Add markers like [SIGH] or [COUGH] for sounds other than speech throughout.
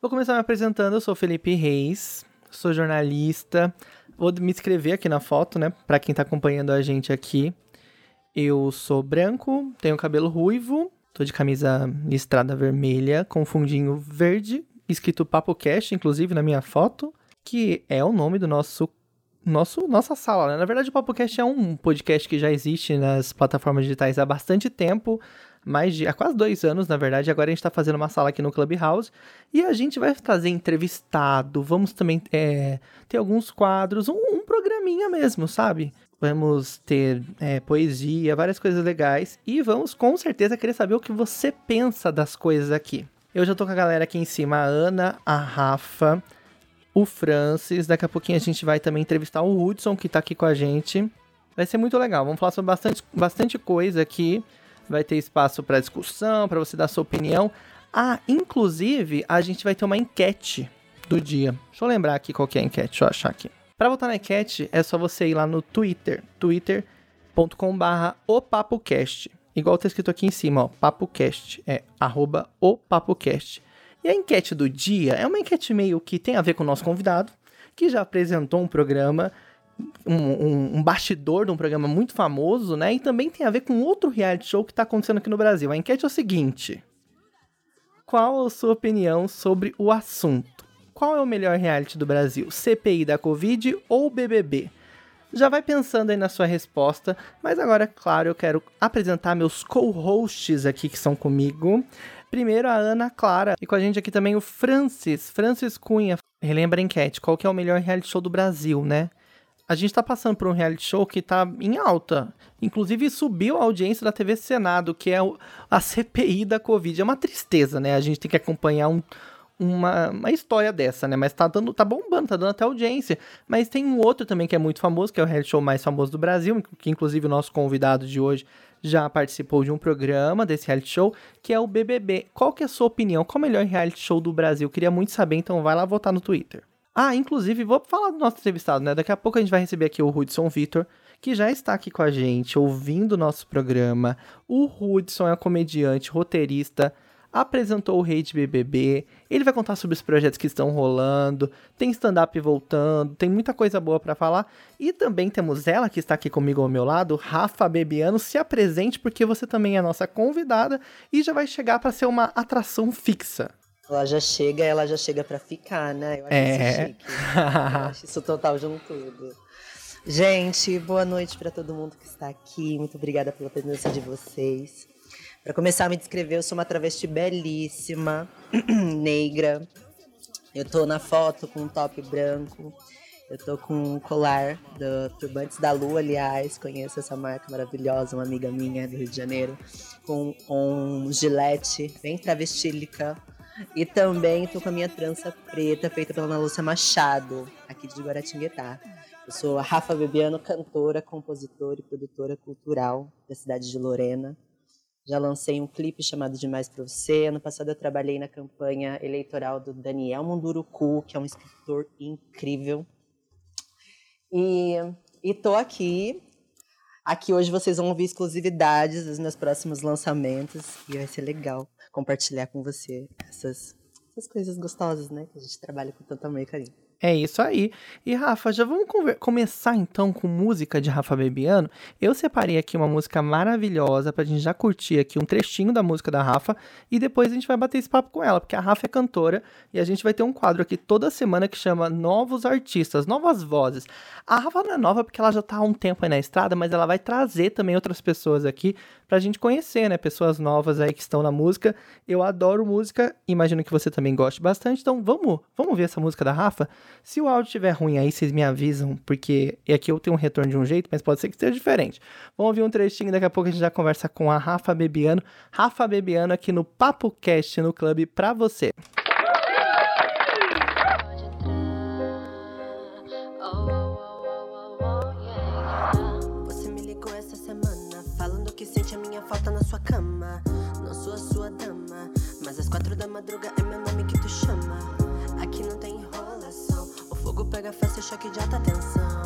Vou começar me apresentando, eu sou Felipe Reis, sou jornalista. Vou me inscrever aqui na foto, né, para quem tá acompanhando a gente aqui. Eu sou branco, tenho cabelo ruivo, tô de camisa listrada vermelha com fundinho verde, escrito Papo Cast, inclusive na minha foto, que é o nome do nosso nosso, nossa sala, né? Na verdade, o PapoCast é um podcast que já existe nas plataformas digitais há bastante tempo, mais de há quase dois anos, na verdade. Agora a gente está fazendo uma sala aqui no Clubhouse e a gente vai trazer entrevistado. Vamos também é, ter alguns quadros, um, um, programinha mesmo, sabe? Vamos ter é, poesia, várias coisas legais e vamos com certeza querer saber o que você pensa das coisas aqui. Eu já tô com a galera aqui em cima, a Ana, a Rafa, o Francis. Daqui a pouquinho a gente vai também entrevistar o Hudson, que tá aqui com a gente. Vai ser muito legal. Vamos falar sobre bastante, bastante coisa aqui. Vai ter espaço para discussão, para você dar sua opinião. Ah, inclusive, a gente vai ter uma enquete do dia. Deixa eu lembrar aqui qual que é a enquete. Deixa eu achar aqui. Para votar na enquete, é só você ir lá no Twitter, twitter.com/barra opapocast. Igual tá escrito aqui em cima, ó, papocast. É arroba opapocast. E a enquete do dia é uma enquete meio que tem a ver com o nosso convidado, que já apresentou um programa, um, um, um bastidor de um programa muito famoso, né? E também tem a ver com outro reality show que está acontecendo aqui no Brasil. A enquete é o seguinte: Qual a sua opinião sobre o assunto? Qual é o melhor reality do Brasil? CPI da Covid ou BBB? Já vai pensando aí na sua resposta, mas agora, claro, eu quero apresentar meus co-hosts aqui que são comigo. Primeiro a Ana Clara e com a gente aqui também o Francis, Francis Cunha. Relembra a enquete, qual que é o melhor reality show do Brasil, né? A gente tá passando por um reality show que tá em alta. Inclusive subiu a audiência da TV Senado, que é a CPI da Covid. É uma tristeza, né? A gente tem que acompanhar um, uma, uma história dessa, né? Mas tá dando, tá bombando, tá dando até audiência. Mas tem um outro também que é muito famoso, que é o reality show mais famoso do Brasil, que inclusive o nosso convidado de hoje já participou de um programa desse reality show, que é o BBB. Qual que é a sua opinião? Qual é o melhor reality show do Brasil? Queria muito saber, então vai lá votar no Twitter. Ah, inclusive, vou falar do nosso entrevistado, né? Daqui a pouco a gente vai receber aqui o Hudson Vitor, que já está aqui com a gente, ouvindo o nosso programa. O Hudson é comediante, roteirista, apresentou o Rei de BBB, ele vai contar sobre os projetos que estão rolando, tem stand-up voltando, tem muita coisa boa para falar. E também temos ela que está aqui comigo ao meu lado, Rafa Bebiano. Se apresente porque você também é nossa convidada e já vai chegar para ser uma atração fixa. Ela já chega, ela já chega para ficar, né? Eu acho é. isso chique. Eu acho isso total de um tudo. Gente, boa noite para todo mundo que está aqui. Muito obrigada pela presença de vocês. Para começar a me descrever, eu sou uma travesti belíssima, [CLEARS THROAT] negra. Eu tô na foto com um top branco. Eu tô com um colar do Turbantes da Lua, aliás, conheço essa marca maravilhosa, uma amiga minha do Rio de Janeiro, com um gilete bem travestílica. E também tô com a minha trança preta, feita pela Ana Lúcia Machado, aqui de Guaratinguetá. Eu sou a Rafa Bebiano, cantora, compositora e produtora cultural da cidade de Lorena. Já lancei um clipe chamado Demais para Você. Ano passado eu trabalhei na campanha eleitoral do Daniel Munduruku, que é um escritor incrível. E, estou aqui. Aqui hoje vocês vão ouvir exclusividades dos meus próximos lançamentos. E vai ser legal compartilhar com você essas, essas coisas gostosas, né? Que a gente trabalha com tanto amor e carinho. É isso aí. E Rafa, já vamos começar então com música de Rafa Bebiano. Eu separei aqui uma música maravilhosa pra gente já curtir aqui um trechinho da música da Rafa e depois a gente vai bater esse papo com ela, porque a Rafa é cantora e a gente vai ter um quadro aqui toda semana que chama Novos Artistas, Novas Vozes. A Rafa não é nova porque ela já tá há um tempo aí na estrada, mas ela vai trazer também outras pessoas aqui pra gente conhecer, né? Pessoas novas aí que estão na música. Eu adoro música, imagino que você também goste bastante, então vamos, vamos ver essa música da Rafa? Se o áudio estiver ruim aí, vocês me avisam, porque aqui eu tenho um retorno de um jeito, mas pode ser que esteja diferente. Vamos ouvir um trechinho, daqui a pouco a gente já conversa com a Rafa Bebiano. Rafa Bebiano aqui no Papo Cast no Clube pra. Você cama. Não sou a sua dama, mas às quatro da madruga é meu nome que tu chama. Aqui não tem fogo pega festa, choque de alta tensão.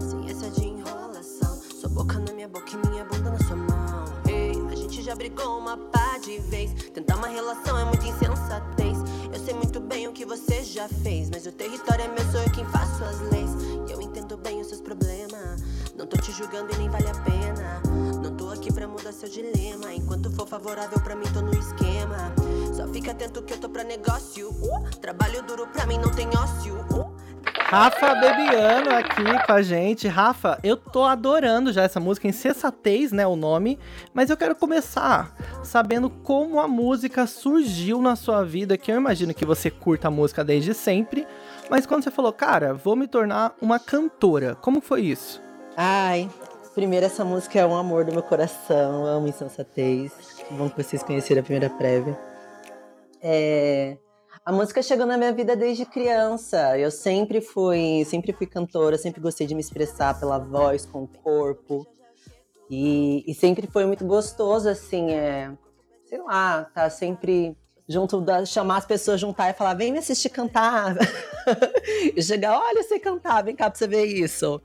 Ciência de enrolação. Sua boca na minha boca e minha bunda na sua mão. Ei, a gente já brigou uma pá de vez. Tentar uma relação é muita insensatez. Eu sei muito bem o que você já fez. Mas o território é meu, sou eu quem faço as leis. E eu entendo bem os seus problemas. Não tô te julgando e nem vale a pena. Tô aqui pra mudar seu dilema. Enquanto for favorável pra mim, tô no esquema. Só fica atento que eu tô pra negócio. Uh, trabalho duro pra mim, não tem ócio. Uh. Rafa Bebiano aqui com a gente. Rafa, eu tô adorando já essa música, Insensatez, né, o nome, mas eu quero começar sabendo como a música surgiu na sua vida, que eu imagino que você curta a música desde sempre, mas quando você falou, cara, vou me tornar uma cantora, como foi isso? Ai, primeiro essa música é um amor do meu coração, amo Insensatez. Bom que vocês conheceram a primeira prévia. É... A música chegou na minha vida desde criança. Eu sempre fui, sempre fui cantora, sempre gostei de me expressar pela voz, com o corpo. E, e sempre foi muito gostoso, assim, é, sei lá, tá sempre junto, da, chamar as pessoas, juntar e falar, vem me assistir cantar. [LAUGHS] e chegar, olha, você cantar, vem cá pra você ver isso.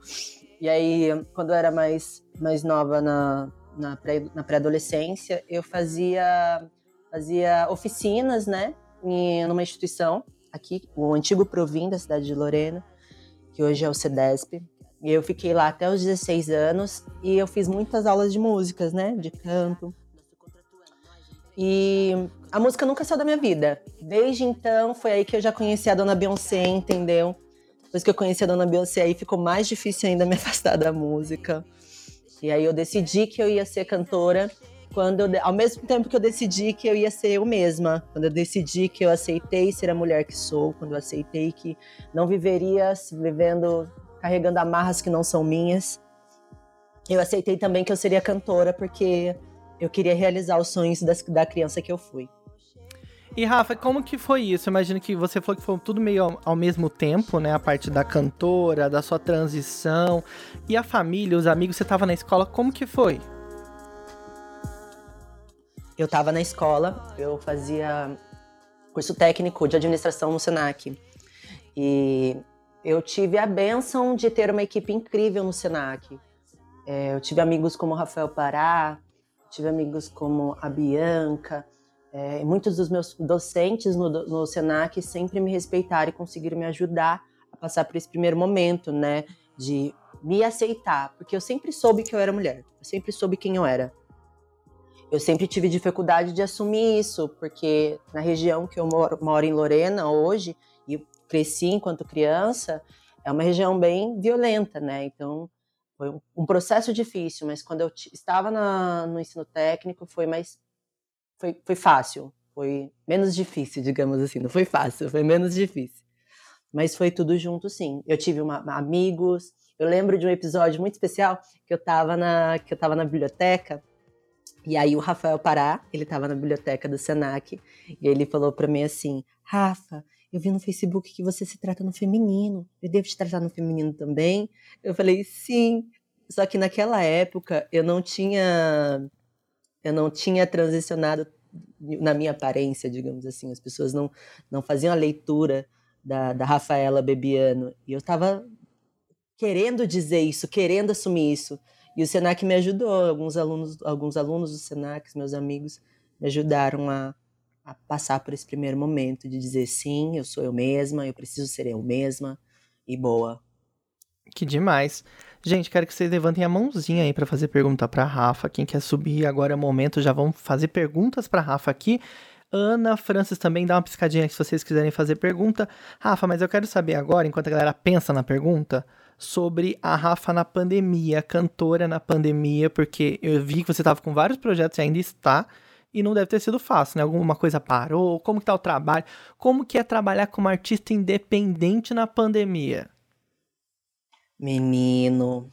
E aí, quando eu era mais, mais nova na, na pré-adolescência, eu fazia, fazia oficinas, né? em numa instituição aqui, o antigo Provim da cidade de Lorena, que hoje é o CEDESP. E eu fiquei lá até os 16 anos e eu fiz muitas aulas de músicas, né, de canto. E a música nunca saiu da minha vida. Desde então, foi aí que eu já conheci a dona Beyoncé, entendeu? Depois que eu conheci a dona Beyoncé, aí ficou mais difícil ainda me [LAUGHS] afastar da música. E aí eu decidi que eu ia ser cantora quando eu, ao mesmo tempo que eu decidi que eu ia ser eu mesma, quando eu decidi que eu aceitei ser a mulher que sou, quando eu aceitei que não viveria vivendo carregando amarras que não são minhas, eu aceitei também que eu seria cantora porque eu queria realizar os sonhos das, da criança que eu fui. E Rafa, como que foi isso? Eu imagino que você falou que foi tudo meio ao, ao, mesmo tempo, né? A parte da cantora, da sua transição. E a família, os amigos, você estava na escola, como que foi? eu estava na escola, eu fazia curso técnico de administração no Senac. E eu tive a benção de ter uma equipe incrível no Senac. É, eu tive amigos como Rafael Pará, tive amigos como a Bianca. É, muitos dos meus docentes no, no Senac sempre me respeitaram e conseguiram me ajudar a passar por esse primeiro momento, né? De me aceitar, porque eu sempre soube que eu era mulher, eu sempre soube quem eu era eu sempre tive dificuldade de assumir isso, porque na região que eu moro, moro em Lorena hoje, e cresci enquanto criança, é uma região bem violenta, né? Então, foi um, processo difícil, mas quando eu estava na, no ensino técnico, foi mais. Foi, foi fácil, foi menos difícil, digamos assim. Não foi fácil, foi menos difícil. Mas foi tudo junto, sim. Eu tive uma, amigos. Eu lembro de um episódio muito especial que eu estava na, que eu tava na biblioteca e aí o Rafael Pará, ele estava na biblioteca do Senac, e ele falou para mim assim: "Rafa, eu vi no Facebook que você se trata no feminino. Eu devo te tratar no feminino também?" Eu falei: "Sim". Só que naquela época eu não tinha eu não tinha transicionado na minha aparência, digamos assim. As pessoas não não faziam a leitura da, da Rafaela Bebiano, e eu estava querendo dizer isso, querendo assumir isso. E o Senac me ajudou, alguns alunos, alguns alunos do Senac, meus amigos, me ajudaram a, a passar por esse primeiro momento de dizer sim, eu sou eu mesma, eu preciso ser eu mesma e boa. Que demais. Gente, quero que vocês levantem a mãozinha aí para fazer pergunta para Rafa. Quem quer subir agora é o momento, já vão fazer perguntas para Rafa aqui. Ana Francis também dá uma piscadinha se vocês quiserem fazer pergunta. Rafa, mas eu quero saber agora, enquanto a galera pensa na pergunta, sobre a Rafa na pandemia, cantora na pandemia, porque eu vi que você estava com vários projetos e ainda está, e não deve ter sido fácil, né? Alguma coisa parou, como que tá o trabalho? Como que é trabalhar como artista independente na pandemia? Menino,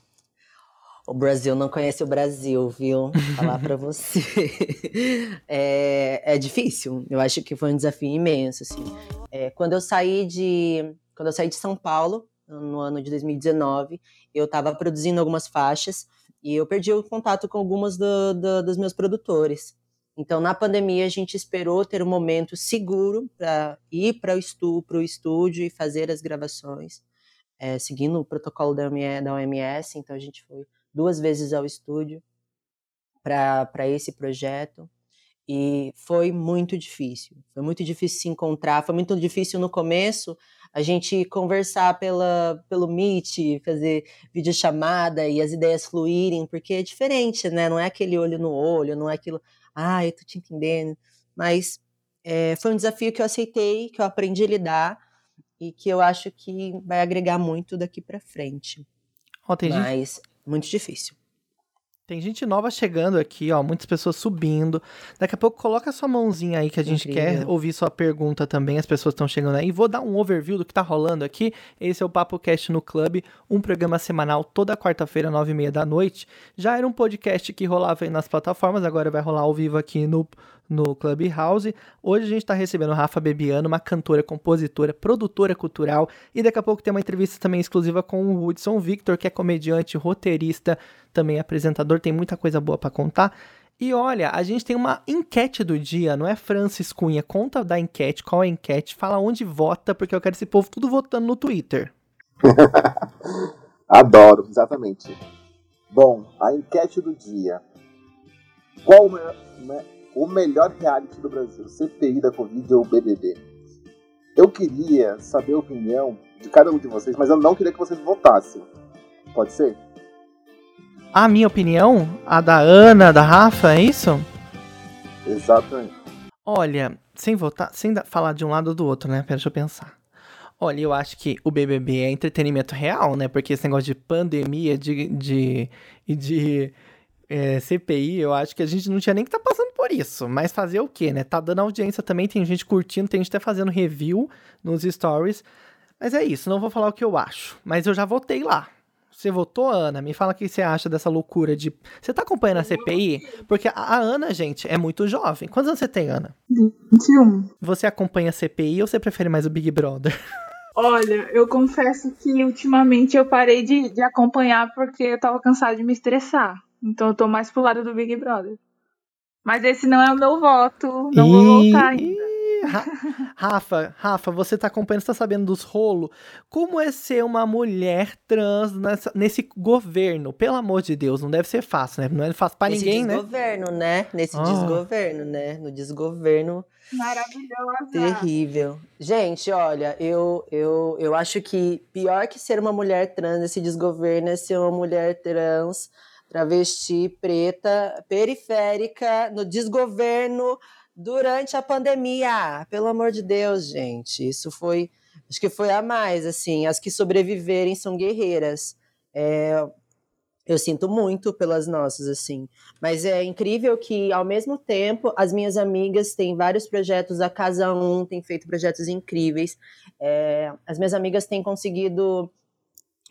o Brasil não conhece o Brasil, viu? Vou falar para você. [LAUGHS] é, é, difícil. Eu acho que foi um desafio imenso, assim. É, quando eu saí de quando eu saí de São Paulo, no ano de 2019. Eu estava produzindo algumas faixas e eu perdi o contato com algumas do, do, dos meus produtores. Então, na pandemia, a gente esperou ter um momento seguro para ir para o estúdio, estúdio e fazer as gravações, é, seguindo o protocolo da OMS. Então, a gente foi duas vezes ao estúdio para esse projeto. E foi muito difícil. Foi muito difícil se encontrar, foi muito difícil no começo a gente conversar pela, pelo Meet, fazer videochamada e as ideias fluírem, porque é diferente, né? Não é aquele olho no olho, não é aquilo, ah, eu tô te entendendo. Mas é, foi um desafio que eu aceitei, que eu aprendi a lidar e que eu acho que vai agregar muito daqui para frente. Oh, Mas gente... muito difícil. Tem gente nova chegando aqui, ó, muitas pessoas subindo. Daqui a pouco coloca sua mãozinha aí que a gente Incrível. quer ouvir sua pergunta também. As pessoas estão chegando aí. Vou dar um overview do que tá rolando aqui. Esse é o Papo Cast no Clube, um programa semanal toda quarta-feira, nove e meia da noite. Já era um podcast que rolava aí nas plataformas, agora vai rolar ao vivo aqui no no Clubhouse. Hoje a gente está recebendo Rafa Bebiano, uma cantora, compositora, produtora cultural. E daqui a pouco tem uma entrevista também exclusiva com o Hudson Victor, que é comediante, roteirista, também apresentador, tem muita coisa boa para contar. E olha, a gente tem uma enquete do dia, não é Francis Cunha? Conta da enquete, qual é a enquete, fala onde vota, porque eu quero esse povo tudo votando no Twitter. [LAUGHS] Adoro, exatamente. Bom, a enquete do dia. Qual o melhor reality do Brasil, CPI da Covid ou BBB. Eu queria saber a opinião de cada um de vocês, mas eu não queria que vocês votassem. Pode ser? A minha opinião? A da Ana, da Rafa, é isso? Exatamente. Olha, sem votar, sem falar de um lado ou do outro, né? Pera, deixa eu pensar. Olha, eu acho que o BBB é entretenimento real, né? Porque esse negócio de pandemia, de, de, de é, CPI, eu acho que a gente não tinha nem que estar tá passando por isso. Mas fazer o quê, né? Tá dando audiência também, tem gente curtindo, tem gente até fazendo review nos stories. Mas é isso, não vou falar o que eu acho. Mas eu já votei lá. Você votou, Ana? Me fala o que você acha dessa loucura de. Você tá acompanhando a CPI? Porque a Ana, gente, é muito jovem. Quantos anos você tem, Ana? 21. Você acompanha a CPI ou você prefere mais o Big Brother? [LAUGHS] Olha, eu confesso que ultimamente eu parei de, de acompanhar porque eu tava cansada de me estressar. Então eu tô mais pro lado do Big Brother. Mas esse não é o meu voto. Não e... vou voltar ainda. [LAUGHS] Rafa, Rafa, você tá acompanhando, você tá sabendo dos rolos? Como é ser uma mulher trans nessa, nesse governo? Pelo amor de Deus, não deve ser fácil, né? Não é fácil pra Nesse ninguém, né? desgoverno, né? Nesse oh. desgoverno, né? No desgoverno. Maravilhosa. Terrível. Gente, olha, eu, eu, eu acho que pior que ser uma mulher trans nesse desgoverno é ser uma mulher trans travesti preta periférica no desgoverno durante a pandemia. Pelo amor de Deus, gente, isso foi, acho que foi a mais, assim, as que sobreviverem são guerreiras. É, eu sinto muito pelas nossas, assim. Mas é incrível que, ao mesmo tempo, as minhas amigas têm vários projetos, a Casa 1 tem feito projetos incríveis. É, as minhas amigas têm conseguido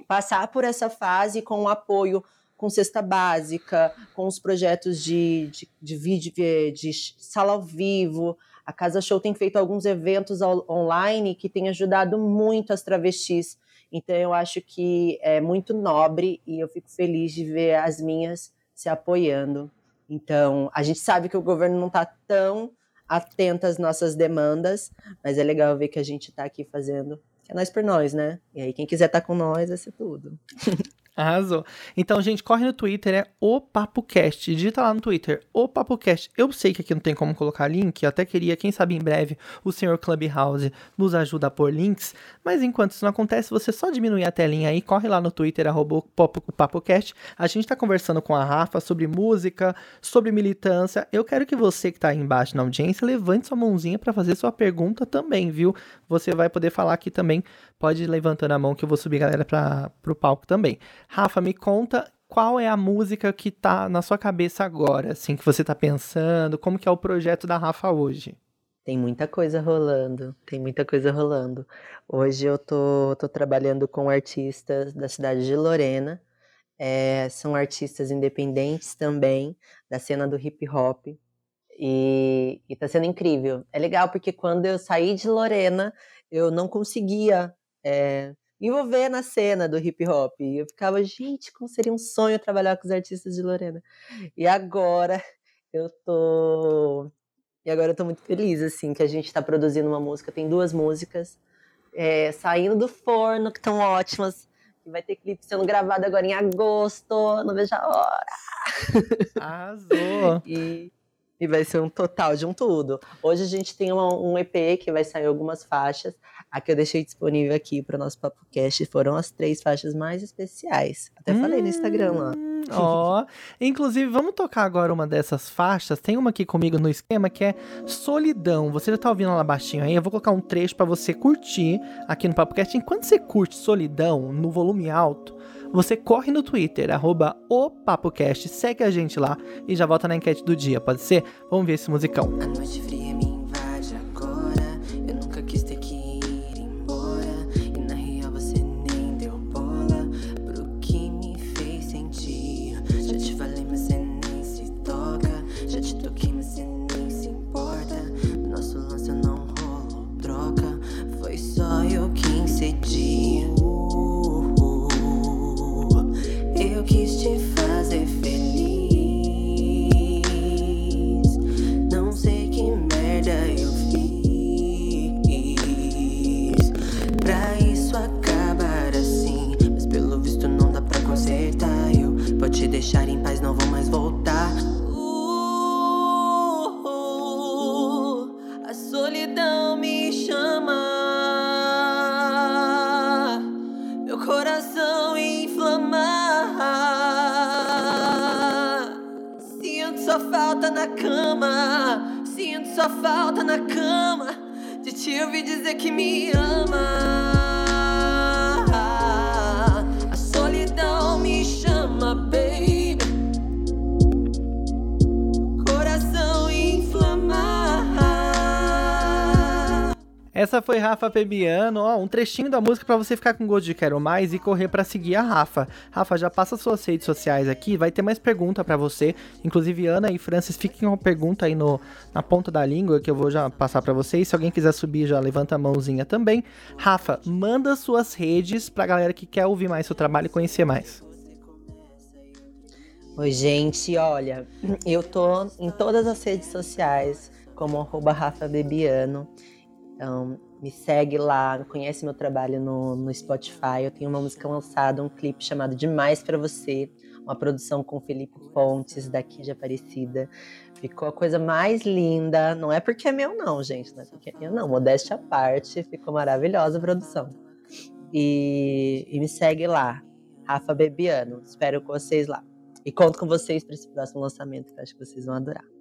passar por essa fase com o apoio com cesta básica, com os projetos de, de, de vídeo, de sala ao vivo. A Casa Show tem feito alguns eventos online que têm ajudado muito as travestis. Então, eu acho que é muito nobre e eu fico feliz de ver as minhas se apoiando. Então, a gente sabe que o governo não está tão atento às nossas demandas, mas é legal ver que a gente está aqui fazendo, que é nós por nós, né? E aí, quem quiser estar tá com nós, vai ser tudo. [LAUGHS] Arrasou. Então, gente, corre no Twitter, é o PapoCast. Digita lá no Twitter, o PapoCast. Eu sei que aqui não tem como colocar link, eu até queria, quem sabe em breve, o senhor Clubhouse nos ajuda a pôr links. Mas enquanto isso não acontece, você só diminuir a telinha aí, corre lá no Twitter, arroba o PapoCast. A gente tá conversando com a Rafa sobre música, sobre militância. Eu quero que você que tá aí embaixo na audiência, levante sua mãozinha para fazer sua pergunta também, viu? Você vai poder falar aqui também. Pode ir levantando a mão que eu vou subir a galera para pro palco também. Rafa, me conta qual é a música que tá na sua cabeça agora, assim, que você tá pensando, como que é o projeto da Rafa hoje? Tem muita coisa rolando, tem muita coisa rolando. Hoje eu tô, tô trabalhando com artistas da cidade de Lorena, é, são artistas independentes também, da cena do hip hop, e, e tá sendo incrível. É legal porque quando eu saí de Lorena, eu não conseguia é, envolver na cena do hip hop. E eu ficava, gente, como seria um sonho trabalhar com os artistas de Lorena. E agora eu tô. E agora eu tô muito feliz, assim, que a gente tá produzindo uma música. Tem duas músicas é, saindo do forno, que estão ótimas. Que vai ter clipe sendo gravado agora em agosto. Não vejo a hora. Arrasou! [LAUGHS] e E vai ser um total de um tudo. Hoje a gente tem uma, um EP que vai sair algumas faixas. A que eu deixei disponível aqui para o nosso PapoCast foram as três faixas mais especiais. Até hum, falei no Instagram lá. Hum, ó, inclusive, vamos tocar agora uma dessas faixas. Tem uma aqui comigo no esquema que é Solidão. Você já tá ouvindo lá baixinho aí? Eu vou colocar um trecho para você curtir aqui no PapoCast. Enquanto você curte Solidão no volume alto, você corre no Twitter, arroba o PapoCast, segue a gente lá e já volta na enquete do dia, pode ser? Vamos ver esse musicão. A noite deixar em paz, não vou mais voltar. falta na cama. Sinto sua falta na cama. De te ouvir dizer que me ama. Essa foi Rafa Pebiano, ó, um trechinho da música para você ficar com gosto de quero mais e correr para seguir a Rafa. Rafa, já passa suas redes sociais aqui, vai ter mais pergunta para você. Inclusive Ana e Francis, fiquem com pergunta aí no, na ponta da língua que eu vou já passar para vocês. Se alguém quiser subir, já levanta a mãozinha também. Rafa, manda suas redes pra galera que quer ouvir mais seu trabalho e conhecer mais. Oi, gente, olha, eu tô em todas as redes sociais como arroba Rafa Bebiano. Então, me segue lá, conhece meu trabalho no, no Spotify. Eu tenho uma música lançada, um clipe chamado Demais para Você, uma produção com Felipe Pontes, daqui de Aparecida. Ficou a coisa mais linda. Não é porque é meu, não, gente. Não é porque é meu, não. Modéstia à parte, ficou maravilhosa a produção. E, e me segue lá, Rafa Bebiano. Espero com vocês lá. E conto com vocês para esse próximo lançamento, que acho que vocês vão adorar.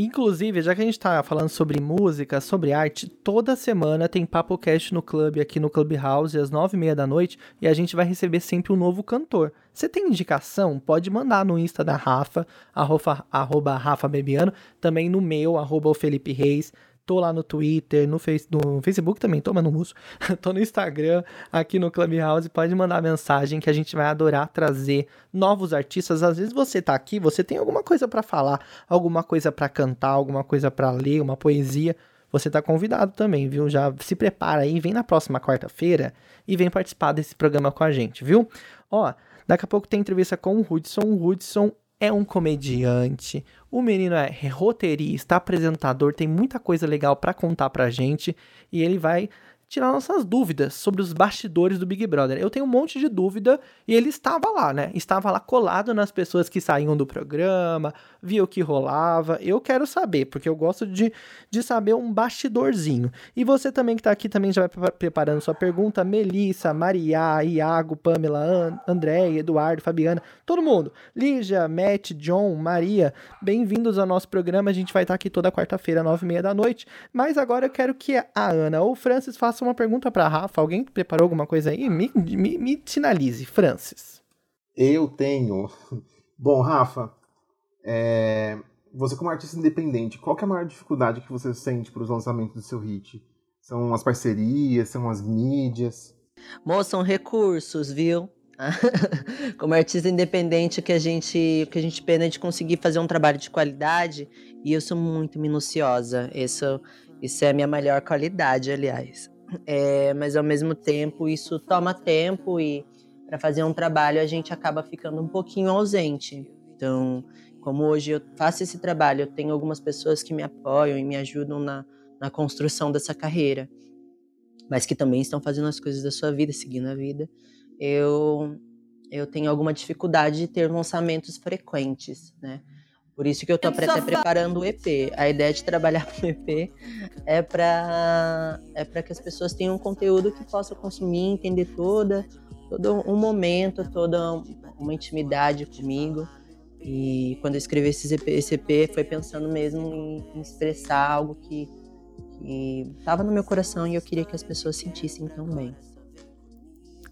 Inclusive, já que a gente tá falando sobre música, sobre arte, toda semana tem Papo Cast no clube, aqui no Clubhouse, às nove e meia da noite, e a gente vai receber sempre um novo cantor. Você tem indicação? Pode mandar no Insta da Rafa, arroba, arroba Rafa Bebiano, também no meu, arroba o Felipe Reis. Tô lá no Twitter, no, face, no Facebook também, tô, mas não uso. [LAUGHS] tô no Instagram, aqui no Clubhouse. Pode mandar mensagem que a gente vai adorar trazer novos artistas. Às vezes você tá aqui, você tem alguma coisa para falar, alguma coisa para cantar, alguma coisa para ler, uma poesia. Você tá convidado também, viu? Já se prepara aí, vem na próxima quarta-feira e vem participar desse programa com a gente, viu? Ó, daqui a pouco tem entrevista com o Hudson. O Hudson é um comediante, o menino é roteirista, apresentador, tem muita coisa legal para contar pra gente e ele vai tirar nossas dúvidas sobre os bastidores do Big Brother. Eu tenho um monte de dúvida e ele estava lá, né? Estava lá colado nas pessoas que saíam do programa, via o que rolava. Eu quero saber, porque eu gosto de, de saber um bastidorzinho. E você também que está aqui também já vai preparando sua pergunta. Melissa, Maria, Iago, Pamela, And André, Eduardo, Fabiana, todo mundo. Lígia, Matt, John, Maria, bem-vindos ao nosso programa. A gente vai estar aqui toda quarta-feira, nove e meia da noite. Mas agora eu quero que a Ana ou Francis façam faça uma pergunta para Rafa. Alguém preparou alguma coisa aí? Me, me, me sinalize, Francis. Eu tenho. [LAUGHS] Bom, Rafa, é... você como artista independente, qual é a maior dificuldade que você sente para os lançamentos do seu hit? São as parcerias, são as mídias? Moço, são recursos, viu? [LAUGHS] como artista independente, que a gente, que a gente pena é de conseguir fazer um trabalho de qualidade, e eu sou muito minuciosa. Isso, isso é a minha melhor qualidade, aliás. É, mas ao mesmo tempo isso toma tempo e para fazer um trabalho a gente acaba ficando um pouquinho ausente. Então, como hoje eu faço esse trabalho, eu tenho algumas pessoas que me apoiam e me ajudam na, na construção dessa carreira, mas que também estão fazendo as coisas da sua vida, seguindo a vida. Eu eu tenho alguma dificuldade de ter lançamentos frequentes, né? Por isso que eu tô até preparando o EP. A ideia de trabalhar com o EP é para é para que as pessoas tenham um conteúdo que possa consumir, entender toda todo um momento, toda uma intimidade comigo. E quando eu escrevi esse EP, esse EP foi pensando mesmo em, em expressar algo que estava no meu coração e eu queria que as pessoas sentissem também.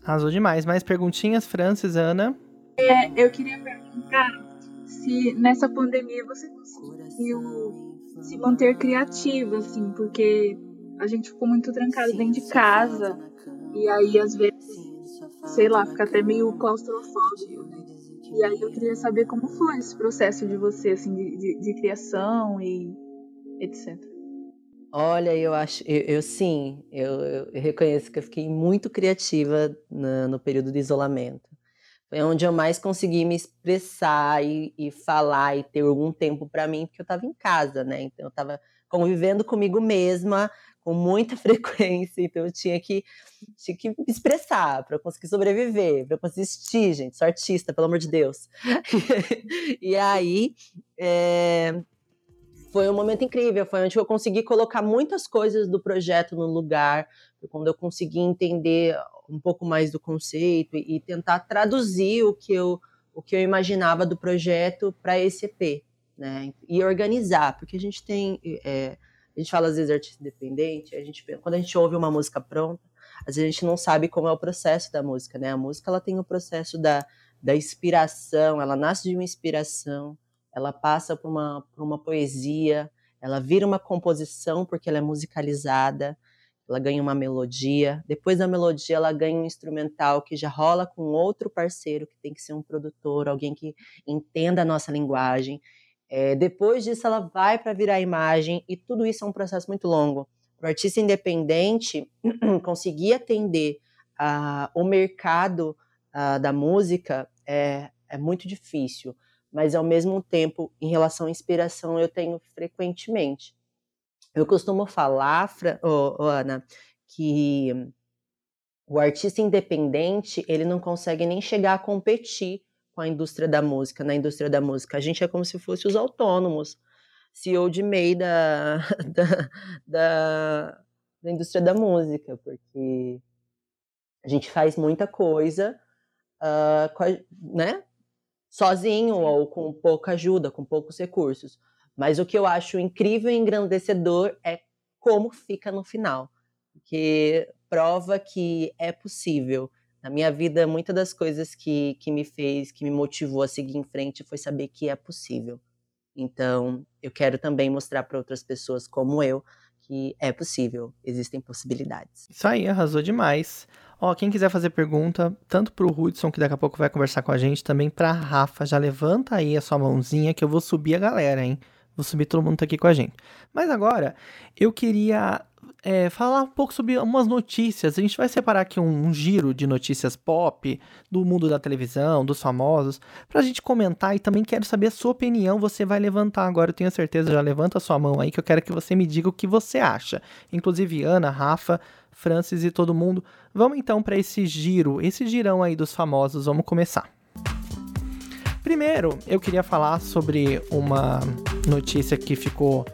Arrasou demais. Mais perguntinhas, Francis, Ana? É, eu queria perguntar se nessa pandemia você conseguiu se manter criativa, assim, porque a gente ficou muito trancado dentro de casa e aí às vezes, sei lá, fica até meio claustrofóbico, né? E aí eu queria saber como foi esse processo de você, assim, de, de, de criação e etc. Olha, eu acho, eu, eu sim, eu, eu, reconheço que eu fiquei muito criativa no, no período de isolamento. Foi onde eu mais consegui me expressar e, e falar e ter algum tempo para mim, porque eu estava em casa, né? Então eu estava convivendo comigo mesma com muita [LAUGHS] frequência, então eu tinha que, tinha que me expressar para conseguir sobreviver, para conseguir existir, gente. Sou artista, pelo amor de Deus. [LAUGHS] e aí é, foi um momento incrível, foi onde eu consegui colocar muitas coisas do projeto no lugar, quando eu consegui entender um pouco mais do conceito e, tentar traduzir o que eu, o que eu imaginava do projeto para esse EP, né? E organizar, porque a gente tem, é, a gente fala às vezes artista independente, a gente, quando a gente ouve uma música pronta, às vezes a gente não sabe como é o processo da música, né? A música ela tem o processo da, da inspiração, ela nasce de uma inspiração, ela passa por uma, por uma poesia, ela vira uma composição porque ela é musicalizada, ela ganha uma melodia, depois da melodia ela ganha um instrumental que já rola com outro parceiro, que tem que ser um produtor, alguém que entenda a nossa linguagem. É, depois disso ela vai para virar imagem e tudo isso é um processo muito longo. Para o artista independente [CLEARS THROAT] conseguir atender uh, o mercado da música é, é muito difícil, mas ao mesmo tempo, em relação à inspiração, eu tenho frequentemente. Eu costumo falar, oh, oh, Ana, que o artista independente ele não consegue nem chegar a competir com a indústria da música, na indústria da música. A gente é como se fosse os autônomos, CEO de MEI da, [LAUGHS] da, da, da indústria da música, porque a gente faz muita coisa, uh, né? Sozinho ou com pouca ajuda, com poucos recursos. Mas o que eu acho incrível e engrandecedor é como fica no final, porque prova que é possível. Na minha vida, muitas das coisas que, que me fez, que me motivou a seguir em frente foi saber que é possível. Então, eu quero também mostrar para outras pessoas como eu que é possível, existem possibilidades. Isso aí, arrasou demais. Ó, quem quiser fazer pergunta, tanto pro Hudson, que daqui a pouco vai conversar com a gente, também pra Rafa, já levanta aí a sua mãozinha que eu vou subir a galera, hein? Vou subir todo mundo tá aqui com a gente. Mas agora, eu queria é, falar um pouco sobre umas notícias. A gente vai separar aqui um, um, giro de notícias pop, do mundo da televisão, dos famosos, pra gente comentar e também quero saber a sua opinião. Você vai levantar agora, eu tenho certeza, já levanta a sua mão aí que eu quero que você me diga o que você acha. Inclusive Ana, Rafa, Francis e todo mundo. Vamos então para esse giro, esse girão aí dos famosos. Vamos começar. Primeiro, eu queria falar sobre uma notícia que ficou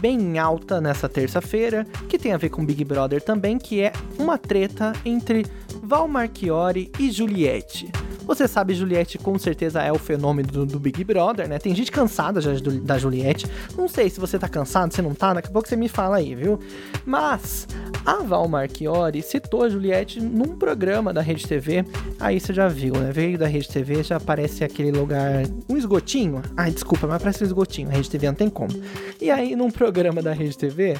bem alta nessa terça-feira, que tem a ver com Big Brother também, que é uma treta entre Val Marchiori e Juliette. Você sabe, Juliette com certeza é o fenômeno do, do Big Brother, né? Tem gente cansada já do, da Juliette. Não sei se você tá cansado, se não tá, daqui a pouco você me fala aí, viu? Mas a Val Marchiori citou a Juliette num programa da Rede TV. Aí você já viu, né? Veio da Rede TV, já aparece aquele lugar. Um esgotinho. Ai, desculpa, mas parece um esgotinho. A Rede TV não tem como. E aí, num programa da Rede TV,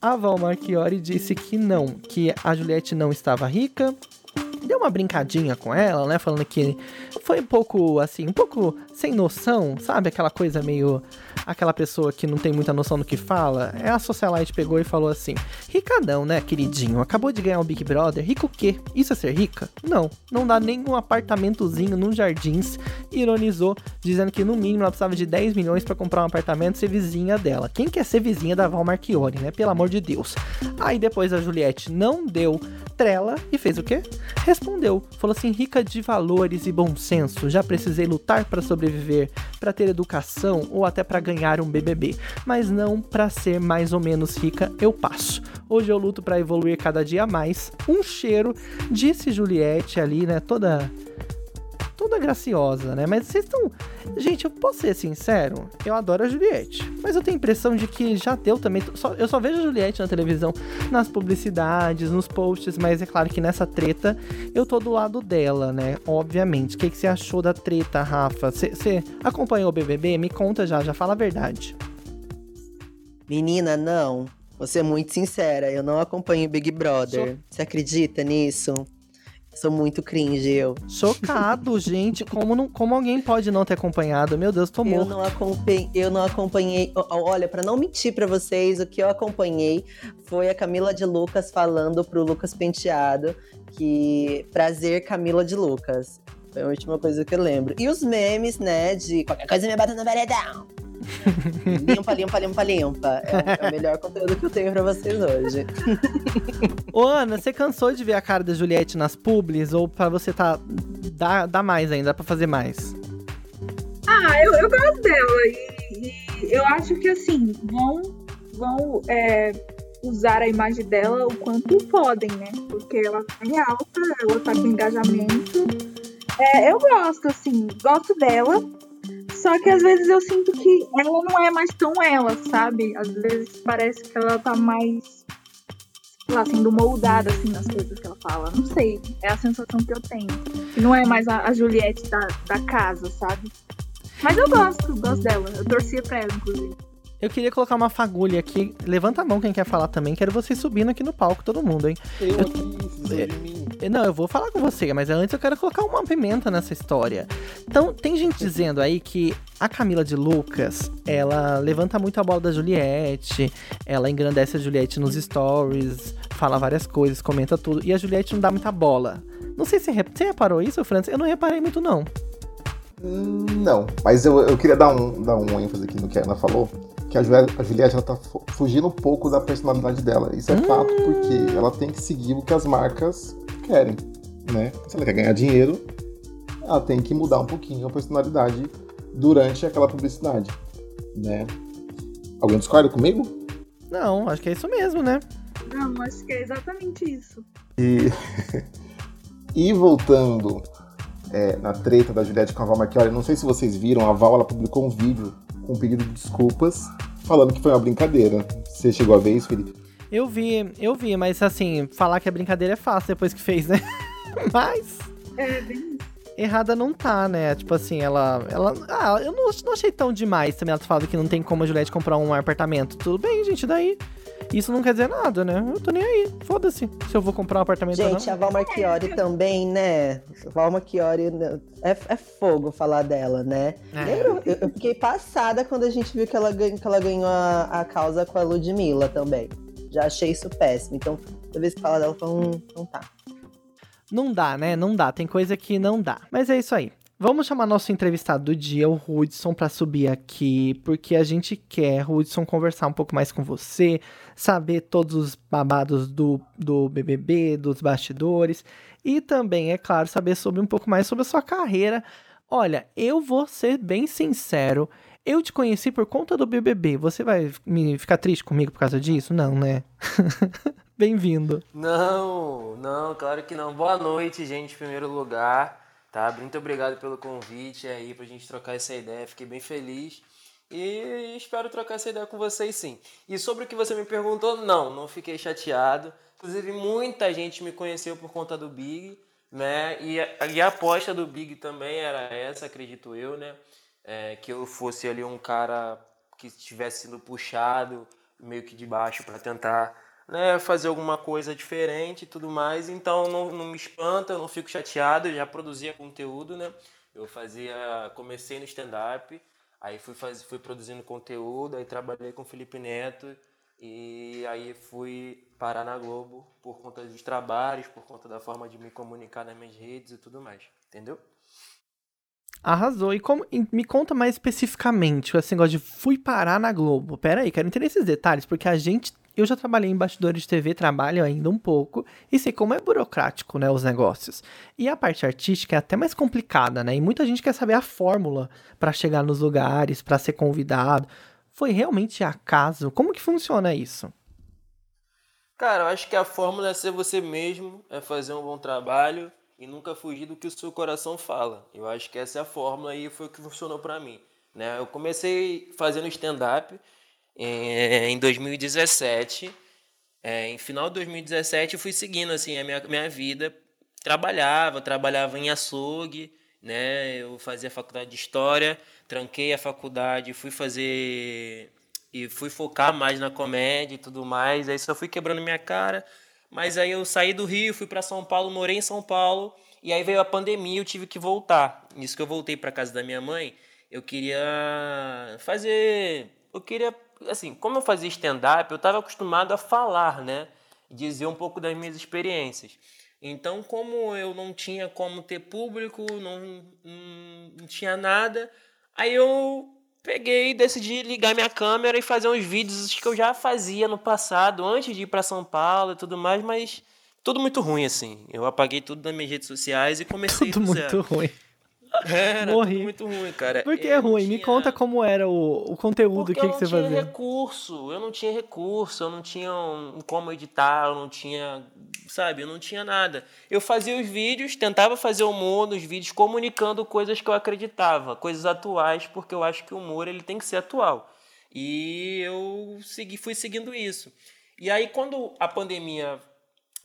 a Val Marchiori disse que não, que a Juliette não estava rica, deu uma brincadinha com ela, né? Falando que foi um pouco assim, um pouco sem noção, sabe? Aquela coisa meio. Aquela pessoa que não tem muita noção do que fala. É a socialite pegou e falou assim: Ricadão, né, queridinho? Acabou de ganhar um Big Brother. Rico o quê? Isso é ser rica? Não. Não dá nem um apartamentozinho nos jardins. Ironizou, dizendo que no mínimo ela precisava de 10 milhões para comprar um apartamento e ser vizinha dela. Quem quer ser vizinha da Val Marchiori, né? Pelo amor de Deus. Aí depois a Juliette não deu estrela e fez o quê? Respondeu. Falou assim: rica de valores e bom senso, já precisei lutar para sobreviver, para ter educação ou até para ganhar um BBB, mas não para ser mais ou menos rica, eu passo. Hoje eu luto para evoluir cada dia mais. Um cheiro, disse Juliette ali, né? Toda toda graciosa, né? Mas vocês estão. Gente, eu posso ser sincero, eu adoro a Juliette. Mas eu tenho a impressão de que já deu também. Só, eu só vejo a Juliette na televisão, nas publicidades, nos posts, mas é claro que nessa treta eu tô do lado dela, né? Obviamente. O que, que você achou da treta, Rafa? Você acompanhou o BBB? Me conta já, já fala a verdade. Menina, não. Vou ser muito sincera, eu não acompanho Big Brother. Você acredita nisso? Sou muito cringe, eu. Chocado, [LAUGHS] gente. Como, não, como alguém pode não ter acompanhado? Meu Deus, tô morto. Eu não acompanhei. Eu não acompanhei olha, para não mentir para vocês, o que eu acompanhei foi a Camila de Lucas falando pro Lucas Penteado que prazer Camila de Lucas. Foi a última coisa que eu lembro. E os memes, né, de qualquer coisa me bata no veredão [LAUGHS] limpa, limpa, limpa, limpa. É, é, o melhor conteúdo que eu tenho pra vocês hoje. Ô, Ana, você cansou de ver a cara da Juliette nas publis? Ou pra você tá. Dá, dá mais ainda, dá pra fazer mais? Ah, eu, eu gosto dela. E, e eu acho que assim, vão, vão é, usar a imagem dela o quanto podem, né? Porque ela tá em alta, ela tá com engajamento. É, eu gosto, assim, gosto dela. Só que às vezes eu sinto que ela não é mais tão ela, sabe? Às vezes parece que ela tá mais, sei lá, sendo moldada, assim, nas coisas que ela fala. Não sei, é a sensação que eu tenho. Que não é mais a, a Juliette da, da casa, sabe? Mas eu gosto, gosto dela. Eu torcia pra ela, inclusive. Eu queria colocar uma fagulha aqui. Levanta a mão quem quer falar também. Quero vocês subindo aqui no palco, todo mundo, hein? Eu, eu aqui, Não, eu vou falar com você, mas antes eu quero colocar uma pimenta nessa história. Então, tem gente dizendo aí que a Camila de Lucas, ela levanta muito a bola da Juliette, ela engrandece a Juliette nos stories, fala várias coisas, comenta tudo, e a Juliette não dá muita bola. Não sei se você reparou isso, Francis? Eu não reparei muito, não. Não, mas eu, eu queria dar um, dar um ênfase aqui no que a Ana falou que a Juliette, a Juliette ela tá fugindo um pouco da personalidade dela. Isso é hum. fato porque ela tem que seguir o que as marcas querem, né? Se ela quer ganhar dinheiro, ela tem que mudar um pouquinho a personalidade durante aquela publicidade, né? Alguém discorda comigo? Não, acho que é isso mesmo, né? Não, acho que é exatamente isso. E, [LAUGHS] e voltando é, na treta da Juliette com a Val Marchiori, não sei se vocês viram, a Val ela publicou um vídeo com um pedido de desculpas, falando que foi uma brincadeira. Você chegou a ver isso, Felipe? Eu vi, eu vi, mas assim, falar que a brincadeira é fácil depois que fez, né? [LAUGHS] mas. É, bem errada não tá, né? Tipo assim, ela. ela ah, eu não, não achei tão demais também ela falando que não tem como a Juliette comprar um apartamento. Tudo bem, gente, daí. Isso não quer dizer nada, né? Eu tô nem aí. Foda-se se eu vou comprar um apartamento Gente, ou não. a Val Marchiori também, né? A Val Marchiori é, é fogo falar dela, né? É. Lembra? Eu, eu, fiquei passada quando a gente viu que ela, que ela ganhou a, a causa com a Ludmilla também. Já achei isso péssimo. Então, toda vez que fala dela, eu falo, hum, não tá. Não dá, né? Não dá. Tem coisa que não dá. Mas é isso aí. Vamos chamar nosso entrevistado do dia, o Hudson, para subir aqui, porque a gente quer, Hudson, conversar um pouco mais com você, saber todos os babados do, do BBB, dos bastidores, e também, é claro, saber sobre um pouco mais sobre a sua carreira. Olha, eu vou ser bem sincero, eu te conheci por conta do BBB. Você vai me ficar triste comigo por causa disso? Não, né? [LAUGHS] Bem-vindo. Não, não, claro que não. Boa noite, gente, em primeiro lugar. Tá? Muito obrigado pelo convite aí pra gente trocar essa ideia. Fiquei bem feliz. E espero trocar essa ideia com vocês sim. E sobre o que você me perguntou, não, não fiquei chateado. Inclusive, muita gente me conheceu por conta do Big, né? E a, e a aposta do Big também era essa, acredito eu, né? É, que eu fosse ali um cara que estivesse sendo puxado meio que de baixo para tentar né, fazer alguma coisa diferente e tudo mais. Então não, não me espanta, eu não fico chateado, eu já produzia conteúdo, né? Eu fazia, comecei no stand-up, aí fui, faz, fui produzindo conteúdo, aí trabalhei com o Felipe Neto e aí fui parar na Globo por conta dos trabalhos, por conta da forma de me comunicar nas minhas redes e tudo mais, entendeu? Arrasou. E como me conta mais especificamente esse negócio de fui parar na Globo. Pera aí, quero entender esses detalhes, porque a gente eu já trabalhei em bastidores de TV, trabalho ainda um pouco, e sei como é burocrático, né, os negócios. E a parte artística é até mais complicada, né? E muita gente quer saber a fórmula para chegar nos lugares, para ser convidado. Foi realmente acaso? Como que funciona isso? Cara, eu acho que a fórmula é ser você mesmo, é fazer um bom trabalho e nunca fugir do que o seu coração fala. Eu acho que essa é a fórmula e foi o que funcionou para mim. Né? Eu comecei fazendo stand-up é, em 2017. É, em final de 2017 eu fui seguindo assim a minha, minha vida. Trabalhava, trabalhava em açougue, né? Eu fazia faculdade de história, tranquei a faculdade, fui fazer e fui focar mais na comédia e tudo mais. Aí só fui quebrando minha cara. Mas aí eu saí do Rio, fui para São Paulo, morei em São Paulo e aí veio a pandemia, eu tive que voltar. Nisso que eu voltei para casa da minha mãe, eu queria fazer, eu queria assim, como eu fazia stand-up, eu estava acostumado a falar, né? Dizer um pouco das minhas experiências. Então, como eu não tinha como ter público, não, não, não tinha nada, aí eu peguei e decidi ligar minha câmera e fazer uns vídeos que eu já fazia no passado, antes de ir para São Paulo e tudo mais, mas tudo muito ruim, assim. Eu apaguei tudo das minhas redes sociais e comecei tudo muito zero. ruim. Era Morri. muito ruim, cara. Por que é ruim? Tinha... Me conta como era o, o conteúdo, o que, que você fazia. Eu não tinha recurso, eu não tinha recurso, eu não tinha um, como editar, eu não tinha, sabe, eu não tinha nada. Eu fazia os vídeos, tentava fazer humor nos vídeos, comunicando coisas que eu acreditava, coisas atuais, porque eu acho que o humor ele tem que ser atual. E eu segui, fui seguindo isso. E aí, quando a pandemia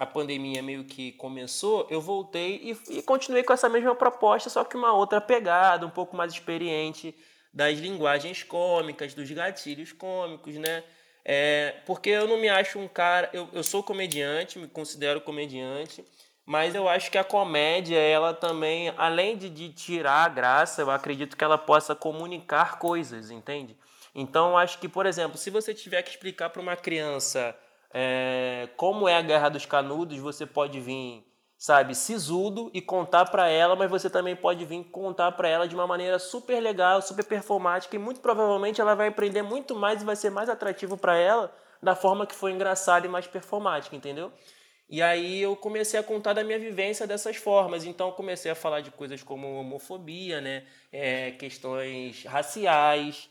a pandemia meio que começou, eu voltei e, e, continuei com essa mesma proposta, só que uma outra pegada, um pouco mais experiente das linguagens cômicas, dos gatilhos cômicos, né? É, porque eu não me acho um cara. Eu, eu sou comediante, me considero comediante, mas eu acho que a comédia, ela também, além de, de tirar a graça, eu acredito que ela possa comunicar coisas, entende? Então, eu acho que, por exemplo, se você tiver que explicar para uma criança é, como é a Guerra dos Canudos, você pode vir, sabe, sisudo e contar para ela, mas você também pode vir contar para ela de uma maneira super legal, super performática e muito provavelmente ela vai aprender muito mais e vai ser mais atrativo para ela da forma que foi engraçada e mais performática, entendeu? E aí eu comecei a contar da minha vivência dessas formas. Então comecei a falar de coisas como homofobia, né? É, questões raciais,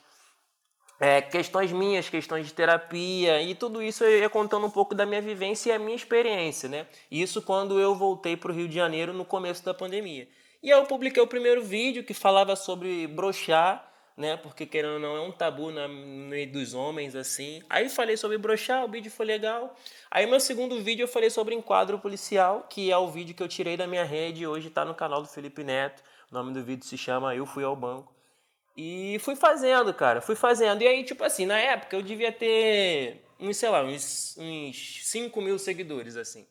é, questões minhas, questões de terapia e tudo isso eu ia contando um pouco da minha vivência e a minha experiência, né? Isso quando eu voltei para o Rio de Janeiro no começo da pandemia. E aí eu publiquei o primeiro vídeo que falava sobre brochar, né? Porque querendo ou não é um tabu no meio dos homens assim. Aí falei sobre brochar, o vídeo foi legal. Aí meu segundo vídeo eu falei sobre enquadro policial, que é o vídeo que eu tirei da minha rede e hoje está no canal do Felipe Neto. O nome do vídeo se chama Eu Fui ao Banco. E fui fazendo, cara, fui fazendo. E aí, tipo assim, na época eu devia ter, uns, sei lá, uns, uns 5 mil seguidores, assim.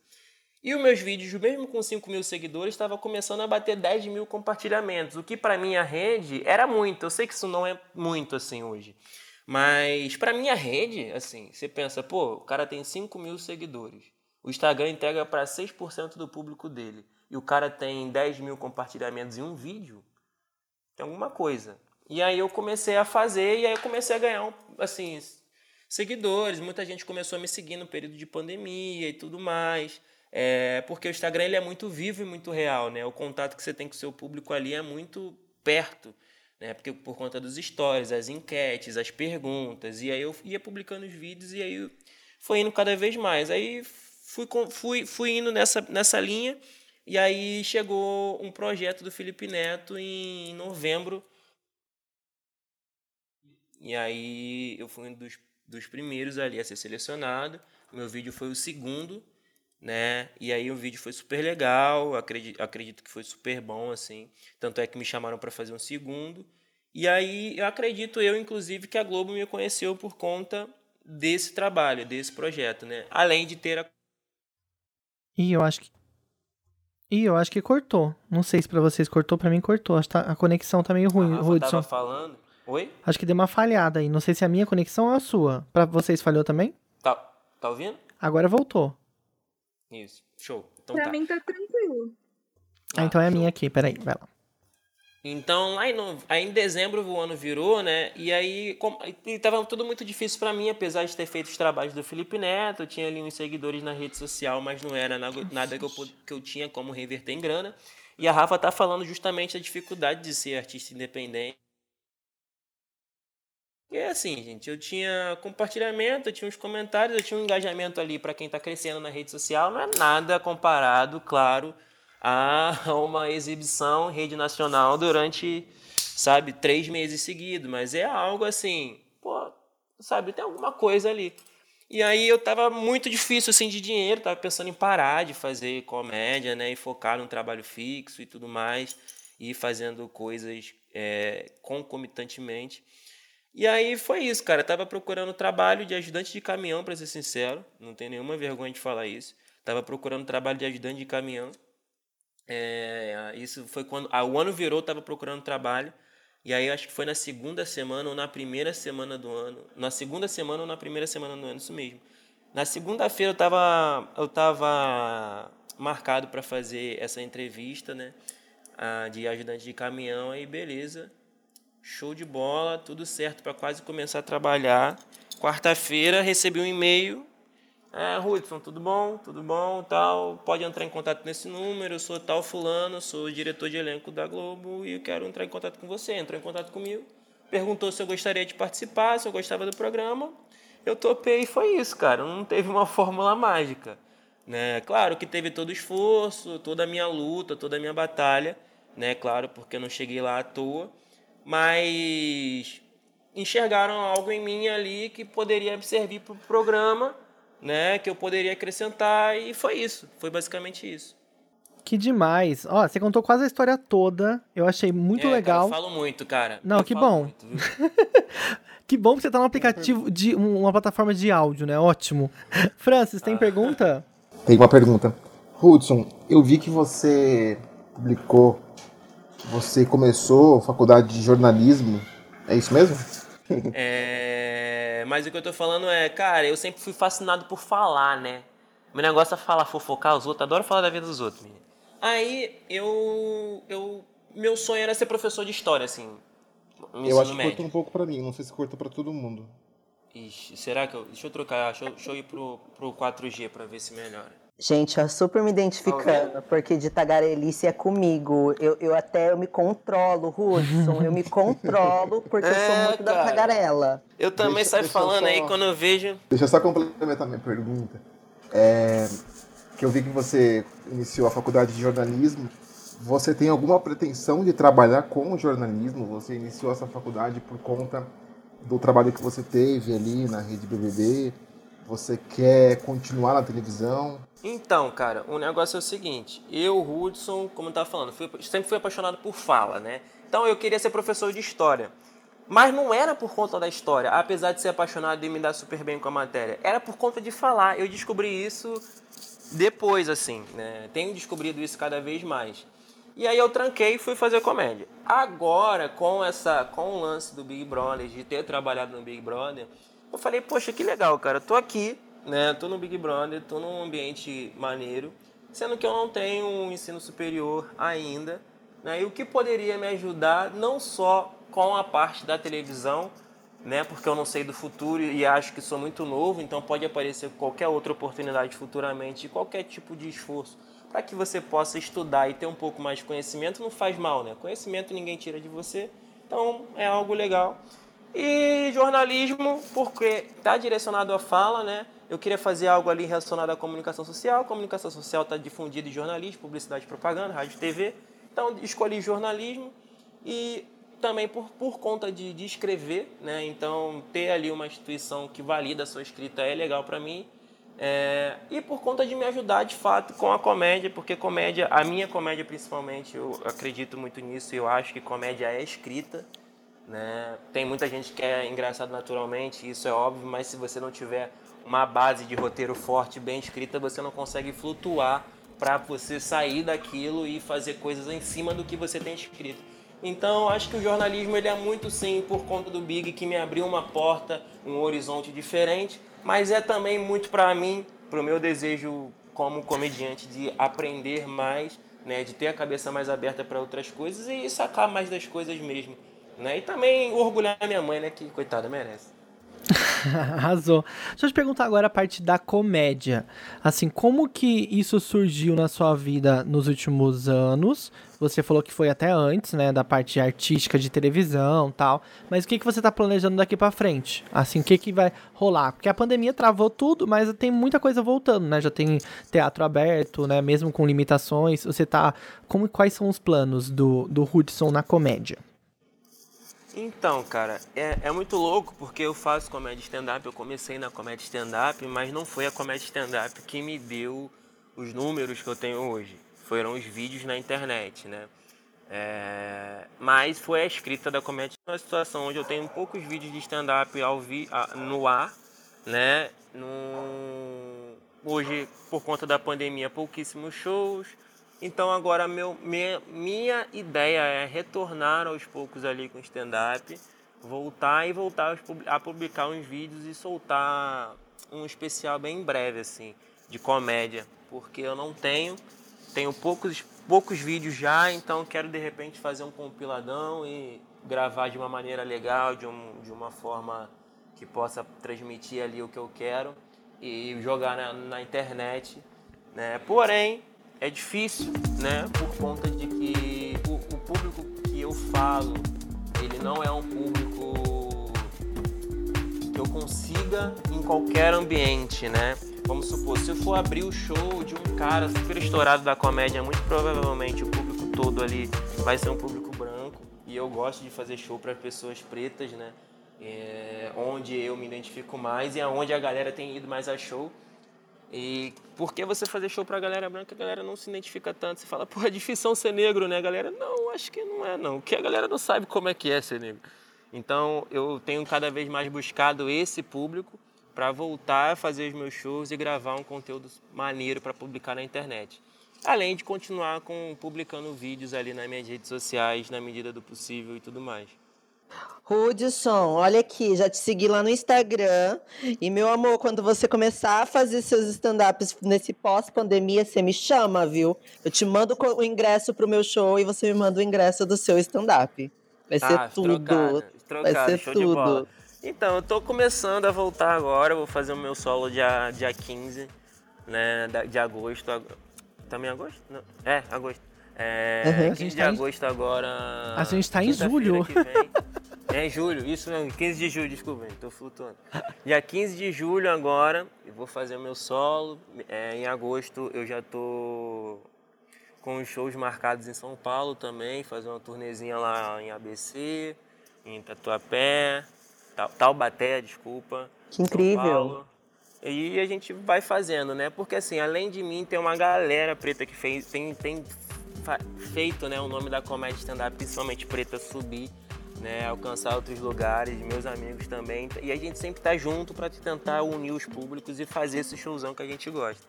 E os meus vídeos, mesmo com 5 mil seguidores, estava começando a bater 10 mil compartilhamentos, o que para minha rede era muito. Eu sei que isso não é muito assim hoje. Mas para minha rede, assim, você pensa, pô, o cara tem 5 mil seguidores. O Instagram entrega para 6% do público dele. E o cara tem 10 mil compartilhamentos em um vídeo. Tem alguma coisa. E aí eu comecei a fazer e aí eu comecei a ganhar, assim, seguidores. Muita gente começou a me seguir no período de pandemia e tudo mais. É, porque o Instagram ele é muito vivo e muito real, né? O contato que você tem com o seu público ali é muito perto, né? Porque por conta dos stories, as enquetes, as perguntas. E aí eu ia publicando os vídeos e aí foi indo cada vez mais. Aí fui, fui, fui indo nessa, nessa linha e aí chegou um projeto do Felipe Neto em novembro e aí eu fui um dos, dos primeiros ali a ser selecionado. Meu vídeo foi o segundo, né? E aí o vídeo foi super legal, acredito, acredito que foi super bom, assim. Tanto é que me chamaram para fazer um segundo. E aí eu acredito eu, inclusive, que a Globo me conheceu por conta desse trabalho, desse projeto, né? Além de ter a... E eu acho que e eu acho que cortou. Não sei se para vocês cortou, para mim cortou. Acho que tá, a conexão tá meio ruim. A Rafa tava falando Oi? Acho que deu uma falhada aí. Não sei se é a minha conexão ou a sua. Pra vocês falhou também? Tá, tá ouvindo? Agora voltou. Isso, show. Então pra tá. mim tá tranquilo. Ah, então é a minha aqui, peraí, vai lá. Então, lá em, aí em dezembro o ano virou, né? E aí com, e tava tudo muito difícil para mim, apesar de ter feito os trabalhos do Felipe Neto. Eu tinha ali uns seguidores na rede social, mas não era nada, nada que, eu, que eu tinha como reverter em grana. E a Rafa tá falando justamente da dificuldade de ser artista independente. E é assim, gente, eu tinha compartilhamento, eu tinha uns comentários, eu tinha um engajamento ali para quem está crescendo na rede social. Não é nada comparado, claro, a [LAUGHS] uma exibição rede nacional durante, sabe, três meses seguidos. Mas é algo assim, pô, sabe, tem alguma coisa ali. E aí eu tava muito difícil assim de dinheiro, tava pensando em parar de fazer comédia, né, e focar num trabalho fixo e tudo mais, e fazendo coisas é, concomitantemente. E aí foi isso, cara. Eu tava procurando trabalho de ajudante de caminhão, para ser sincero. Não tenho nenhuma vergonha de falar isso. Tava procurando trabalho de ajudante de caminhão. É, isso foi quando. Ah, o ano virou, tava procurando trabalho. E aí acho que foi na segunda semana ou na primeira semana do ano. Na segunda semana ou na primeira semana do ano, isso mesmo. Na segunda-feira eu tava, eu tava marcado para fazer essa entrevista, né? de ajudante de caminhão, aí beleza. Show de bola, tudo certo para quase começar a trabalhar. Quarta-feira recebi um e-mail. É, Hudson, tudo bom? Tudo bom? Tal. Pode entrar em contato nesse número. Eu sou tal fulano, sou diretor de elenco da Globo e eu quero entrar em contato com você. Entrou em contato comigo. Perguntou se eu gostaria de participar, se eu gostava do programa. Eu topei e foi isso, cara. Não teve uma [LAUGHS] fórmula mágica. Né? Claro que teve todo o esforço, toda a minha luta, toda a minha batalha, né? Claro, porque eu não cheguei lá à toa mas enxergaram algo em mim ali que poderia servir para o programa, né? Que eu poderia acrescentar e foi isso. Foi basicamente isso. Que demais. Ó, você contou quase a história toda. Eu achei muito é, legal. Cara, eu falo muito, cara. Não, eu que bom. Muito, [LAUGHS] que bom que você tá no aplicativo de uma plataforma de áudio, né? Ótimo. [LAUGHS] Francis, tem ah. pergunta? Tem uma pergunta. Hudson, eu vi que você publicou você começou faculdade de jornalismo, é isso mesmo? é, mas o que eu tô falando é, cara, eu sempre fui fascinado por falar, né? Meu negócio é falar, fofocar os outros, adoro falar da vida dos outros. Menina. Aí eu, eu. Meu sonho era ser professor de história, assim. Eu acho que médio. corta um pouco pra mim, não sei se corta pra todo mundo. Ixi, será que eu. Deixa eu trocar, deixa eu, deixa eu ir pro, pro 4G pra ver se melhora. Gente, eu super me identificando, tá porque de tagarelice é comigo. Eu, eu até eu me controlo, Hudson. eu me [LAUGHS] controlo porque é, eu sou é, muito cara. da tagarela. Eu também deixa, saio deixa falando só... aí quando eu vejo. Deixa eu só complementar minha pergunta. É, que eu vi que você iniciou a faculdade de jornalismo. Você tem alguma pretensão de trabalhar com jornalismo? Você iniciou essa faculdade por conta do trabalho que você teve ali na rede BBB? Você quer continuar na televisão? Então, cara, o negócio é o seguinte. Eu, Hudson, como eu tava falando, fui, sempre fui apaixonado por fala, né? Então eu queria ser professor de história. Mas não era por conta da história, apesar de ser apaixonado e me dar super bem com a matéria. Era por conta de falar. Eu descobri isso depois, assim, né? Tenho descobrido isso cada vez mais. E aí eu tranquei e fui fazer comédia. Agora, com essa, com o lance do Big Brother, de ter trabalhado no Big Brother, eu falei, poxa, que legal, cara. tô aqui, né? Tô no Big Brother, tô num ambiente maneiro, sendo que eu não tenho um ensino superior ainda, né? E o que poderia me ajudar não só com a parte da televisão, né? Porque eu não sei do futuro e acho que sou muito novo, então pode aparecer qualquer outra oportunidade futuramente, qualquer tipo de esforço para que você possa estudar e ter um pouco mais de conhecimento não faz mal, né? Conhecimento ninguém tira de você, então é algo legal. E jornalismo, porque está direcionado à fala, né? Eu queria fazer algo ali relacionado à comunicação social. Comunicação social está difundida em jornalismo, publicidade, propaganda, rádio TV. Então, escolhi jornalismo e também por, por conta de, de escrever, né? Então, ter ali uma instituição que valida a sua escrita é legal para mim. É, e por conta de me ajudar de fato com a comédia, porque comédia, a minha comédia principalmente, eu acredito muito nisso, eu acho que comédia é escrita. Né? Tem muita gente que é engraçado naturalmente, isso é óbvio, mas se você não tiver uma base de roteiro forte, bem escrita, você não consegue flutuar para você sair daquilo e fazer coisas em cima do que você tem escrito. Então, acho que o jornalismo ele é muito sim por conta do Big que me abriu uma porta, um horizonte diferente, mas é também muito para mim, para o meu desejo como comediante de aprender mais, né, de ter a cabeça mais aberta para outras coisas e sacar mais das coisas mesmo, né? E também orgulhar minha mãe, né, que coitada merece. [LAUGHS] Arrasou. Deixa eu te perguntar agora a parte da comédia. Assim, como que isso surgiu na sua vida nos últimos anos? Você falou que foi até antes, né, da parte artística de televisão tal. Mas o que, que você tá planejando daqui para frente? Assim, o que, que vai rolar? Porque a pandemia travou tudo, mas tem muita coisa voltando, né? Já tem teatro aberto, né? Mesmo com limitações. Você tá. Como, quais são os planos do, do Hudson na comédia? Então, cara, é, é muito louco porque eu faço comédia stand-up, eu comecei na comédia stand-up, mas não foi a comédia stand-up que me deu os números que eu tenho hoje. Foram os vídeos na internet, né? É, mas foi a escrita da comédia uma situação onde eu tenho poucos vídeos de stand-up ao no ar, né? No, hoje, por conta da pandemia, pouquíssimos shows então agora meu, minha, minha ideia é retornar aos poucos ali com stand-up, voltar e voltar a publicar uns vídeos e soltar um especial bem breve assim, de comédia, porque eu não tenho, tenho poucos, poucos vídeos já, então quero de repente fazer um compiladão e gravar de uma maneira legal, de, um, de uma forma que possa transmitir ali o que eu quero e jogar na, na internet. Né? Porém, é difícil, né? Por conta de que o, o, público que eu falo, ele não é um público que eu consiga em qualquer ambiente, né? Vamos supor, se eu for abrir o show de um cara super estourado da comédia, muito provavelmente o público todo ali vai ser um público branco. E eu gosto de fazer show para pessoas pretas, né? É, onde eu me identifico mais e aonde a galera tem ido mais a show. E por que você fazer show pra galera branca, a galera não se identifica tanto? Você fala, pô, é difícil ser negro, né, galera? Não, acho que não é, não. Que a galera não sabe como é que é ser negro. Então, eu tenho cada vez mais buscado esse público para voltar a fazer os meus shows e gravar um conteúdo maneiro para publicar na internet. Além de continuar com publicando vídeos ali nas minhas redes sociais, na medida do possível e tudo mais. Hudson, olha aqui, já te segui lá no Instagram. E, meu amor, quando você começar a fazer seus stand-ups nesse pós-pandemia, você me chama, viu? Eu te mando o ingresso pro meu show e você me manda o ingresso do seu stand-up. Vai ser ah, tudo. Trocado, trocado, Vai ser tudo. Então, eu tô começando a voltar agora. Vou fazer o meu solo dia, dia 15 né, de agosto. Também agosto? Não. É, agosto. É, uhum. 15 de tá agosto em... agora. A gente tá em julho. [LAUGHS] É em julho, isso mesmo, 15 de julho, desculpa, tô flutuando. Dia 15 de julho agora, eu vou fazer o meu solo. É, em agosto eu já tô com os shows marcados em São Paulo também, fazer uma turnezinha lá em ABC, em Tatuapé, Taubaté, desculpa. Que incrível. E a gente vai fazendo, né? Porque assim, além de mim, tem uma galera preta que fez, tem, tem feito né, o nome da comédia stand-up, principalmente preta, subir né, alcançar outros lugares, meus amigos também. E a gente sempre está junto para tentar unir os públicos e fazer esse showzão que a gente gosta.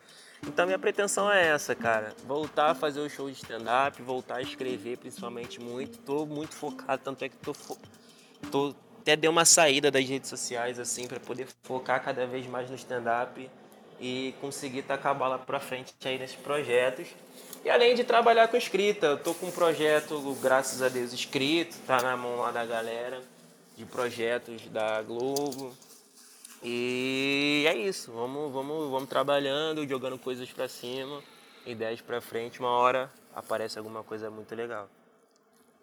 Então minha pretensão é essa, cara. Voltar a fazer o show de stand-up, voltar a escrever principalmente muito. Tô muito focado, tanto é que tô, fo... tô até dei uma saída das redes sociais assim para poder focar cada vez mais no stand-up e conseguir tacar a bola para frente aí nesses projetos. E além de trabalhar com escrita, eu tô com um projeto, graças a Deus, escrito, tá na mão lá da galera, de projetos da Globo. E é isso, vamos, vamos, vamos trabalhando, jogando coisas para cima, ideias para frente, uma hora aparece alguma coisa muito legal.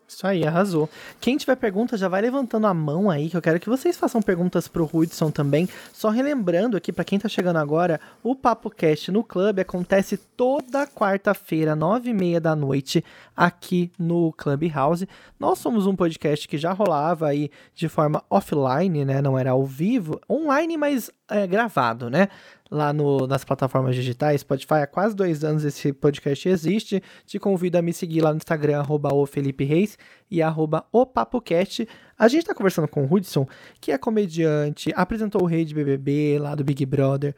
Isso aí, arrasou. Quem tiver pergunta, já vai levantando a mão aí, que eu quero que vocês façam perguntas pro Hudson também. Só relembrando aqui, para quem tá chegando agora, o Papo Cast no Clube acontece toda quarta-feira, nove e meia da noite, aqui no Clubhouse. Nós somos um podcast que já rolava aí de forma offline, né? Não era ao vivo, online, mas é, gravado, né? Lá no, nas plataformas digitais, Spotify, há quase dois anos esse podcast existe. Te convido a me seguir lá no Instagram, arroba o Felipe Reis e arroba o. A gente está conversando com o Hudson, que é comediante, apresentou o Rei de BBB lá do Big Brother,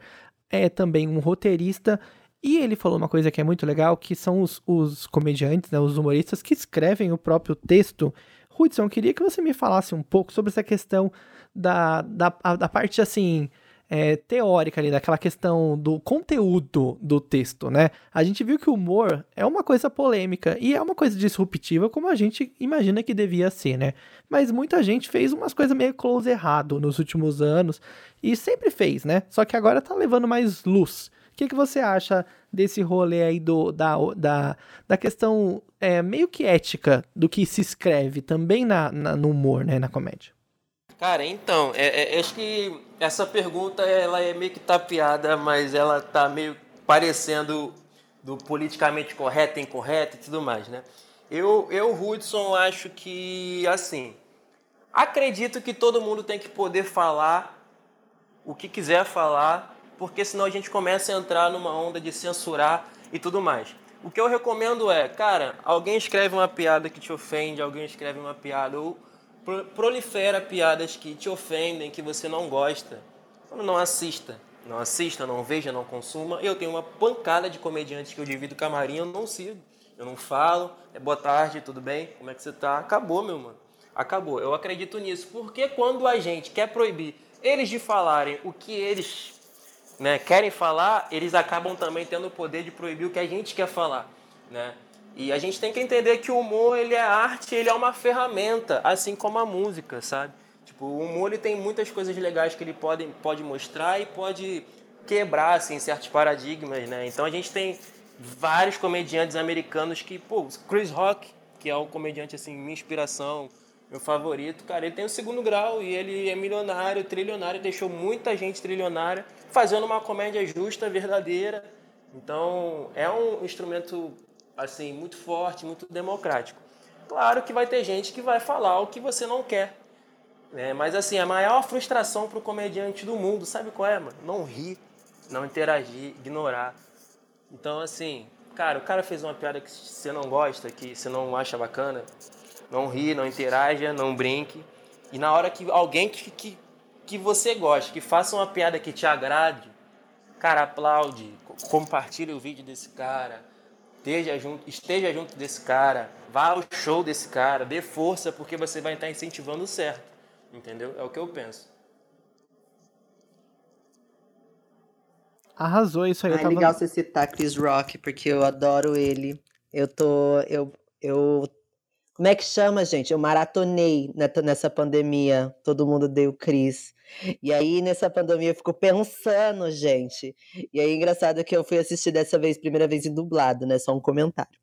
é também um roteirista e ele falou uma coisa que é muito legal, que são os, os comediantes, né, os humoristas que escrevem o próprio texto. Hudson, eu queria que você me falasse um pouco sobre essa questão da, da, da parte, assim, é, teórica ali, daquela questão do conteúdo do texto, né? A gente viu que o humor é uma coisa polêmica e é uma coisa disruptiva como a gente imagina que devia ser, né? Mas muita gente fez umas coisas meio close errado nos últimos anos e sempre fez, né? Só que agora tá levando mais luz. O que, que você acha desse rolê aí do, da, da, da questão é, meio que ética do que se escreve também na, na no humor, né, na comédia? Cara, então, é, é, acho que essa pergunta ela é meio que tapeada, mas ela tá meio parecendo do politicamente correto, incorreto e tudo mais, né? Eu, eu, Hudson, acho que, assim, acredito que todo mundo tem que poder falar o que quiser falar, porque senão a gente começa a entrar numa onda de censurar e tudo mais. O que eu recomendo é, cara, alguém escreve uma piada que te ofende, alguém escreve uma piada, ou prolifera piadas que te ofendem, que você não gosta. Não assista. Não assista, não veja, não consuma. Eu tenho uma pancada de comediantes que eu divido camarim, eu não sigo. Eu não falo. É boa tarde, tudo bem? Como é que você tá? Acabou, meu mano. Acabou. Eu acredito nisso. Porque quando a gente quer proibir eles de falarem o que eles né, querem falar, eles acabam também tendo o poder de proibir o que a gente quer falar. Né? E a gente tem que entender que o humor ele é arte, ele é uma ferramenta, assim como a música, sabe? Tipo, o humor ele tem muitas coisas legais que ele pode, pode mostrar e pode quebrar assim, certos paradigmas, né? Então a gente tem vários comediantes americanos que, pô, Chris Rock, que é o comediante assim, minha inspiração, meu favorito, cara, ele tem o segundo grau e ele é milionário, trilionário, deixou muita gente trilionária fazendo uma comédia justa, verdadeira. Então, é um instrumento assim, muito forte, muito democrático. Claro que vai ter gente que vai falar o que você não quer. Né? Mas assim, a maior frustração para o comediante do mundo, sabe qual é, mano? Não rir, não interagir, ignorar. Então, assim, cara, o cara fez uma piada que você não gosta, que você não acha bacana, não ri, não interaja, não brinque. E na hora que alguém que, que, que você gosta, que faça uma piada que te agrade, cara, aplaude, compartilha o vídeo desse cara, esteja junto, esteja junto desse cara, vá ao show desse cara, dê força porque você vai estar incentivando o certo. Entendeu? É o que eu penso. Arrasou isso aí. Ah, é tava... legal você citar Chris Rock, porque eu adoro ele. Eu tô. Eu, eu como é que chama, gente? Eu maratonei nessa pandemia. Todo mundo deu Cris. E aí, nessa pandemia, eu fico pensando, gente. E aí, engraçado que eu fui assistir dessa vez, primeira vez em dublado, né? Só um comentário.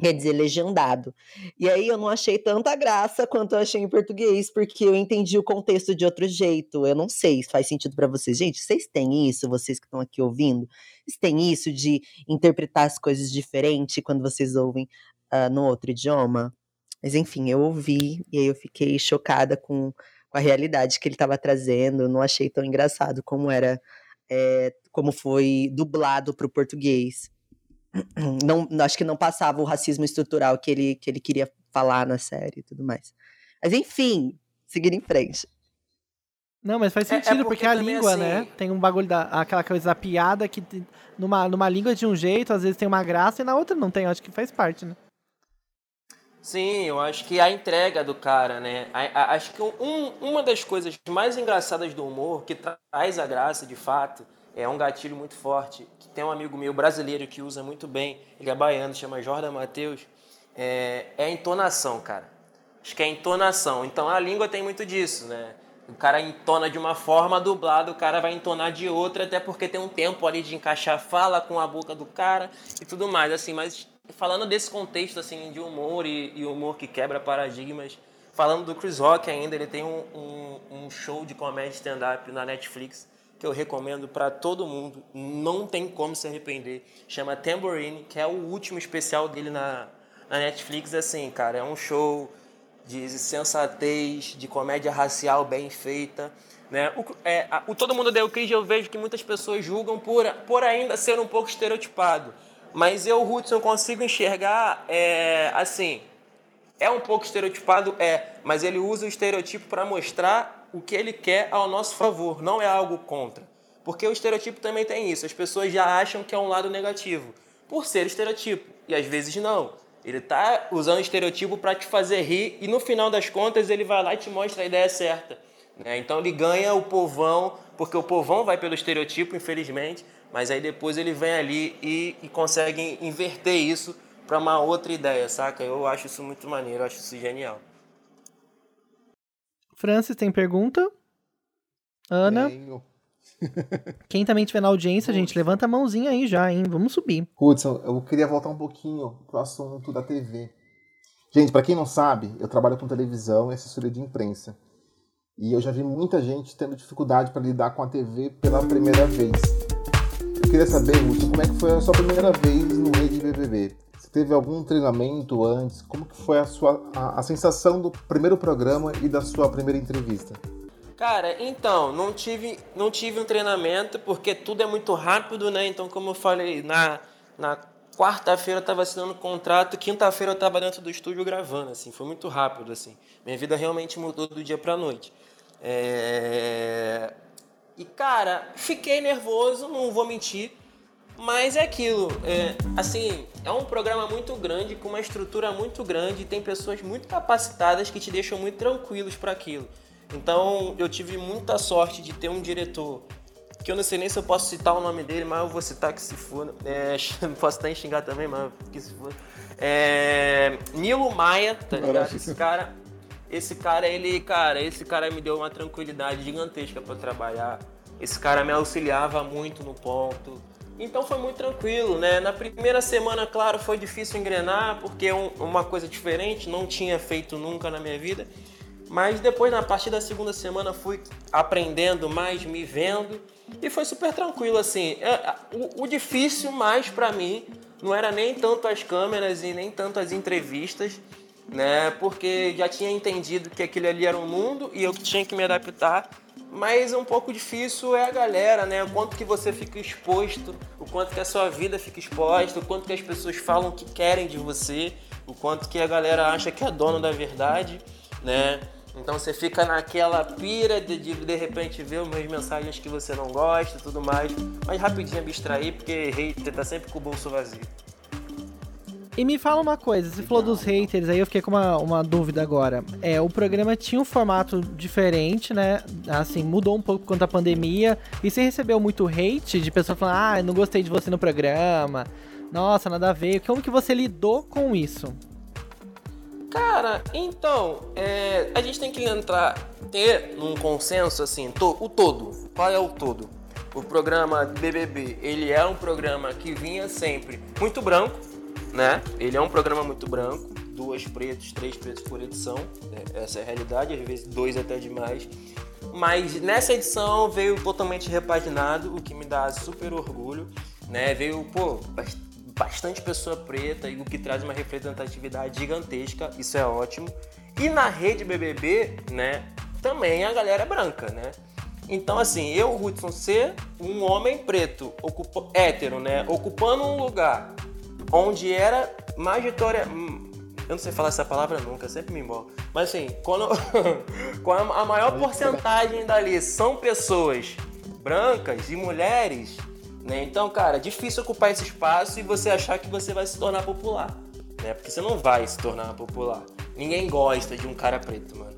Quer dizer, legendado. E aí eu não achei tanta graça quanto eu achei em português, porque eu entendi o contexto de outro jeito. Eu não sei se faz sentido para vocês. Gente, vocês têm isso, vocês que estão aqui ouvindo? Vocês têm isso de interpretar as coisas diferente quando vocês ouvem uh, no outro idioma? Mas enfim, eu ouvi e aí eu fiquei chocada com, com a realidade que ele estava trazendo. Não achei tão engraçado como era, é, como foi dublado para o português. [CLEARS THROAT] Não, acho que não passava o racismo estrutural que ele, que ele queria falar na série e tudo mais. Mas enfim, seguir em frente. Não, mas faz sentido, é, é porque, porque a língua, né, assim... né? Tem um bagulho da. aquela coisa da piada que numa, numa língua de um jeito, às vezes tem uma graça e na outra não tem. acho que faz parte, né? Sim, eu acho que a entrega do cara, né? A, a, acho que um, uma das coisas mais engraçadas do humor, que traz a graça de fato, é um gatilho muito forte. Que tem um amigo meu brasileiro que usa muito bem, ele é baiano, chama Jordan Matheus, é, é a entonação, cara. Acho que é a entonação. Então a língua tem muito disso, né? O cara entona de uma forma, dublado, o cara vai entonar de outra, até porque tem um tempo ali de encaixar fala com a boca do cara e tudo mais, assim, mas falando desse contexto assim de humor e, e, humor que quebra paradigmas, falando do Chris Rock ainda, ele tem um, um, um show de comédia stand-up na Netflix que eu recomendo para todo mundo, não tem como se arrepender. Chama Tambourine, que é o último especial dele na, na Netflix. Assim, cara, é um show de sensatez, de comédia racial bem feita. Né? O, é, a, o Todo Mundo Deu Cris eu vejo que muitas pessoas julgam por, por ainda ser um pouco estereotipado. Mas eu, Hudson, consigo enxergar é, assim. É um pouco estereotipado, é, mas ele usa o estereotipo para mostrar o que ele quer ao nosso favor, não é algo contra. Porque o estereotipo também tem isso, as pessoas já acham que é um lado negativo, por ser estereotipo, e às vezes não. Ele está usando estereotipo para te fazer rir e no final das contas ele vai lá e te mostra a ideia certa. Né? Então ele ganha o povão porque o povão vai pelo estereotipo, infelizmente, mas aí depois ele vem ali e, e consegue inverter isso para uma outra ideia, saca? Eu acho isso muito maneiro, eu acho isso genial. Francis, tem pergunta? Ana? Tenho. [LAUGHS] Quem também estiver na audiência, gente, levanta a mãozinha aí já, hein? Vamos subir. Hudson, eu queria voltar um pouquinho pro assunto da TV. Gente, para quem não sabe, eu trabalho com televisão e assessoria de imprensa. E eu já vi muita gente tendo dificuldade para lidar com a TV pela primeira vez. Eu queria saber, Hudson, como é que foi a sua primeira vez no Rede BBB? Você teve algum treinamento antes? Como que foi a sua a, a sensação do primeiro programa e da sua primeira entrevista? Cara, então, não tive, não tive um treinamento porque tudo é muito rápido, né? Então, como eu falei, na, na quarta-feira eu estava assinando contrato, quinta-feira eu estava dentro do estúdio gravando, assim, foi muito rápido, assim. Minha vida realmente mudou do dia para noite. É... E, cara, fiquei nervoso, não vou mentir, mas é aquilo, é, assim, é um programa muito grande, com uma estrutura muito grande, tem pessoas muito capacitadas que te deixam muito tranquilos para aquilo. Então eu tive muita sorte de ter um diretor que eu não sei nem se eu posso citar o nome dele, mas eu vou citar que se for. É, [LAUGHS] posso até xingar também, mas que se for. É, Nilo Maia, tá ligado? Esse cara, esse cara, ele, cara, esse cara me deu uma tranquilidade gigantesca para trabalhar. Esse cara me auxiliava muito no ponto. Então foi muito tranquilo, né? Na primeira semana, claro, foi difícil engrenar, porque é um, uma coisa diferente, não tinha feito nunca na minha vida. Mas depois, na partir da segunda semana, fui aprendendo mais, me vendo e foi super tranquilo assim. É, o difícil mais para mim não era nem tanto as câmeras e nem tanto as entrevistas, né? Porque já tinha entendido que aquilo ali era um mundo e eu tinha que me adaptar. Mas um pouco difícil é a galera, né? O quanto que você fica exposto, o quanto que a sua vida fica exposta, o quanto que as pessoas falam que querem de você, o quanto que a galera acha que é dono da verdade, né? Então você fica naquela pira de, de de repente ver umas mensagens que você não gosta e tudo mais. Mas rapidinho abstrair, porque hater tá sempre com o bolso vazio. E me fala uma coisa, você falou dos haters, aí eu fiquei com uma, uma dúvida agora. É, o programa tinha um formato diferente, né? Assim, mudou um pouco quanto à pandemia. E você recebeu muito hate de pessoas falando, ah, não gostei de você no programa. Nossa, nada a ver. Como que você lidou com isso? Cara, então, é, a gente tem que entrar, ter um consenso assim, to, o todo. Qual é o todo? O programa BBB, ele é um programa que vinha sempre muito branco, né? Ele é um programa muito branco, duas pretos, três pretos por edição, né? essa é a realidade, às vezes dois até demais. Mas nessa edição veio totalmente repaginado, o que me dá super orgulho, né? Veio, pô, bastante pessoa preta e o que traz uma representatividade gigantesca, isso é ótimo. E na rede BBB, né, também a galera é branca, né? Então, assim, eu, Hudson, ser um homem preto, ocupa, hétero, né, ocupando um lugar onde era majoria... Hum, eu não sei falar essa palavra nunca, sempre me embolo. Mas, assim, quando, [LAUGHS] quando a maior porcentagem dali são pessoas brancas e mulheres, né? Então, cara, é difícil ocupar esse espaço e você achar que você vai se tornar popular. Né? Porque você não vai se tornar popular. Ninguém gosta de um cara preto, mano.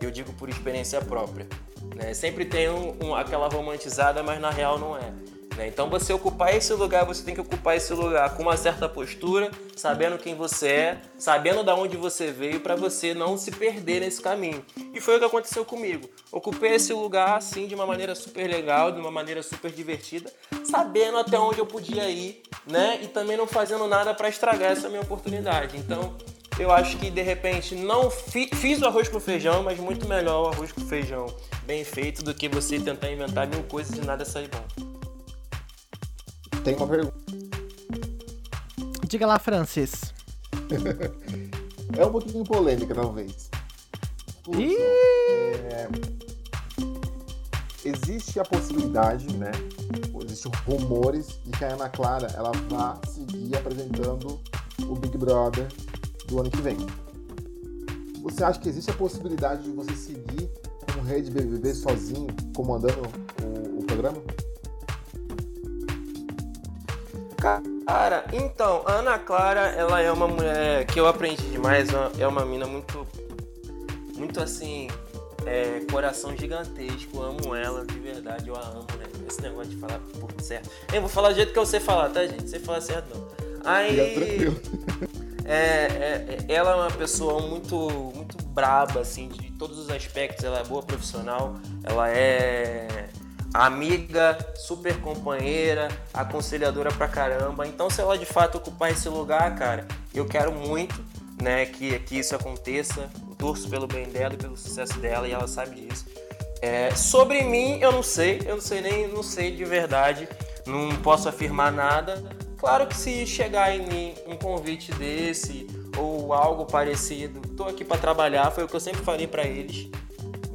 Eu digo por experiência própria. Né? Sempre tem um, um, aquela romantizada, mas na real não é. Né? Então você ocupar esse lugar, você tem que ocupar esse lugar com uma certa postura, sabendo quem você é, sabendo da onde você veio, para você não se perder nesse caminho. E foi o que aconteceu comigo. Ocupei esse lugar assim de uma maneira super legal, de uma maneira super divertida, sabendo até onde eu podia ir, né? E também não fazendo nada para estragar essa minha oportunidade. Então, eu acho que de repente não fi, fiz o arroz com feijão, mas muito melhor o arroz com feijão bem feito do que você tentar inventar mil coisas e nada sair bom. Tem uma pergunta. Diga lá, Francis. [LAUGHS] é um pouquinho polêmica, talvez. é... Existe a possibilidade, né? Existem rumores de que a Ana Clara ela vá seguir apresentando o Big Brother do ano que vem. Você acha que existe a possibilidade de você seguir como rede BBB sozinho, comandando o, o programa? Cara, então, a Ana Clara, ela é uma mulher que eu aprendi demais, é uma mina muito, muito assim, é, coração gigantesco, amo ela, de verdade, eu a amo, né? Esse negócio de falar por certo. Eu vou falar do jeito que eu sei falar, tá, gente? Você fala certo não. Aí. É, é, é, ela é uma pessoa muito, muito braba, assim, de todos os aspectos. Ela é boa profissional, ela é amiga, super companheira, aconselhadora pra caramba. Então, se ela de fato ocupar esse lugar, cara, eu quero muito, né, que, que isso aconteça. Eu torço pelo bem dela e pelo sucesso dela e ela sabe disso. É, sobre mim, eu não sei, eu não sei nem, não sei de verdade, não posso afirmar nada. Claro que se chegar em mim um convite desse ou algo parecido, tô aqui para trabalhar, foi o que eu sempre falei para eles.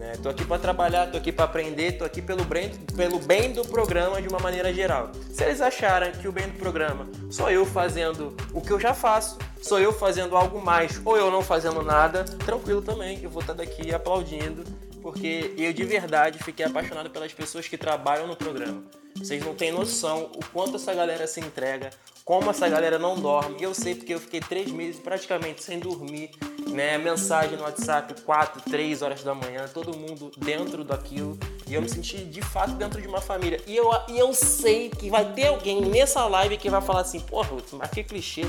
Né? Tô aqui para trabalhar, tô aqui para aprender, tô aqui pelo bem, pelo bem do programa de uma maneira geral. Se eles acharem que o bem do programa sou eu fazendo o que eu já faço, sou eu fazendo algo mais ou eu não fazendo nada, tranquilo também, eu vou estar daqui aplaudindo, porque eu de verdade fiquei apaixonado pelas pessoas que trabalham no programa. Vocês não têm noção o quanto essa galera se entrega, como essa galera não dorme. Eu sei porque eu fiquei três meses praticamente sem dormir, né? Mensagem no WhatsApp, quatro, três horas da manhã, todo mundo dentro daquilo. E eu me senti de fato dentro de uma família. E eu, e eu sei que vai ter alguém nessa live que vai falar assim, porra, mas que clichê.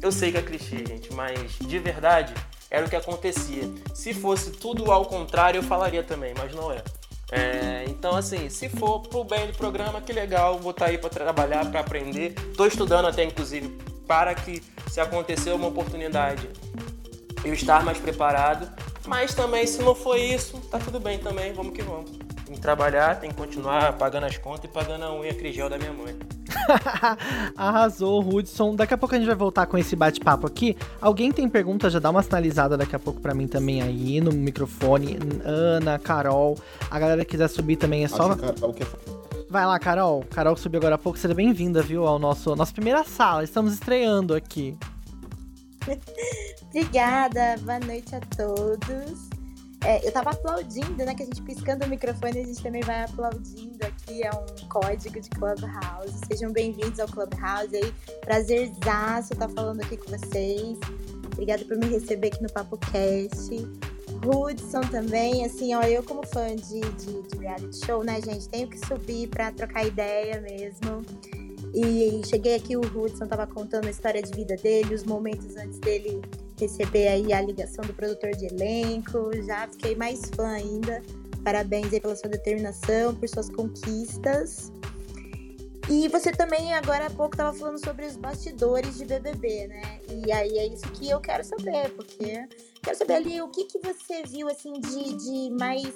Eu sei que é clichê, gente, mas de verdade era o que acontecia. Se fosse tudo ao contrário, eu falaria também, mas não é. É, então, assim, se for pro bem do programa, que legal, vou estar tá aí para trabalhar, para aprender. Estou estudando até, inclusive, para que, se acontecer uma oportunidade, eu estar mais preparado. Mas também, se não for isso, tá tudo bem também, vamos que vamos. Tem que trabalhar, tem que continuar pagando as contas e pagando a unha crigel da minha mãe. [LAUGHS] Arrasou, Hudson. Daqui a pouco a gente vai voltar com esse bate-papo aqui. Alguém tem pergunta? Já dá uma sinalizada daqui a pouco para mim também aí no microfone. Ana, Carol. A galera que quiser subir também é só. Vai lá, Carol. Carol subiu agora há pouco. Seja bem-vinda, viu, ao nosso nossa primeira sala. Estamos estreando aqui. [LAUGHS] Obrigada. Boa noite a todos. É, eu tava aplaudindo, né? Que a gente piscando o microfone, a gente também vai aplaudindo aqui. É um código de Clubhouse. Sejam bem-vindos ao Clubhouse aí. Prazerzaço estar tá falando aqui com vocês. Obrigada por me receber aqui no Papo Cast. Hudson também, assim, ó, eu como fã de, de, de reality show, né, gente, tenho que subir para trocar ideia mesmo. E cheguei aqui, o Hudson tava contando a história de vida dele, os momentos antes dele receber aí a ligação do produtor de elenco. Já fiquei mais fã ainda. Parabéns aí pela sua determinação, por suas conquistas. E você também, agora há pouco, estava falando sobre os bastidores de BBB, né? E aí é isso que eu quero saber, porque quero saber ali o que, que você viu, assim, de, de mais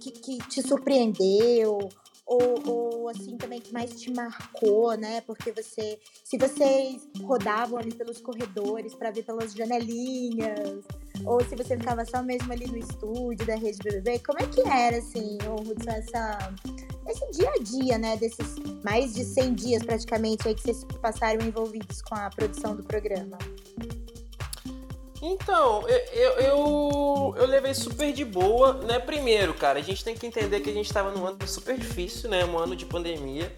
que, que te surpreendeu, ou, ou assim também que mais te marcou, né? Porque você, se vocês rodavam ali pelos corredores para ver pelas janelinhas, ou se você ficava só mesmo ali no estúdio da Rede BBB, como é que era assim, Hudson, essa esse dia a dia, né, desses mais de 100 dias praticamente aí que vocês passaram envolvidos com a produção do programa? Então, eu, eu, eu, levei super de boa, né? Primeiro, cara, a gente tem que entender que a gente estava num ano super difícil, né? Um ano de pandemia,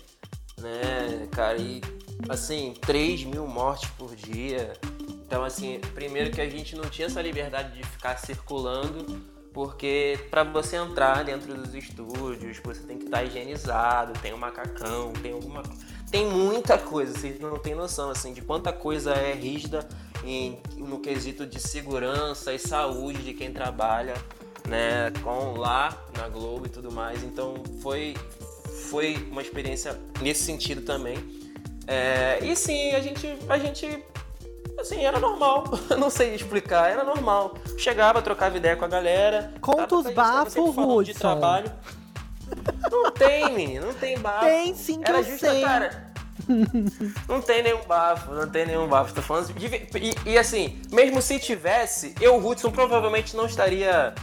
né, cara? E, assim, 3 mil mortes por dia. Então, assim, primeiro que a gente não tinha essa liberdade de ficar circulando, porque para você entrar dentro dos estúdios, você tem que estar tá higienizado, tem um macacão, tem alguma tem muita coisa, vocês não têm noção assim de quanta coisa é rígida em, no quesito de segurança e saúde de quem trabalha, né, com lá na Globo e tudo mais. Então foi foi uma experiência nesse sentido também. É, e sim, a gente a gente assim, era normal. [LAUGHS] não sei explicar, era normal. Chegava, trocava ideia com a galera. Conta os bafos, de trabalho. Não tem, menino, não tem bafo. Tem sim que era eu justa, sei. Cara, não tem nenhum bafo, não tem nenhum bafo. Tô falando de, e, e, assim, mesmo se tivesse, eu, Hudson, provavelmente não estaria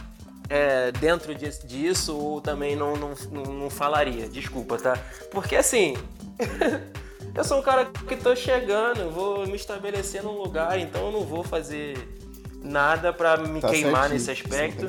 é, dentro disso ou também não, não, não, falaria. Desculpa, tá? Porque assim. [LAUGHS] eu sou um cara que tô chegando, vou me estabelecer num lugar, então eu não vou fazer nada para me tá queimar nesse aspecto.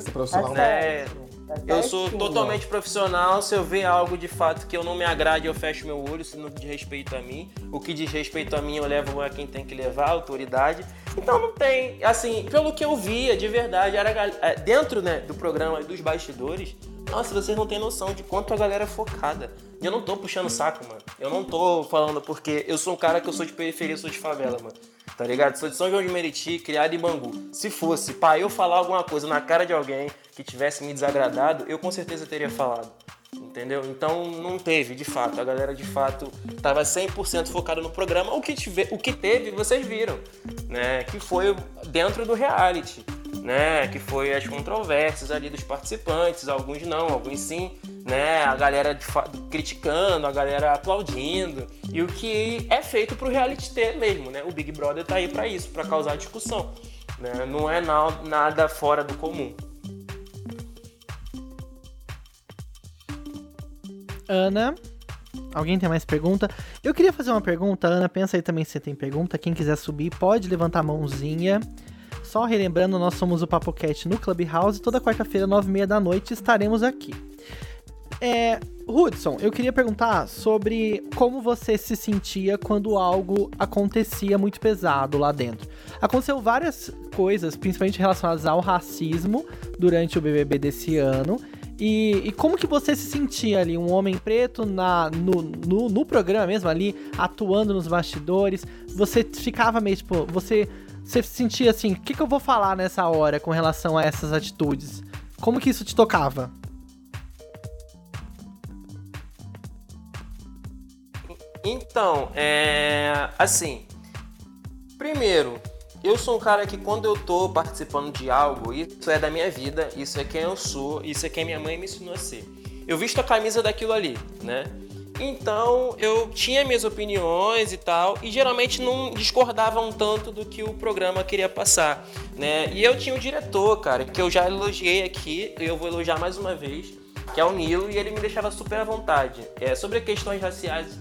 Né? Tá Eu sou totalmente profissional. Se eu ver algo de fato que eu não me agrade, eu fecho meu olho, se não diz respeito a mim. O que diz respeito a mim, eu levo a quem tem que levar, a autoridade. Então não tem, assim, pelo que eu via, de verdade, era é, dentro né, do programa dos bastidores. Nossa, vocês não têm noção de quanto a galera é focada. E eu não tô puxando saco, mano. Eu não tô falando porque eu sou um cara que eu sou de periferia, eu sou de favela, mano. Tá ligado? Sou de São João de Meriti, criado em Bangu. Se fosse pra eu falar alguma coisa na cara de alguém que tivesse me desagradado, eu com certeza teria falado. Entendeu? Então não teve, de fato. A galera de fato tava 100% focada no programa. O que, tive, o que teve, vocês viram, né? Que foi dentro do reality, né? Que foi as controvérsias ali dos participantes, alguns não, alguns sim, né? A galera criticando, a galera aplaudindo. E o que é feito pro reality ter mesmo, né? O Big Brother tá aí pra isso, pra causar discussão, né? Não é na- nada fora do comum. Ana, alguém tem mais pergunta? Eu queria fazer uma pergunta, Ana, pensa aí também se tem pergunta. Quem quiser subir, pode levantar a mãozinha. Só relembrando, nós somos o Papo Cat no Clubhouse. Toda quarta-feira, nove e meia da noite, estaremos aqui. É, Hudson, eu queria perguntar sobre como você se sentia quando algo acontecia muito pesado lá dentro. Aconteceu várias coisas, principalmente relacionadas ao racismo, durante o BBB desse ano. E, e como que você se sentia ali, um homem preto na, no, no, no programa mesmo ali, atuando nos bastidores? Você ficava meio tipo, você, você sentia assim, o que, que eu vou falar nessa hora com relação a essas atitudes? Como que isso te tocava? Então, é. Assim. Primeiro, eu sou um cara que quando eu tô participando de algo, isso é da minha vida, isso é quem eu sou, isso é quem minha mãe me ensinou a ser. Eu visto a camisa daquilo ali, né? Então eu tinha minhas opiniões e tal, e geralmente não discordava um tanto do que o programa queria passar, né? E eu tinha um diretor, cara, que eu já elogiei aqui, e eu vou elogiar mais uma vez, que é o Nilo, e ele me deixava super à vontade. É, sobre questões raciais,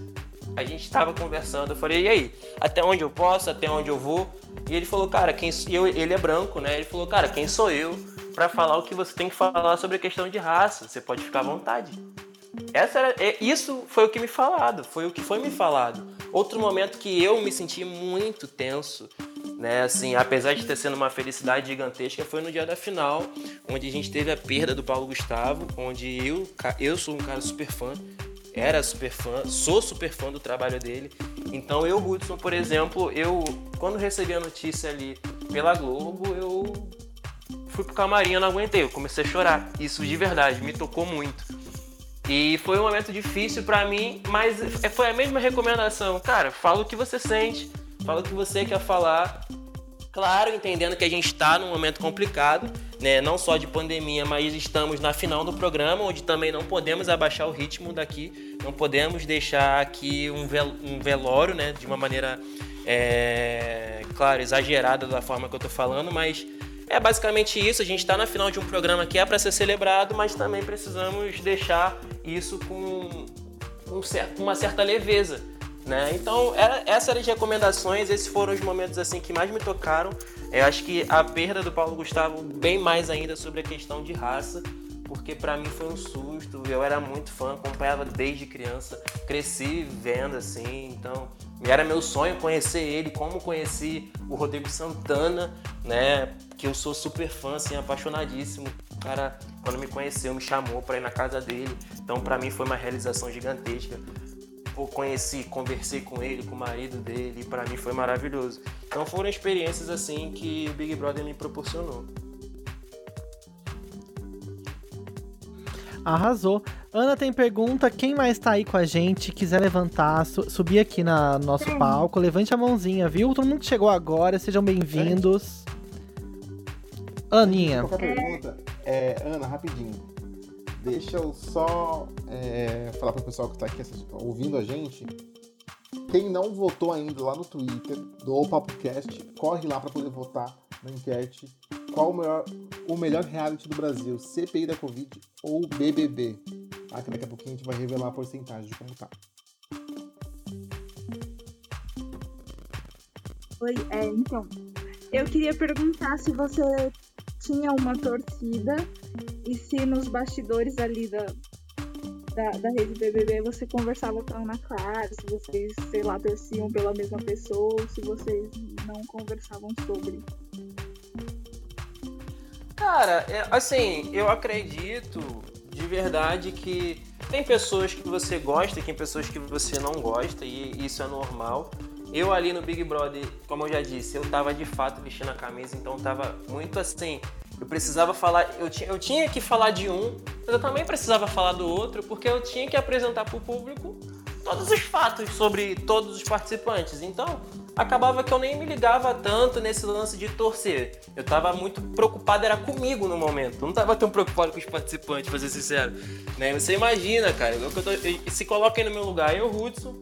a gente estava conversando, eu falei, e aí, até onde eu posso, até onde eu vou? E ele falou, cara, quem eu, ele é branco, né? Ele falou, cara, quem sou eu para falar o que você tem que falar sobre a questão de raça? Você pode ficar à vontade. Essa era, é, isso foi o que me falado, foi o que foi me falado. Outro momento que eu me senti muito tenso, né? Assim, apesar de ter sido uma felicidade gigantesca, foi no dia da final, onde a gente teve a perda do Paulo Gustavo, onde eu, eu sou um cara super fã, era super fã, sou super fã do trabalho dele. Então eu, Hudson, por exemplo, eu quando recebi a notícia ali pela Globo, eu fui pro camarim, eu não aguentei, eu comecei a chorar. Isso de verdade me tocou muito. E foi um momento difícil pra mim, mas é- foi a mesma recomendação. Cara, fala o que você sente, fala o que você quer falar. Claro, entendendo que a gente está num momento complicado, né? Não só de pandemia, mas estamos na final do programa, onde também não podemos abaixar o ritmo daqui, não podemos deixar aqui um, vel um velório, né? De uma maneira, é, claro, exagerada da forma que eu tô falando, mas é basicamente isso. A gente está na final de um programa que é para ser celebrado, mas também precisamos deixar isso com, uma certa leveza. Né? Então, era, essas eram as recomendações, esses foram os momentos assim que mais me tocaram. Eu acho que a perda do Paulo Gustavo, bem mais ainda sobre a questão de raça, porque para mim foi um susto. Eu era muito fã, acompanhava desde criança, cresci vendo assim, então era meu sonho conhecer ele, como conheci o Rodrigo Santana, né? Que eu sou super fã, assim, apaixonadíssimo. O cara, quando me conheceu, me chamou para ir na casa dele. Então, para mim foi uma realização gigantesca. Pô, conheci, conversei com ele, com o marido dele, e para mim foi maravilhoso. Então foram experiências assim que o Big Brother me proporcionou. Arrasou. Ana tem pergunta. Quem mais tá aí com a gente? Quiser levantar, su- subir aqui na no nosso palco, levante a mãozinha, viu? Todo mundo que chegou agora, sejam bem-vindos. Aninha. Qualquer pergunta, é, Ana, rapidinho. Deixa eu só é, falar para o pessoal que está aqui ouvindo a gente. Quem não votou ainda lá no Twitter do O PapoCast, corre lá para poder votar na enquete. Qual o melhor, o melhor reality do Brasil? CPI da Covid ou BBB? Ah, que daqui a pouquinho a gente vai revelar a porcentagem de como tá. Oi, é, então. Eu queria perguntar se você tinha uma torcida E se nos bastidores ali da, da, da rede BBB você conversava com a Ana Clara, se vocês, sei lá, torciam pela mesma pessoa, ou se vocês não conversavam sobre. Cara, é, assim, eu acredito de verdade que tem pessoas que você gosta e tem pessoas que você não gosta, e isso é normal. Eu ali no Big Brother, como eu já disse, eu tava de fato vestindo a camisa, então tava muito assim. Eu precisava falar, eu tinha, eu tinha que falar de um, mas eu também precisava falar do outro, porque eu tinha que apresentar para o público todos os fatos sobre todos os participantes. Então, acabava que eu nem me ligava tanto nesse lance de torcer. Eu tava muito preocupado, era comigo no momento. Eu não tava tão preocupado com os participantes, pra ser sincero. Né? Você imagina, cara, eu, eu, se coloca aí no meu lugar, eu, Hudson,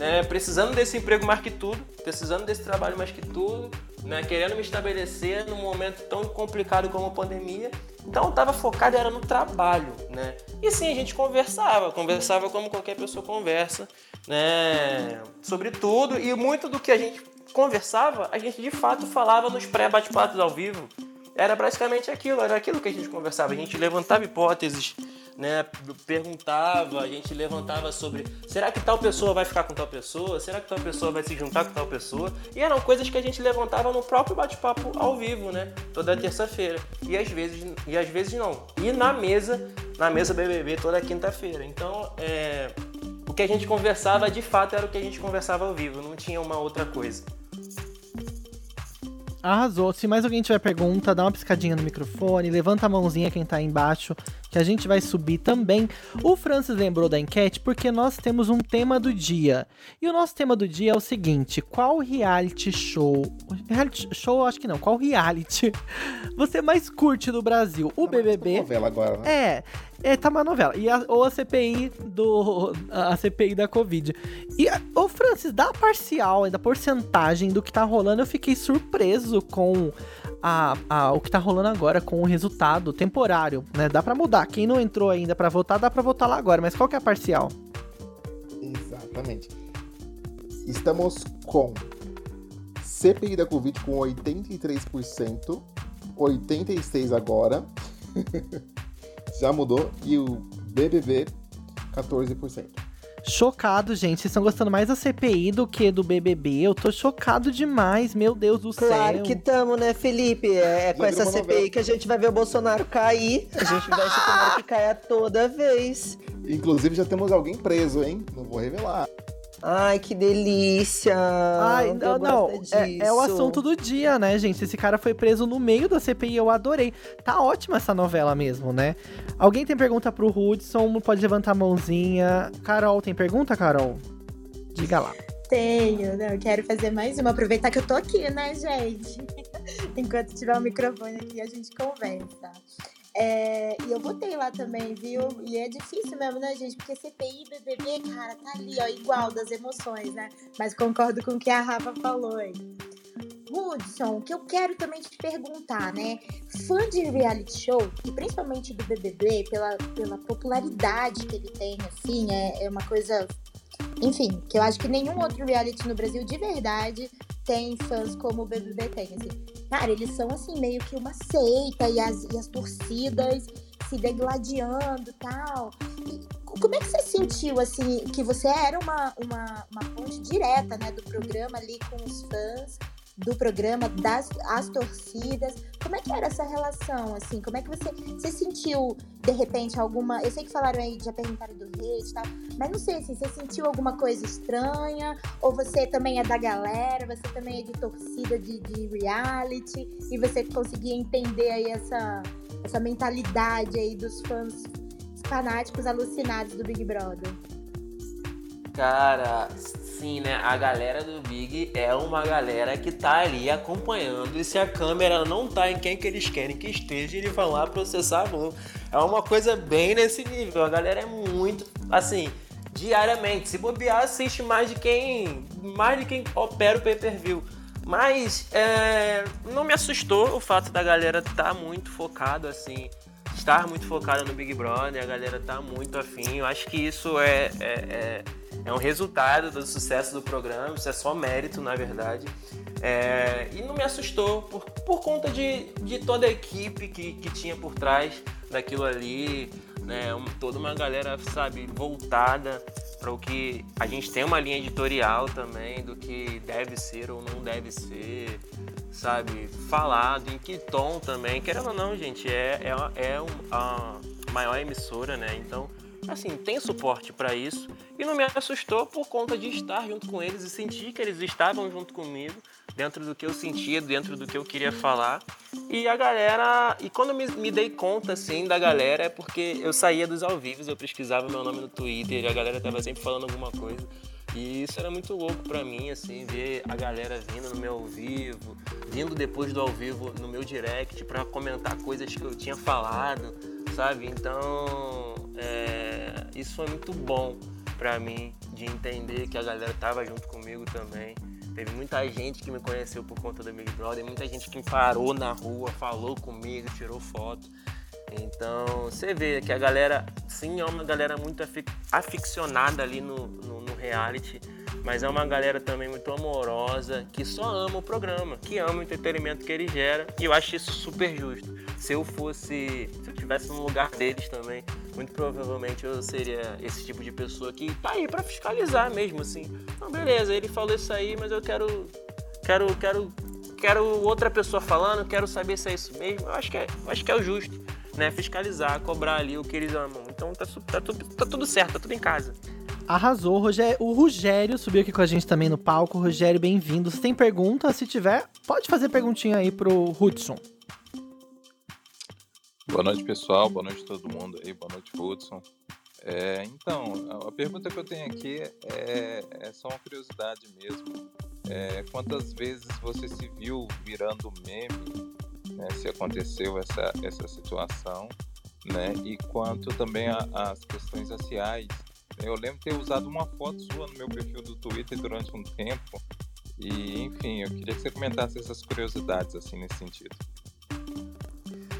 né, precisando desse emprego mais que tudo, precisando desse trabalho mais que tudo, né, querendo me estabelecer num momento tão complicado como a pandemia. Então eu estava focado era no trabalho, né? E sim, a gente conversava, conversava como qualquer pessoa conversa, né, sobre tudo e muito do que a gente conversava, a gente de fato falava nos pré-bate-papos ao vivo. Era basicamente aquilo, era aquilo que a gente conversava, a gente levantava hipóteses, né, perguntava, a gente levantava sobre será que tal pessoa vai ficar com tal pessoa? Será que tal pessoa vai se juntar com tal pessoa? E eram coisas que a gente levantava no próprio bate-papo ao vivo, né? Toda terça-feira. E às vezes e às vezes não. E na mesa, na mesa BBB toda quinta-feira. Então, é, o que a gente conversava de fato era o que a gente conversava ao vivo, não tinha uma outra coisa. Arrasou. Se mais alguém tiver pergunta, dá uma piscadinha no microfone, levanta a mãozinha quem tá aí embaixo, que a gente vai subir também. O Francis lembrou da enquete porque nós temos um tema do dia. E o nosso tema do dia é o seguinte: qual reality show. Reality show, acho que não. Qual reality [LAUGHS] você mais curte no Brasil? O tá BBB. Novela agora, né? É. É, tá uma novela. E a, ou a CPI do. A CPI da Covid. E, o Francis, da parcial da porcentagem do que tá rolando, eu fiquei surpreso com a, a, o que tá rolando agora, com o resultado temporário, né? Dá pra mudar. Quem não entrou ainda para votar, dá pra votar lá agora. Mas qual que é a parcial? Exatamente. Estamos com CPI da Covid com 83%, 86% agora. [LAUGHS] já mudou. E o BBB, 14%. Chocado, gente. Vocês estão gostando mais da CPI do que do BBB? Eu tô chocado demais, meu Deus do claro céu. Claro que estamos, né, Felipe? É, é com essa CPI novela. que a gente vai ver o Bolsonaro cair. A gente vai se que caia toda vez. Inclusive, já temos alguém preso, hein? Não vou revelar. Ai, que delícia! Ai, não, não. É, é, o assunto do dia, né, gente? Esse cara foi preso no meio da CPI, eu adorei. Tá ótima essa novela mesmo, né? Alguém tem pergunta pro Hudson? Pode levantar a mãozinha. Carol, tem pergunta, Carol? Diga lá. Tenho, não, eu quero fazer mais uma. Aproveitar que eu tô aqui, né, gente? [LAUGHS] Enquanto tiver o microfone aqui, a gente conversa. É, e eu votei lá também, viu? E é difícil mesmo, né, gente? Porque CPI e BBB, cara, tá ali, ó, igual das emoções, né? Mas concordo com o que a Rafa falou aí. Hudson, o que eu quero também te perguntar, né? Fã de reality show, e principalmente do BBB, pela, pela popularidade que ele tem, assim, é, é uma coisa enfim, que eu acho que nenhum outro reality no Brasil de verdade tem fãs como o BBB tem, assim. Cara, eles são, assim, meio que uma seita e as, e as torcidas se degladiando tal. e tal. Como é que você sentiu, assim, que você era uma, uma, uma ponte direta, né, do programa ali com os fãs do programa, das as torcidas. Como é que era essa relação, assim? Como é que você, você sentiu, de repente, alguma... Eu sei que falaram aí, já perguntaram do hate e tal, mas não sei, assim, você sentiu alguma coisa estranha? Ou você também é da galera, você também é de torcida de, de reality, e você conseguia entender aí essa, essa mentalidade aí dos fãs fanáticos alucinados do Big Brother? Cara, sim, né? A galera do Big é uma galera que tá ali acompanhando. E se a câmera não tá em quem que eles querem que esteja, eles vão lá processar a mão. É uma coisa bem nesse nível. A galera é muito, assim, diariamente. Se bobear, assiste mais de quem. Mais de quem opera o pay-per-view. Mas é, não me assustou o fato da galera estar tá muito focado assim estar muito focada no Big Brother, a galera tá muito afim. Eu acho que isso é, é, é, é um resultado do sucesso do programa, isso é só mérito, na verdade. É, e não me assustou por, por conta de, de toda a equipe que, que tinha por trás. daquilo ali, né? Um, toda uma galera, sabe, voltada para o que a gente tem uma linha editorial também do que deve ser ou não deve ser, sabe? Falado, em que tom também. Querendo ou não, gente, é, é, é a maior emissora, né? Então, assim, tem suporte para isso. E não me assustou por conta de estar junto com eles e sentir que eles estavam junto comigo, dentro do que eu sentia, dentro do que eu queria falar. E a galera. E quando me, me dei conta, assim, da galera, é porque eu saía dos ao vivo, eu pesquisava meu nome no Twitter a galera tava sempre falando alguma coisa. E isso era muito louco para mim, assim, ver a galera vindo no meu ao vivo, vindo depois do ao vivo no meu direct para comentar coisas que eu tinha falado, sabe? Então, é, isso foi muito bom para mim de entender que a galera tava junto comigo também. Teve muita gente que me conheceu por conta do Big Brother, muita gente que parou na rua, falou comigo, tirou foto. Então você vê que a galera, sim, é uma galera muito aficionada ali no, no, no, reality, mas é uma galera também muito amorosa, que só ama o programa, que ama o entretenimento que ele gera, e eu acho isso super justo. Se eu fosse, se eu estivesse no lugar deles também, muito provavelmente eu seria esse tipo de pessoa que tá aí para fiscalizar mesmo, assim. Não, beleza, ele falou isso aí, mas eu quero, quero, quero, quero outra pessoa falando, quero saber se é isso mesmo. Eu acho que é, acho que é o justo né, fiscalizar, cobrar ali o que eles amam. Então tá, tá, tudo, tá tudo certo, tá tudo em casa. Arrasou, Rogério. O Rogério subiu aqui com a gente também no palco. Rogério, bem-vindo. Se tem pergunta, se tiver, pode fazer perguntinha aí pro Hudson. Boa noite, pessoal. Boa noite todo mundo aí. Boa noite, Hudson. É, então, a pergunta que eu tenho aqui é, é só uma curiosidade mesmo. É, quantas vezes você se viu virando meme né, se aconteceu essa, essa situação, né, e quanto também às questões raciais. Eu lembro ter usado uma foto sua no meu perfil do Twitter durante um tempo, e enfim, eu queria que você comentasse essas curiosidades assim nesse sentido.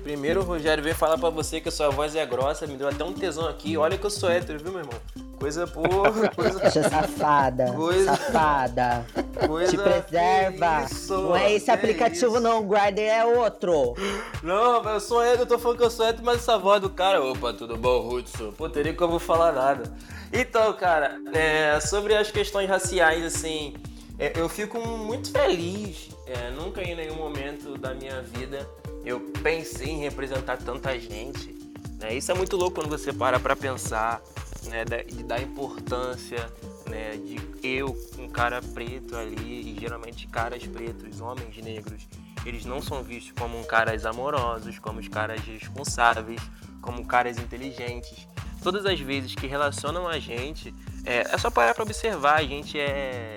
Primeiro o Rogério veio falar para você que a sua voz é grossa, me deu até um tesão aqui. Olha que eu sou hétero, viu, meu irmão? Coisa porra, coisa. [LAUGHS] safada. Coisa. Safada. Coisa. Te preserva. Isso, não é esse aplicativo, é não. O Grindr é outro. Não, eu sou hétero, eu tô falando que eu sou hétero, mas essa voz do cara. Opa, tudo bom, Hudson? Pô, teria como falar nada. Então, cara, é, sobre as questões raciais, assim, é, eu fico muito feliz. É, nunca em nenhum momento da minha vida eu pensei em representar tanta gente. Né? Isso é muito louco quando você para pra pensar né, de dar importância, né, de eu, um cara preto ali, e geralmente caras pretos, homens negros, eles não são vistos como caras amorosos, como caras responsáveis, como caras inteligentes. Todas as vezes que relacionam a gente, é, é só parar para observar, a gente é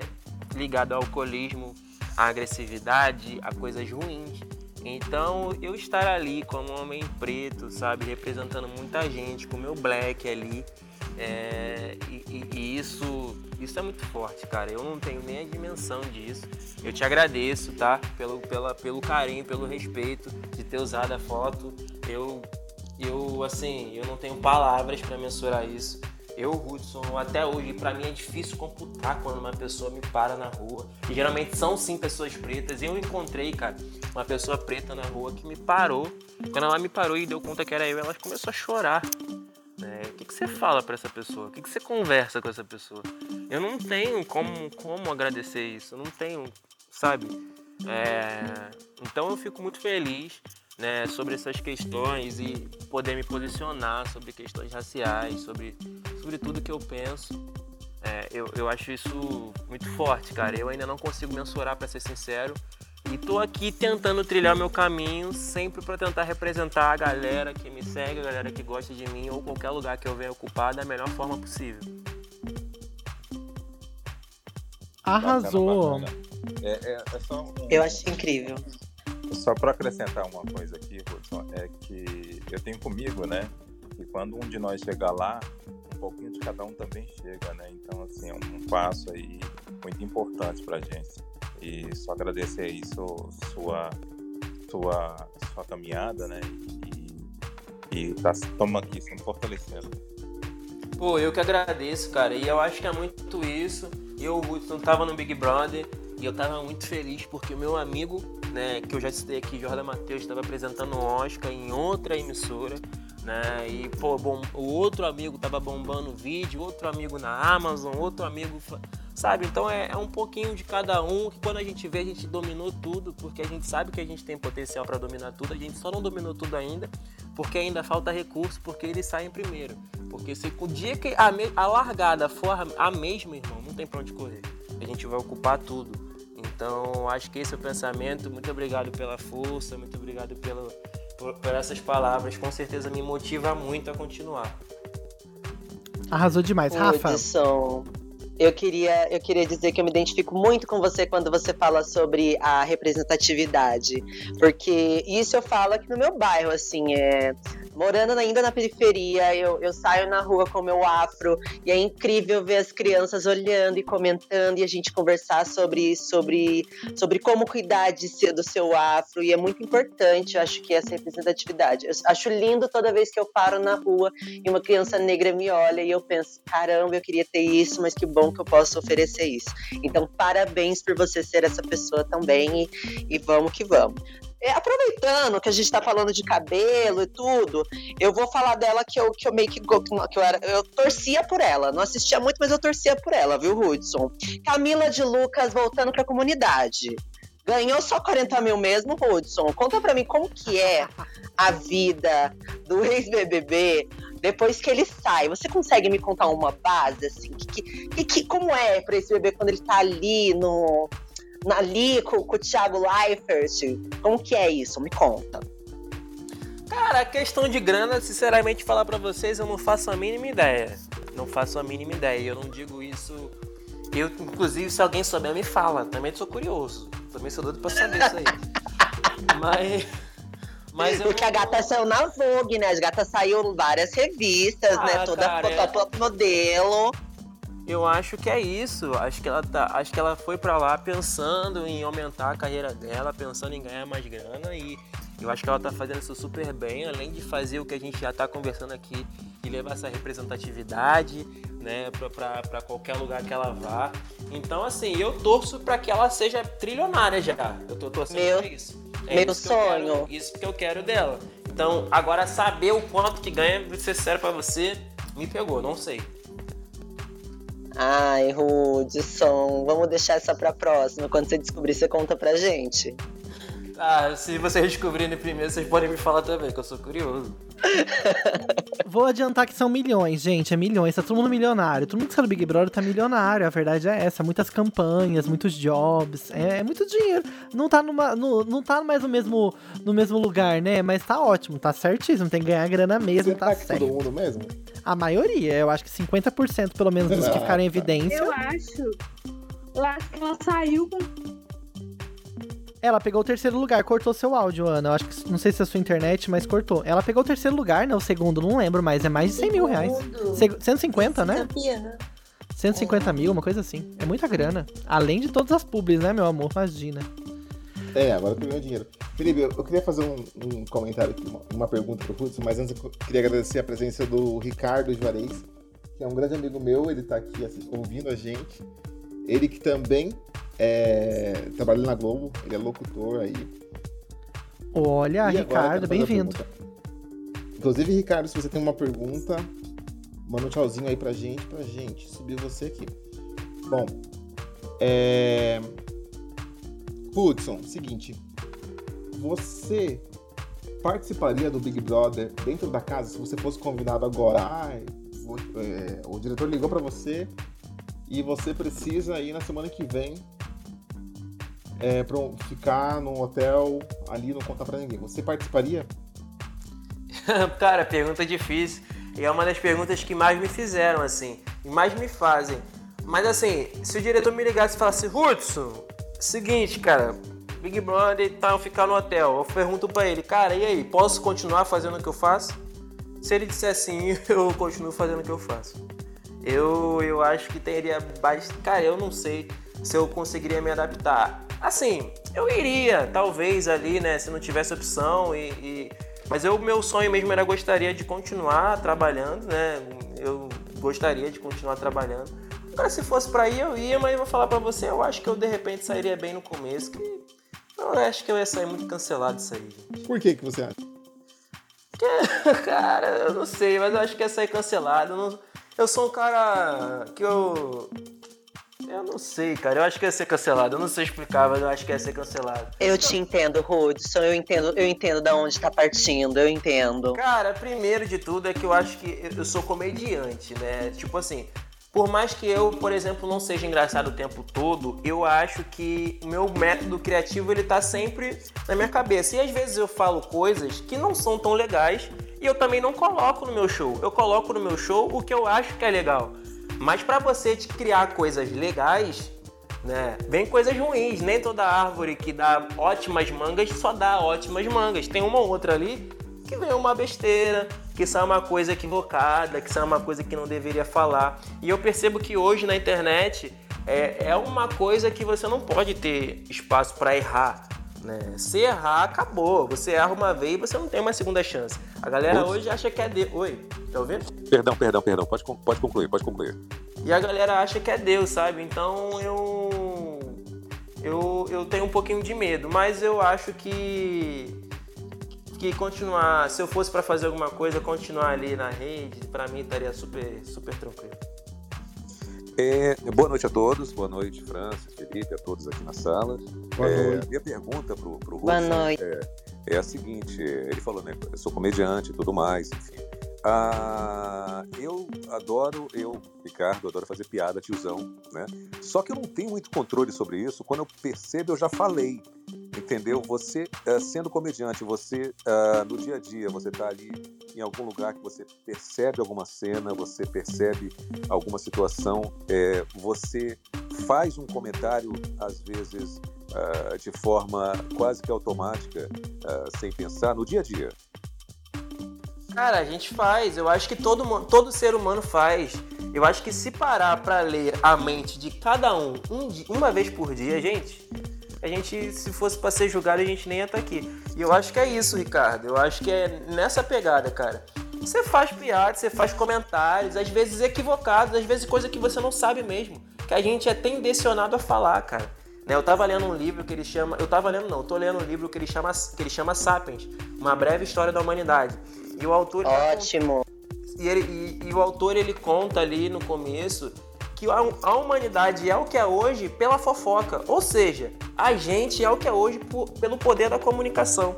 ligado ao alcoolismo, à agressividade, a coisas ruins. Então, eu estar ali como um homem preto, sabe, representando muita gente, com o meu black ali, é, e, e, e, isso, isso é muito forte, cara. Eu não tenho nem a dimensão disso. Eu te agradeço, tá? Pelo, pela, pelo carinho, pelo respeito de ter usado a foto. Eu, eu assim, eu não tenho palavras para mensurar isso. Eu, Hudson, até hoje, para mim é difícil computar quando uma pessoa me para na rua. E geralmente são sim pessoas pretas. Eu encontrei, cara, uma pessoa preta na rua que me parou. Quando ela me parou e deu conta que era eu, ela começou a chorar. É, o que, que você fala para essa pessoa? O que, que você conversa com essa pessoa? Eu não tenho como, como agradecer isso. Eu não tenho, sabe? É, então eu fico muito feliz né, sobre essas questões e poder me posicionar sobre questões raciais, sobre, sobre tudo que eu penso. É, eu, eu acho isso muito forte, cara. Eu ainda não consigo mensurar, para ser sincero, e tô aqui tentando trilhar meu caminho, sempre para tentar representar a galera que me segue, a galera que gosta de mim ou qualquer lugar que eu venha ocupar da melhor forma possível. Arrasou! Bacana, bacana. É, é, é um... Eu acho incrível. Só para acrescentar uma coisa aqui, Hudson, é que eu tenho comigo, né? Que quando um de nós chegar lá, um pouquinho de cada um também chega, né? Então, assim, é um passo aí muito importante pra gente. E só agradecer aí sua, sua, sua, caminhada, né? E, e tá, toma aqui, se fortalecendo. Pô, eu que agradeço, cara. E eu acho que é muito isso. Eu, Hudson, tava no Big Brother e eu tava muito feliz porque o meu amigo né, que eu já citei aqui, Jordan Matheus estava apresentando um Oscar em outra emissora, né? E pô, bom, o outro amigo tava bombando o vídeo, outro amigo na Amazon, outro amigo, sabe? Então é, é, um pouquinho de cada um, que quando a gente vê a gente dominou tudo, porque a gente sabe que a gente tem potencial para dominar tudo, a gente só não dominou tudo ainda, porque ainda falta recurso, porque eles saem primeiro. Porque se o dia que a, a largada for a mesma, irmão, não tem para onde correr. A gente vai ocupar tudo. Então, acho que esse é o pensamento. Muito obrigado pela força, muito obrigado pelo, por, por essas palavras. Com certeza me motiva muito a continuar. Arrasou demais, Rafa. Edson, eu queria, eu queria dizer que eu me identifico muito com você quando você fala sobre a representatividade, porque isso eu falo aqui no meu bairro, assim, é morando ainda na periferia, eu, eu saio na rua com meu afro e é incrível ver as crianças olhando e comentando e a gente conversar sobre, sobre, sobre como cuidar de ser do seu afro e é muito importante, eu acho que essa representatividade. Eu acho lindo toda vez que eu paro na rua e uma criança negra me olha e eu penso, caramba, eu queria ter isso, mas que bom que eu posso oferecer isso. Então, parabéns por você ser essa pessoa também e, e vamos que vamos. É, aproveitando que a gente está falando de cabelo e tudo, eu vou falar dela que eu, que eu meio que, que eu, era, eu torcia por ela. Não assistia muito, mas eu torcia por ela, viu, Hudson? Camila de Lucas voltando para a comunidade. Ganhou só 40 mil mesmo, Hudson? Conta para mim como que é a vida do ex-BBB depois que ele sai. Você consegue me contar uma base, assim? Que, que, que como é para esse bebê quando ele tá ali no, ali com, com o Thiago Leifert? Como que é isso? Me conta. Cara, a questão de grana, sinceramente, falar para vocês, eu não faço a mínima ideia. Não faço a mínima ideia. Eu não digo isso. Eu, inclusive, se alguém souber, me fala. Também sou curioso. Também sou doido pra saber isso aí. [LAUGHS] Mas. Mas Porque não... a gata saiu na Vogue, né? As gatas saiu várias revistas, né? ah, né? Toda cara, é... modelo. Eu acho que é isso. Acho que ela tá, acho que ela foi para lá pensando em aumentar a carreira dela, pensando em ganhar mais grana e eu acho que ela tá fazendo isso super bem, além de fazer o que a gente já tá conversando aqui e levar essa representatividade, né, para qualquer lugar que ela vá. Então, assim, eu torço para que ela seja trilionária já. Eu tô torcendo meu, pra isso. É meu isso sonho. Quero, isso que eu quero dela. Então, agora saber o quanto que ganha, vou ser sério para você, me pegou, não sei. Ai, Hudson, vamos deixar essa pra próxima. Quando você descobrir, você conta pra gente. Ah, se vocês descobrirem primeiro, vocês podem me falar também, que eu sou curioso. [LAUGHS] Vou adiantar que são milhões, gente. É milhões. Tá todo mundo milionário. Todo mundo que sabe Big Brother tá milionário. A verdade é essa. Muitas campanhas, muitos jobs. É, é muito dinheiro. Não tá, numa, no, não tá mais no mesmo, no mesmo lugar, né? Mas tá ótimo, tá certíssimo. Tem que ganhar grana mesmo, Você tá, tá certo. todo mundo mesmo? A maioria. Eu acho que 50% pelo menos dos que ficaram em evidência. Eu acho. Acho que ela saiu com ela pegou o terceiro lugar, cortou seu áudio, Ana. Eu acho que não sei se é a sua internet, mas cortou. Ela pegou o terceiro lugar, né? O segundo, não lembro mais. É mais de 100 mil reais. Se 150, né? 150 mil, uma coisa assim. É muita grana. Além de todas as pubs, né, meu amor? Imagina. É, agora eu o dinheiro. Felipe, eu, eu queria fazer um, um, comentário aqui, uma, uma pergunta pro Hudson, mas antes eu queria agradecer a presença do Ricardo Juarez, que é um grande amigo meu, ele tá aqui assim, ouvindo a gente. Ele que também é, trabalha na Globo, ele é locutor aí. Olha, e Ricardo, bem-vindo. Inclusive, Ricardo, se você tem uma pergunta, manda um tchauzinho aí pra gente, pra gente subir você aqui. Bom, é... Hudson, seguinte, você participaria do Big Brother dentro da casa se você fosse convidado agora? Ah, é, o diretor ligou para você e você precisa ir na semana que vem é, para ficar num hotel ali não contar para ninguém. Você participaria? [LAUGHS] Cara, pergunta difícil. E é uma das perguntas que mais me fizeram, assim, e mais me fazem. Mas assim, se o diretor me ligasse e falasse, Hudson, seguinte, cara, Big Brother e tá, tal, ficar no hotel. Eu pergunto para ele, cara, e aí, posso continuar fazendo o que eu faço? Se ele disser sim, [LAUGHS] eu continuo fazendo o que eu faço. Eu, eu acho que teria bastante. Cara, eu não sei se eu conseguiria me adaptar. Assim, eu iria, talvez ali, né, se não tivesse opção e, e... mas eu meu sonho mesmo era gostaria de continuar trabalhando, né? Eu gostaria de continuar trabalhando. Agora se fosse para ir eu ia, mas eu vou falar para você, eu acho que eu de repente sairia bem no começo, que Eu acho que eu ia sair muito cancelado isso aí. Por que que você acha? Porque, [LAUGHS] cara, eu não sei, mas eu acho que ia sair cancelado. Eu, não- eu sou um cara que eu. Eu não sei, cara. Eu acho que ia ser cancelado. Eu não sei explicar, mas eu acho que ia ser cancelado. Eu te entendo, Hudson. Eu entendo, eu entendo da onde tá partindo, eu entendo. Cara, primeiro de tudo é que eu acho que eu sou comediante, né? Tipo assim, por mais que eu, por exemplo, não seja engraçado o tempo todo, eu acho que o meu método criativo ele tá sempre na minha cabeça. E às vezes eu falo coisas que não são tão legais e eu também não coloco no meu show. Eu coloco no meu show o que eu acho que é legal. Mas pra você te criar coisas legais, né? Vem coisas ruins. Nem toda árvore que dá ótimas mangas só dá ótimas mangas. Tem uma ou outra ali que vem uma besteira, que sai uma coisa equivocada, que sai uma coisa que não deveria falar. E eu percebo que hoje na internet é, é uma coisa que você não pode ter espaço para errar. Né? Se errar, acabou. Você erra uma vez e você não tem uma segunda chance. A galera Ups. hoje acha que é Deus. Oi, tá ouvindo? Perdão, perdão, perdão. Pode, pode concluir, pode concluir. E a galera acha que é Deus, sabe? Então eu. Eu, eu tenho um pouquinho de medo, mas eu acho que. Que continuar. Se eu fosse pra fazer alguma coisa, continuar ali na rede, pra mim estaria super, super tranquilo. É, boa noite a todos, boa noite, Francis, Felipe, a todos aqui na sala. Boa É, noite. Minha pergunta Boa Hudson noite. É, é a seguinte, ele falou, né, eu sou comediante e tudo mais, enfim. Ah, eu adoro, eu, Ricardo, adoro fazer piada, tiozão, né? Só que eu não tenho muito controle sobre isso. Quando eu percebo, eu já falei, entendeu? Você, eh, sendo comediante, você, ah, no dia a dia, você tá ali em algum lugar que você percebe alguma cena, você percebe alguma situação, eh, você faz um comentário, às vezes, ah, de forma quase que automática, ah, sem pensar, no dia a dia. Cara, a gente faz. Eu acho que todo, todo ser humano faz. Eu acho que se parar pra ler a mente de cada um, um uma vez por dia, gente, a gente, se fosse pra ser julgado, a gente nem ia estar aqui. E eu acho que é isso, Ricardo. Eu acho que é nessa pegada, cara. Você faz piadas, você faz comentários, às vezes equivocados, às vezes coisa que você não sabe mesmo. Que a gente é tendencionado a falar, cara. Né, eu tava lendo um livro que ele chama. Eu tava lendo, não, eu tô lendo um livro que ele chama, que ele chama Sapiens Uma Breve História da Humanidade. E o autor. Ótimo. E, ele- e- e o autor ele conta ali no começo que a, a humanidade é o que é hoje pela fofoca. Ou seja, a gente é o que é hoje por- pelo poder da comunicação.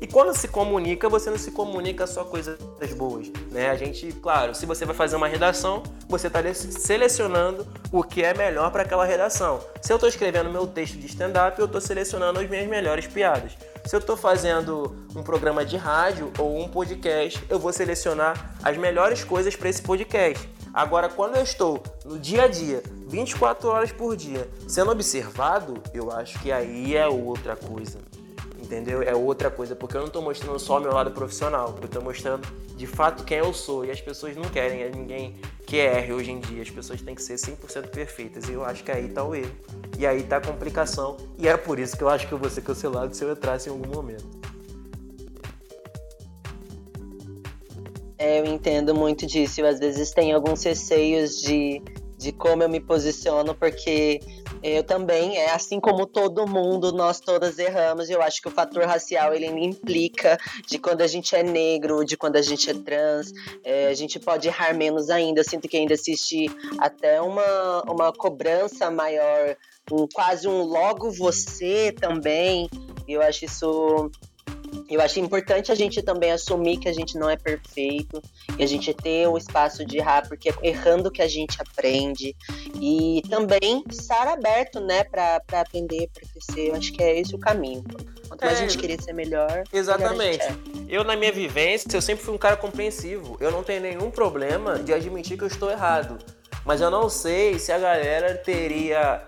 E quando se comunica, você não se comunica só coisas boas, né? A gente, claro, se você vai fazer uma redação, você está selecionando o que é melhor para aquela redação. Se eu estou escrevendo meu texto de stand-up, eu estou selecionando as minhas melhores piadas. Se eu estou fazendo um programa de rádio ou um podcast, eu vou selecionar as melhores coisas para esse podcast. Agora, quando eu estou no dia a dia, 24 horas por dia, sendo observado, eu acho que aí é outra coisa. Entendeu? É outra coisa, porque eu não tô mostrando só o meu lado profissional, eu tô mostrando de fato quem eu sou. E as pessoas não querem é ninguém que erre hoje em dia. As pessoas têm que ser 100% perfeitas. E eu acho que aí tá o erro. E aí tá a complicação. E é por isso que eu acho que eu vou ser cancelado se eu entrasse em algum momento. É, eu entendo muito disso. Às vezes tenho alguns receios de, de como eu me posiciono, porque eu também, é assim como todo mundo, nós todas erramos. E eu acho que o fator racial ele implica de quando a gente é negro, de quando a gente é trans, é, a gente pode errar menos ainda. Eu sinto que ainda existe até uma, uma cobrança maior, um, quase um logo você também. Eu acho isso eu acho importante a gente também assumir que a gente não é perfeito e a gente ter um espaço de errar, porque é errando que a gente aprende. E também estar aberto, né, pra aprender, pra crescer. Eu acho que é esse o caminho. Quanto mais É, a gente querer ser melhor, Exatamente. melhor gente Eu, na minha vivência, eu sempre fui um cara compreensivo. Eu não tenho nenhum problema de admitir que eu estou errado. Mas eu não sei se a galera teria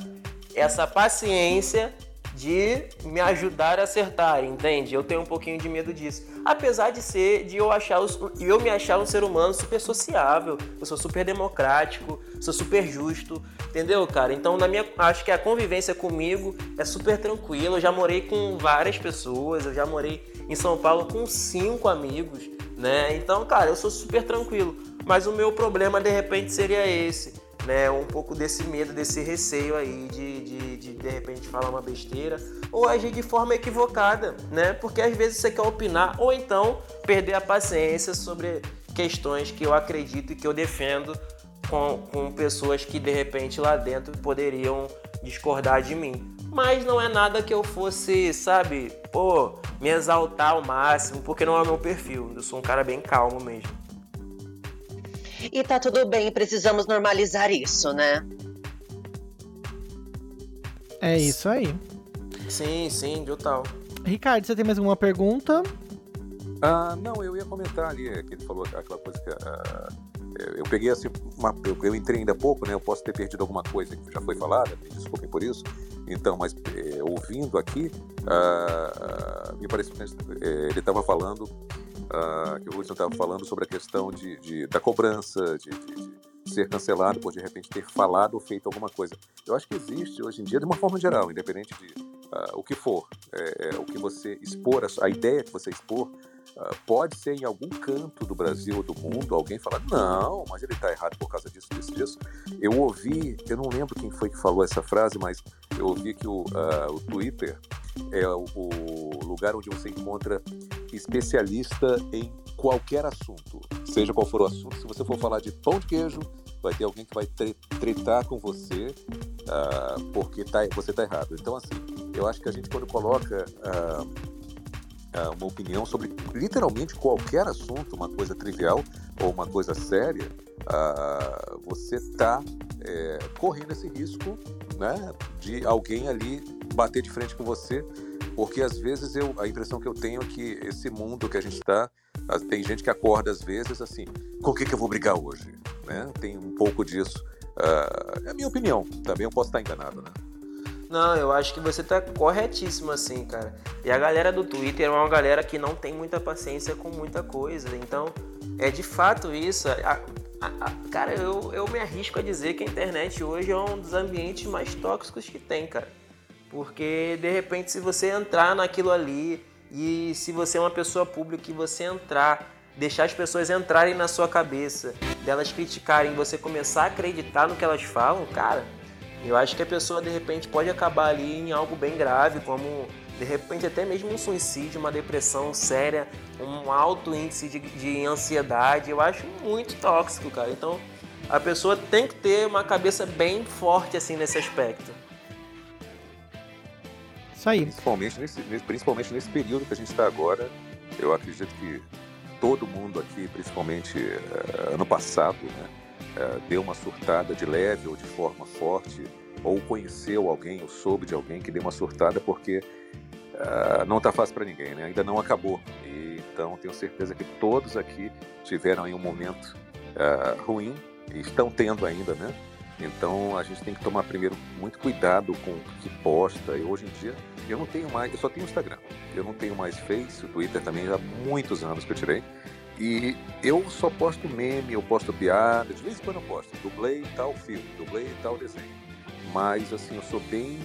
essa paciência de me ajudar a acertar, entende? Eu tenho um pouquinho de medo disso. Apesar de ser, de eu achar, os- eu me achar um ser humano super sociável, eu sou super democrático, sou super justo, entendeu, cara? Então, na minha, acho que a convivência comigo é super tranquila. Eu já morei com várias pessoas, eu já morei em São Paulo com cinco amigos, né? Então, cara, eu sou super tranquilo. Mas o meu problema, de repente, seria esse né, um pouco desse medo, desse receio aí de, de, de, de repente falar uma besteira ou agir de forma equivocada, né? Porque às vezes você quer opinar ou então perder a paciência sobre questões que eu acredito e que eu defendo com, com pessoas que de repente lá dentro poderiam discordar de mim. Mas não é nada que eu fosse, sabe, pô, me exaltar ao máximo, porque não é o meu perfil. Eu sou um cara bem calmo mesmo. E tá tudo bem, precisamos normalizar isso, né? É isso aí. Sim, sim, total. Ricardo, você tem mais alguma pergunta? Ah, não, eu ia comentar ali, é, que ele falou aquela coisa que. Uh, eu peguei assim, uma, eu, eu, entrei ainda há pouco, né? Eu posso ter perdido alguma coisa que já foi falada, me desculpem por isso. Então, mas é, ouvindo aqui, uh, me parece que é, ele estava falando, uh, que o Wilson estava falando sobre a questão de, de da cobrança, de, de, de, ser cancelado por de repente ter falado ou feito alguma coisa. Eu acho que existe hoje em dia, de uma forma geral, independente de uh, o que for, é, é, o que você expor, a, a ideia que você expor, Uh, pode ser em algum canto do Brasil ou do mundo alguém falar, não, mas ele está errado por causa disso, disso, disso. Eu ouvi, eu não lembro quem foi que falou essa frase, mas eu ouvi que o, uh, o Twitter é o, o, lugar onde você encontra especialista em qualquer assunto, seja qual for o assunto. Se você for falar de pão de queijo, vai ter alguém que vai tretar com você uh, porque tá, você está errado. Então, assim, eu acho que a gente, quando coloca uh, uma opinião sobre literalmente qualquer assunto, uma coisa trivial ou uma coisa séria, uh, você está é, correndo esse risco né, de alguém ali bater de frente com você, porque às vezes eu, a impressão que eu tenho é que esse mundo que a gente está, tem gente que acorda às vezes assim, com o que, que eu vou brigar hoje? Né? Tem um pouco disso. Uh, é a minha opinião, também eu posso estar enganado, né? Não, eu acho que você tá corretíssimo assim, cara. E a galera do Twitter é uma galera que não tem muita paciência com muita coisa. Então, é de fato isso. A, a, a, cara, eu, eu me arrisco a dizer que a internet hoje é um dos ambientes mais tóxicos que tem, cara. Porque, de repente, se você entrar naquilo ali e se você é uma pessoa pública e você entrar, deixar as pessoas entrarem na sua cabeça, delas criticarem, você começar a acreditar no que elas falam, cara eu acho que a pessoa de repente pode acabar ali em algo bem grave, como de repente até mesmo um suicídio, uma depressão séria, um alto índice de, de ansiedade. Eu acho muito tóxico, cara. Então a pessoa tem que ter uma cabeça bem forte assim nesse aspecto. Isso aí. Principalmente nesse, principalmente nesse período que a gente está agora, eu acredito que todo mundo aqui, principalmente uh, ano passado, né? É, deu uma surtada de leve ou de forma forte, ou conheceu alguém ou soube de alguém que deu uma surtada porque uh, não está fácil para ninguém, né? ainda não acabou. E, então tenho certeza que todos aqui tiveram aí um momento uh, ruim e estão tendo ainda, né? Então a gente tem que tomar primeiro muito cuidado com o que posta. E hoje em dia eu não tenho mais, eu só tenho Instagram. Eu não tenho mais Face, Twitter também há muitos anos que eu tirei. E eu só posto meme, eu posto piada, de vez em quando eu posto. Dublei tal filme, dublei tal desenho. Mas, assim, eu sou bem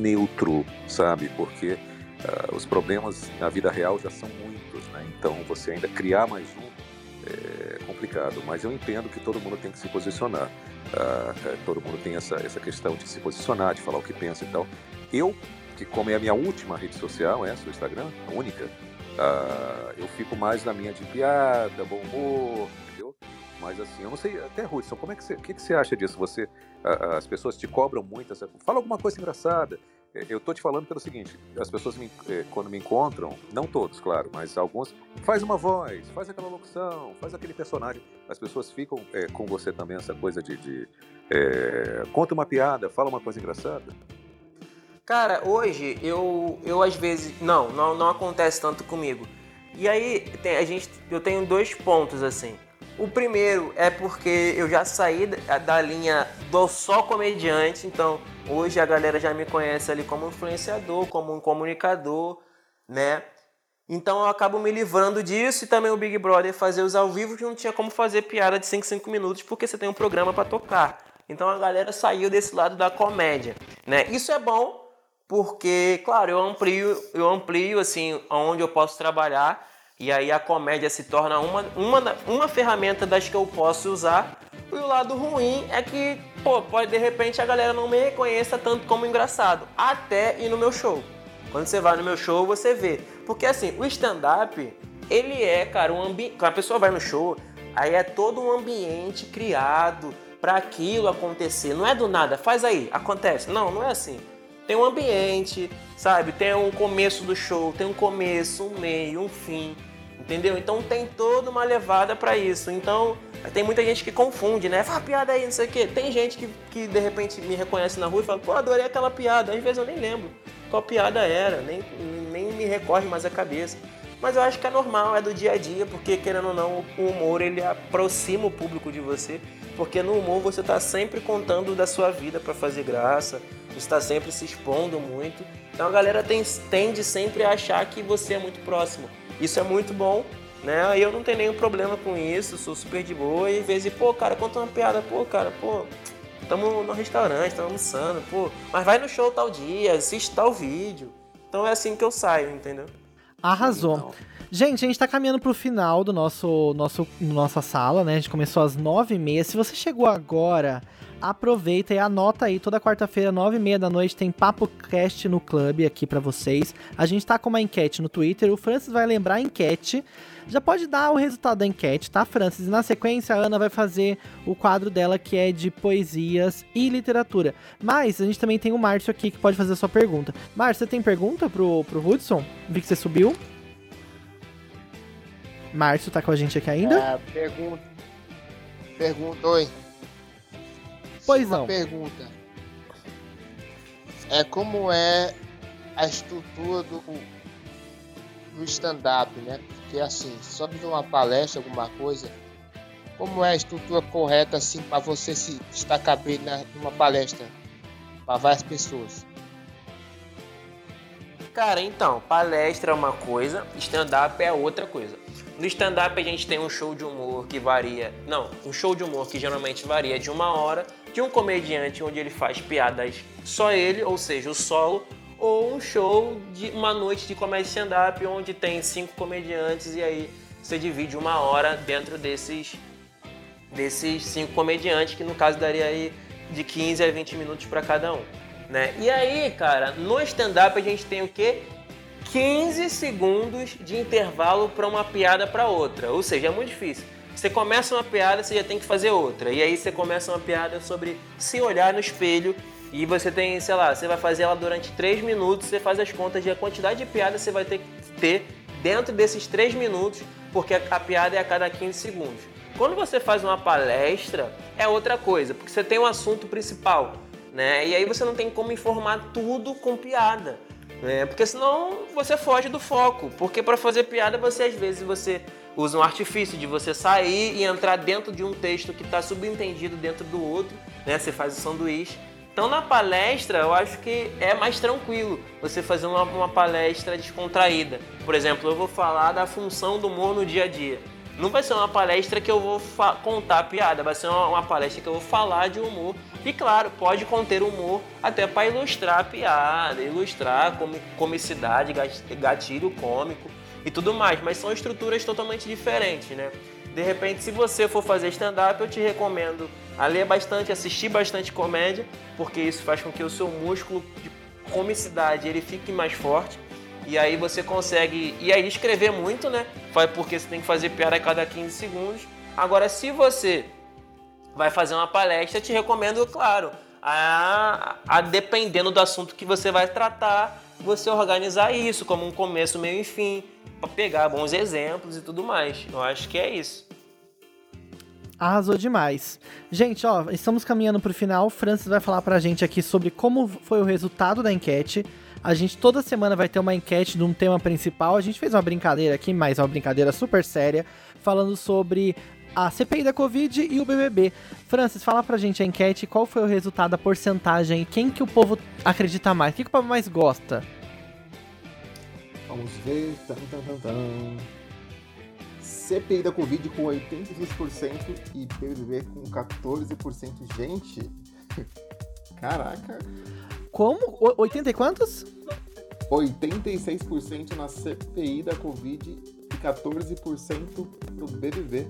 neutro, sabe? Porque uh, os problemas na vida real já são muitos, né? Então, você ainda criar mais um é complicado. Mas eu entendo que todo mundo tem que se posicionar. Uh, todo mundo tem essa, essa questão de se posicionar, de falar o que pensa e tal. Eu, que como é a minha última rede social, é o Instagram, a única, Uh, eu fico mais na minha de piada, bom humor, entendeu? Mas assim, eu não sei, até Hudson, como é que você, o que, que você acha disso? Você, uh, as pessoas te cobram muito, fala alguma coisa engraçada. É, eu tô te falando pelo seguinte, as pessoas me, eh, quando me encontram, não todos, claro, mas alguns, faz uma voz, faz aquela locução, faz aquele personagem. As pessoas ficam é, com você também essa coisa de, de é, conta uma piada, fala uma coisa engraçada. Cara, hoje eu, eu às vezes. Não, não, não acontece tanto comigo. E aí tem, a gente, eu tenho dois pontos assim. O primeiro é porque eu já saí da, linha do só comediante, então hoje a galera já me conhece ali como influenciador, como um comunicador, né? Então eu acabo me livrando disso e também o Big Brother fazer os ao vivo que não tinha como fazer piada de 5 5 minutos porque você tem um programa para tocar. Então a galera saiu desse lado da comédia, né? Isso é bom porque, claro, eu amplio, eu amplio assim onde eu posso trabalhar, E aí a comédia se torna uma, uma, uma ferramenta das que eu posso usar. E o lado ruim é que, pô, pode de repente a galera não me reconheça tanto como engraçado. Até ir no meu show. Quando você vai no meu show, você vê. Porque assim, o stand-up, ele é, cara, um ambiente. Quando a pessoa vai no show, aí é todo um ambiente criado para aquilo acontecer. Não é do nada, faz aí, acontece. Não, não é assim. Tem um ambiente, sabe? Tem um começo do show, tem um começo, um meio, um fim. Entendeu? Então tem toda uma levada para isso. Então tem muita gente que confunde, né? Fala piada aí, não sei o quê. Tem gente que, que de repente me reconhece na rua e fala, pô, adorei aquela piada. Às vezes eu nem lembro qual piada era, nem, nem me recorre mais a cabeça. Mas eu acho que é normal, é do dia a dia, porque querendo ou não, o humor ele aproxima o público de você, porque no humor você está sempre contando da sua vida para fazer graça, está sempre se expondo muito. Então a galera tem, tende sempre a achar que você é muito próximo. Isso é muito bom, né? Eu não tenho nenhum problema com isso, sou super de boa e às vezes, pô, cara, conta uma piada, pô, cara, pô, estamos no restaurante, estamos almoçando, pô, mas vai no show tal dia, assiste tal vídeo. Então é assim que eu saio, entendeu? Arrasou. Então... Gente, a gente tá caminhando pro final do nosso, nosso nossa sala, né? A gente começou às nove e meia. Se você chegou agora, aproveita e anota aí. Toda quarta-feira, nove e meia da noite, tem Papo Cast no clube aqui para vocês. A gente tá com uma enquete no Twitter. O Francis vai lembrar a enquete já pode dar o resultado da enquete, tá, Francis? E na sequência, a Ana vai fazer o quadro dela que é de poesias e literatura. Mas a gente também tem o Márcio aqui que pode fazer a sua pergunta. Márcio, você tem pergunta pro, pro Hudson? Vi que você subiu. Márcio tá com a gente aqui ainda? É, pergunta. Pergunta, oi. Pois Uma não. pergunta. É como é a estrutura do, do stand-up, né? Porque assim, só de uma palestra, alguma coisa, como é a estrutura correta assim para você se destacar bem na, numa palestra para várias pessoas? Cara, então, palestra é uma coisa, stand-up é outra coisa. No stand-up a gente tem um show de humor que varia. Não, um show de humor que geralmente varia de uma hora, de um comediante onde ele faz piadas só ele, ou seja, o solo, ou um show de uma noite de comédia stand-up onde tem cinco comediantes e aí você divide uma hora dentro desses desses cinco comediantes, que no caso daria aí de 15 a 20 minutos para cada um, né? E aí, cara, no stand-up a gente tem o quê? 15 segundos de intervalo para uma piada para outra. Ou seja, é muito difícil. Você começa uma piada, você já tem que fazer outra. E aí você começa uma piada sobre se olhar no espelho e você tem, sei lá, você vai fazer ela durante 3 minutos, você faz as contas de a quantidade de piada você vai ter que ter dentro desses 3 minutos, porque a, piada é a cada 15 segundos. Quando você faz uma palestra, é outra coisa, porque você tem um assunto principal, né? E aí você não tem como informar tudo com piada. Né? Porque senão você foge do foco. Porque para fazer piada, você às vezes você usa um artifício de você sair e entrar dentro de um texto que está subentendido dentro do outro, né? Você faz o sanduíche. Então na palestra eu acho que é mais tranquilo você fazer uma, uma palestra descontraída. Por exemplo, eu vou falar da função do humor no dia a dia. Não vai ser uma palestra que eu vou contar piada, vai ser uma, uma, palestra que eu vou falar de humor. E claro, pode conter humor até para ilustrar piada, ilustrar com, comicidade, gatilho cômico e tudo mais. Mas são estruturas totalmente diferentes, né? De repente, se você for fazer stand-up, eu te recomendo a ler bastante, assistir bastante comédia, porque isso faz com que o seu músculo de comicidade ele fique mais forte. E aí você consegue. E aí escrever muito, né? Porque você tem que fazer piada a cada 15 segundos. Agora, se você vai fazer uma palestra, te recomendo, claro, a, a dependendo do assunto que você vai tratar, você organizar isso como um começo, meio e fim, para pegar bons exemplos e tudo mais. Eu acho que é isso. Arrasou demais. Gente, ó, estamos caminhando pro final. Francis vai falar pra gente aqui sobre como foi o resultado da enquete. A gente toda semana vai ter uma enquete de um tema principal. A gente fez uma brincadeira aqui, mas uma brincadeira super séria, falando sobre a CPI da Covid e o BBB. Francis, fala pra gente a enquete, qual foi o resultado, a porcentagem e quem que o povo acredita mais? O que, que o povo mais gosta? Vamos ver. Tan, tan, tan, tan. CPI da Covid com 86% e BBB com 14%. Gente, [LAUGHS] caraca. Como? 80 e quantos? 86% na CPI da Covid e 14% do BBB.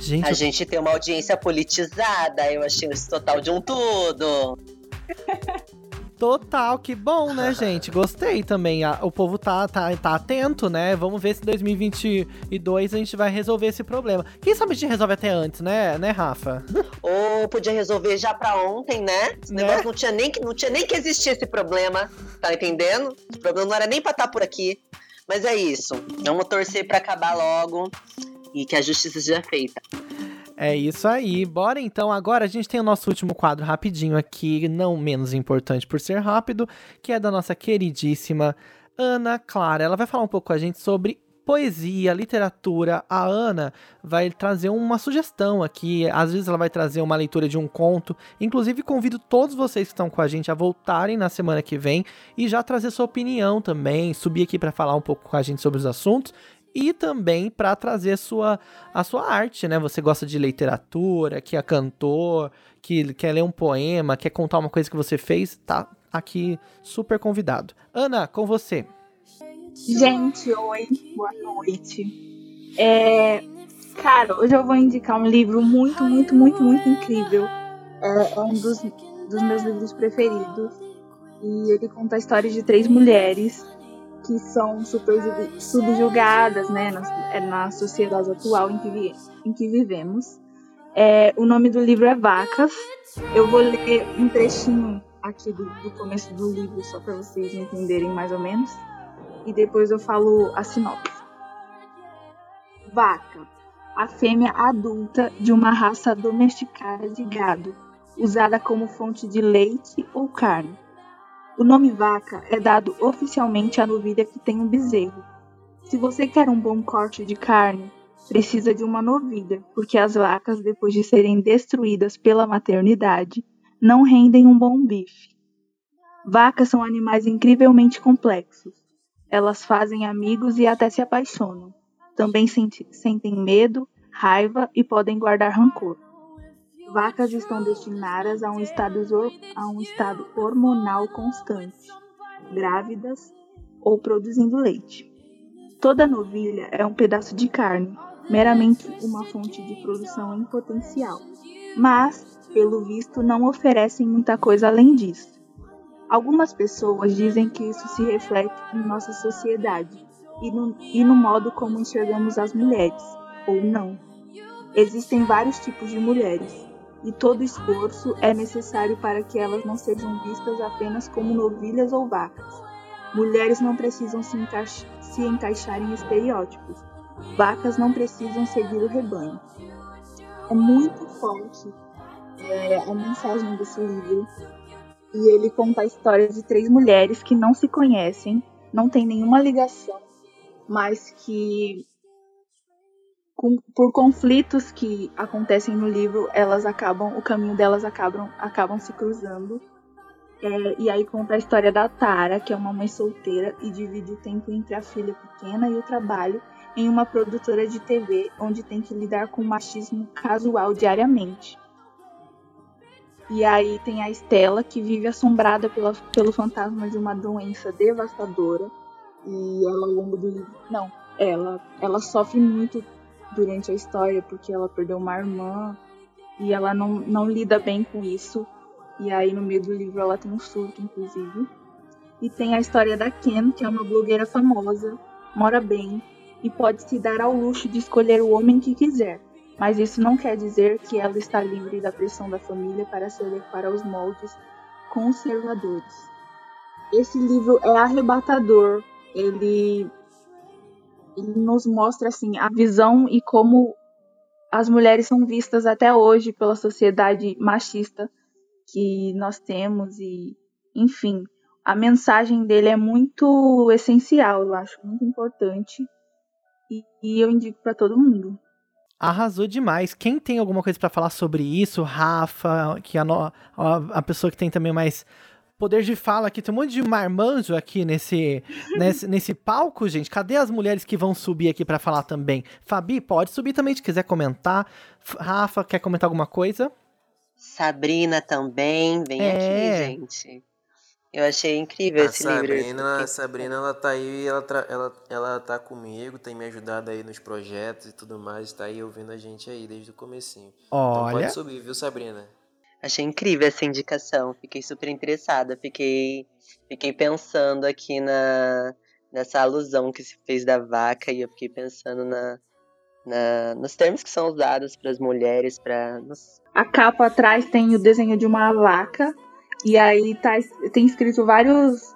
Gente, a eu... gente tem uma audiência politizada, eu achei isso total de um tudo. [LAUGHS] Total, que bom, né, [LAUGHS] gente? Gostei também. O povo tá, tá, tá atento, né? Vamos ver se em 2022 a gente vai resolver esse problema. Quem sabe a gente resolve até antes, né, né, Rafa? [LAUGHS] Ou podia resolver já pra ontem, né? Esse né? negócio não tinha, nem, não tinha nem que existir esse problema, tá entendendo? O problema não era nem pra estar tá por aqui. Mas é isso. Vamos torcer para acabar logo e que a justiça seja feita. É isso aí. Bora então. Agora a gente tem o nosso último quadro rapidinho aqui, não menos importante por ser rápido, que é da nossa queridíssima Ana Clara. Ela vai falar um pouco com a gente sobre poesia, literatura. A Ana vai trazer uma sugestão aqui. Às vezes ela vai trazer uma leitura de um conto. Inclusive, convido todos vocês que estão com a gente a voltarem na semana que vem e já trazer sua opinião também. Subir aqui para falar um pouco com a gente sobre os assuntos e também para trazer sua, a sua arte, né? Você gosta de literatura, que é cantor, que quer ler um poema, quer contar uma coisa que você fez, tá aqui super convidado. Ana, com você. Gente, oi, boa noite. É, cara, hoje eu vou indicar um livro muito, muito, muito, muito incrível. É, é um dos, dos meus livros preferidos. E ele conta a história de três mulheres que são super subjugadas né, na, é, na sociedade atual em que, em que vivemos. É, o nome do livro é Vacas. Eu vou ler um trechinho aqui do, do começo do livro, só para vocês entenderem mais ou menos. E depois eu falo a sinopse. Vaca. A fêmea adulta de uma raça domesticada de gado, usada como fonte de leite ou carne o nome vaca é dado oficialmente à novilha que tem um bezerro. Se você quer um bom corte de carne, precisa de uma novilha, porque as vacas, depois de serem destruídas pela maternidade, não rendem um bom bife. Vacas são animais incrivelmente complexos. Elas fazem amigos e até se apaixonam. Também sentem medo, raiva e podem guardar rancor vacas estão destinadas a um estado, a um estado hormonal constante, grávidas ou produzindo leite. Toda novilha é um pedaço de carne, meramente uma fonte de produção em potencial, mas, pelo visto, não oferecem muita coisa além disso. Algumas pessoas dizem que isso se reflete em nossa sociedade e no, e no modo como enxergamos as mulheres, ou não. Existem vários tipos de mulheres, e todo esforço é necessário para que elas não sejam vistas apenas como novilhas ou vacas. Mulheres não precisam se, se encaixar em estereótipos. Vacas não precisam seguir o rebanho. É muito forte é, a mensagem desse livro. E ele conta a história de três mulheres que não se conhecem, não têm nenhuma ligação, mas que com, por conflitos que acontecem no livro, elas acabam, o caminho delas acabam, acabam se cruzando. É, e aí conta a história da Tara, que é uma mãe solteira e divide o tempo entre a filha pequena e o trabalho em uma produtora de TV, onde tem que lidar com machismo casual diariamente. E aí tem a Estela, que vive assombrada pela, pelo fantasma de uma doença devastadora. E ela, ao longo do livro. Não, ela, ela sofre muito durante a história, porque ela perdeu uma irmã e ela não, não lida bem com isso. E aí no meio do livro ela tem um surto, inclusive. E tem a história da Ken, que é uma blogueira famosa, mora bem e pode se dar ao luxo de escolher o homem que quiser. Mas isso não quer dizer que ela está livre da pressão da família para se adequar aos moldes conservadores. Esse livro é arrebatador. Ele ele nos mostra assim a visão e como as mulheres são vistas até hoje pela sociedade machista que nós temos e enfim a mensagem dele é muito essencial eu acho muito importante e, e eu indico para todo mundo Arrasou demais. Quem tem alguma coisa para falar sobre isso? Rafa, que é a, no, a, a pessoa que tem também mais poder de fala aqui. Tem um monte de marmanjo aqui nesse, [LAUGHS] nesse, nesse palco, gente. Cadê as mulheres que vão subir aqui para falar também? Fabi, pode subir também se quiser comentar. Rafa, quer comentar alguma coisa? Sabrina também, vem é... aqui, gente. Eu achei incrível a esse Sabrina, livro. A Sabrina, ela tá aí, ela, tra... ela, ela tá comigo, tem me ajudado aí nos projetos e tudo mais, tá aí ouvindo a gente aí desde o comecinho. Olha. Então pode subir, viu, Sabrina? Achei incrível essa indicação, fiquei super interessada, fiquei, fiquei pensando aqui na, nessa alusão que se fez da vaca e eu fiquei pensando na, na nos termos que são usados para as mulheres, para A capa atrás tem o desenho de uma vaca e aí tá, tem escrito vários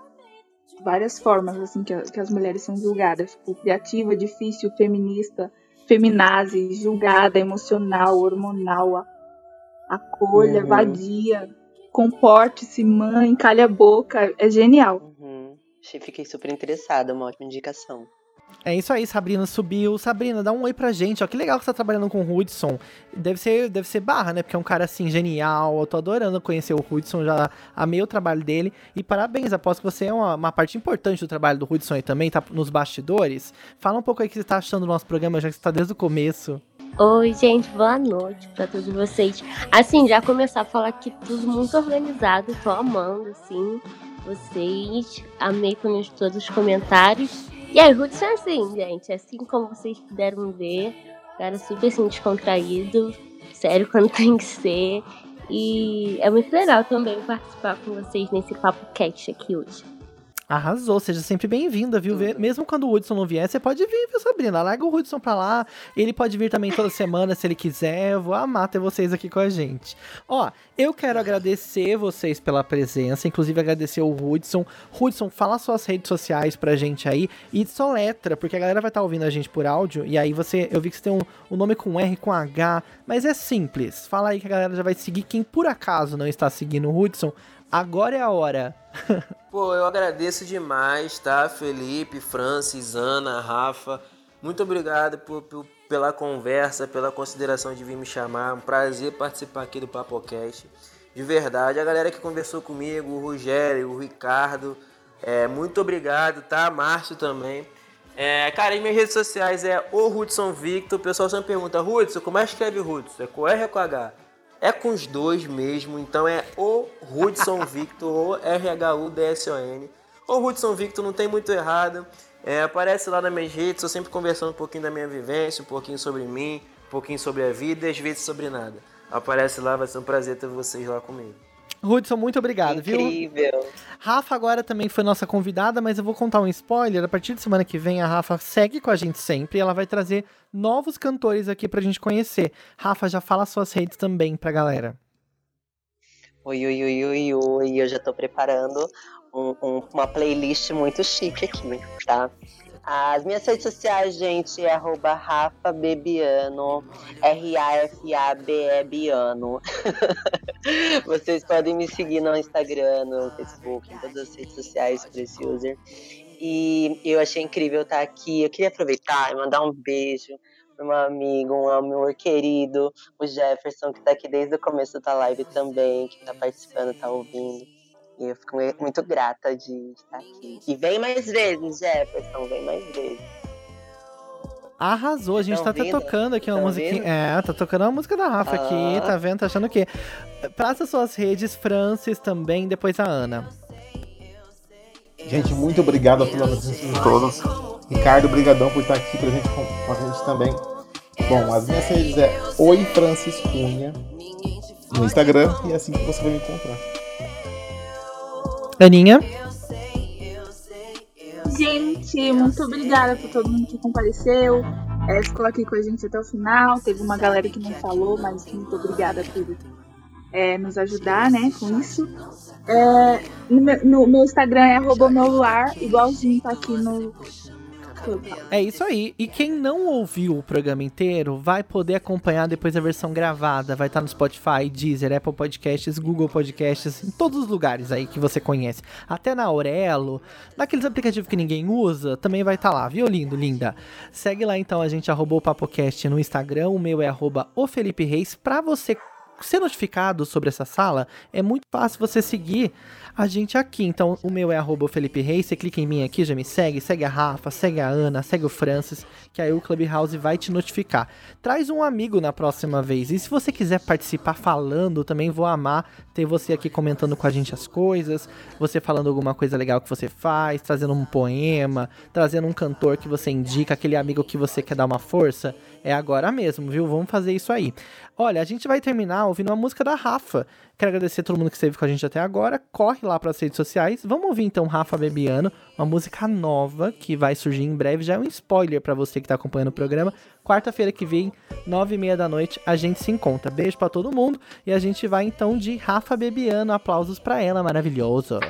várias formas assim que, que as mulheres são julgadas, tipo criativa, difícil, feminista, feminazi, julgada, emocional, hormonal, acolha, uhum. vadia, comporte-se, mãe, calha a boca, é genial. Uhum. Fiquei super interessada, uma ótima indicação. É isso aí, Sabrina subiu. Sabrina, dá um oi pra gente, ó. Que legal que você tá trabalhando com o Hudson. Deve ser, deve ser barra, né? Porque é um cara assim genial. Eu tô adorando conhecer o Hudson, já amei o trabalho dele. E parabéns, aposto que você é uma, uma parte importante do trabalho do Hudson aí também, tá nos bastidores. Fala um pouco aí o que você tá achando do nosso programa, já que você tá desde o começo. Oi, gente, boa noite para todos vocês. Assim, já começar a falar que tudo muito organizado, tô amando, assim, vocês. Amei com todos os comentários. E aí, Hudson é assim, gente, assim como vocês puderam ver, cara super assim, descontraído, sério [LAUGHS] quando tem que ser. E é muito legal também participar com vocês nesse papo cast aqui hoje. Arrasou, seja sempre bem-vinda, viu? Mesmo quando o Hudson não vier, você pode vir, viu, Sabrina? Larga o Hudson pra lá. Ele pode vir também toda semana se ele quiser. Eu vou amar ter vocês aqui com a gente. Ó, eu quero agradecer vocês pela presença, inclusive agradecer o Hudson. Hudson, fala suas redes sociais pra gente aí e soletra, porque a galera vai estar tá ouvindo a gente por áudio. E aí você, eu vi que você tem um, um nome com R, com H, mas é simples. Fala aí que a galera já vai seguir. Quem por acaso não está seguindo o Hudson, agora é a hora. Pô, eu agradeço demais, tá? Felipe, Francis, Ana, Rafa. Muito obrigado por, por, pela conversa, pela consideração de vir me chamar. Um prazer participar aqui do Papocast. De verdade. A galera que conversou comigo, o Rogério, o Ricardo. É, muito obrigado, tá? Márcio também. É, cara, em minhas redes sociais é o Hudson Victor. O pessoal sempre pergunta, Hudson, como é que escreve Hudson? É com R ou com H? É com os dois mesmo, então é o Hudson Victor, ou R-H-U-D-S-O-N. O Hudson Victor não tem muito errado. É, aparece lá nas minhas redes, eu sempre conversando um pouquinho da minha vivência, um pouquinho sobre mim, um pouquinho sobre a vida e às vezes sobre nada. Aparece lá, vai ser um prazer ter vocês lá comigo. Hudson, muito obrigado, Incrível. viu? Rafa agora também foi nossa convidada, mas eu vou contar um spoiler. A partir de semana que vem, a Rafa segue com a gente sempre e ela vai trazer novos cantores aqui pra gente conhecer. Rafa, já fala suas redes também pra galera. Oi, oi, oi, oi, oi. Eu já tô preparando um, um, uma playlist muito chique aqui, tá? As minhas redes sociais, gente, é arroba Rafa Bebiano, R-A-F-A-B-E-Biano. [LAUGHS] Vocês podem me seguir no Instagram, no Facebook, em todas as redes sociais por esse user. E eu achei incrível estar aqui. Eu queria aproveitar e mandar um beijo para meu amigo, um amor querido, o Jefferson, que está aqui desde o começo da live também, que está participando, está ouvindo. E eu fico muito grata de estar aqui. E vem mais vezes, Jefferson, vem mais vezes. Arrasou, a gente tá até tocando aqui uma musiquinha. É, tá tocando uma música da Rafa ah. aqui, tá vendo? Tá achando o quê? Praça suas redes, Francis também, depois a Ana. Gente, muito obrigado pela presença de todos. Ricardo, brigadão por estar aqui pra gente, com a gente também. Bom, as minhas redes é Oi Francis Cunha no Instagram e é assim que você vai me encontrar. Aninha. Gente, muito obrigada por todo mundo que compareceu. É, ficou aqui com a gente até o final. Teve uma galera que não falou, mas muito obrigada por é, nos ajudar, né, com isso. É, no, meu, no, meu Instagram é arroba meu luar, igualzinho tá aqui no, é isso aí. E quem não ouviu o programa inteiro vai poder acompanhar depois a versão gravada. Vai estar no Spotify, Deezer, Apple Podcasts, Google Podcasts, em todos os lugares aí que você conhece. Até na Aurelo, naqueles aplicativos que ninguém usa, também vai estar lá, viu, lindo, linda? Segue lá então a gente, arroba o Papocast no Instagram. O meu é arroba o Felipe Reis, pra você ser notificado sobre essa sala, é muito fácil você seguir a gente aqui. Então, o meu é arroba Felipe Reis. Você clica em mim aqui, já me segue. Segue a Rafa, segue a Ana, segue o Francis, que aí o Clubhouse vai te notificar. Traz um amigo na próxima vez. E se você quiser participar falando, também vou amar ter você aqui comentando com a gente as coisas, você falando alguma coisa legal que você faz, trazendo um poema, trazendo um cantor que você indica, aquele amigo que você quer dar uma força. É agora mesmo, viu? Vamos fazer isso aí. Olha, a gente vai terminar ouvindo uma música da Rafa. Quero agradecer a todo mundo que esteve com a gente até agora. Corre lá para as redes sociais. Vamos ouvir então Rafa Bebiano, uma música nova que vai surgir em breve. Já é um spoiler para você que está acompanhando o programa. Quarta-feira que vem, nove e meia da noite, a gente se encontra. Beijo para todo mundo e a gente vai então de Rafa Bebiano. Aplausos para ela, maravilhoso.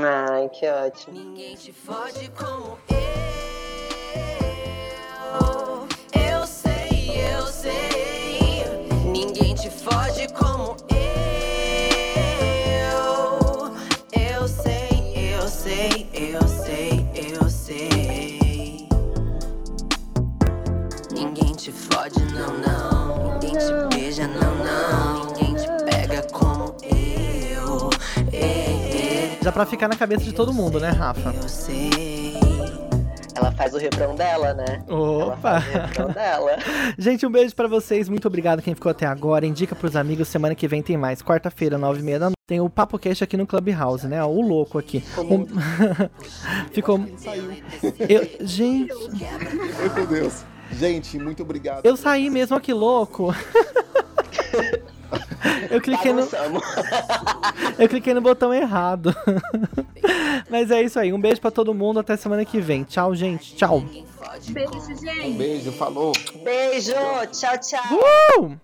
Ai, que ótimo. Ninguém te fode como eu. Já pra ficar na cabeça de todo mundo, né, Rafa? eu sei. Ela faz o refrão dela, né? Ela Opa! faz o refrão dela. [LAUGHS] Gente, um beijo pra vocês. Muito obrigado quem ficou até agora. Indica pros amigos. Semana que vem tem mais. Quarta-feira, nove e meia da noite. Tem o Papo Queixo aqui no Clubhouse, né? O louco aqui. Um- [LAUGHS] Ficou. Eu... Gente, Meu Deus. Gente, muito obrigado. eu saí mesmo, ó, que louco. [LAUGHS] Eu cliquei no. [LAUGHS] Eu cliquei no botão errado. [LAUGHS] Mas é isso aí. Um beijo pra todo mundo. Até semana que vem. Tchau, gente. Tchau. Beijo, gente. Um beijo, falou. Beijo, tchau, tchau. Uh!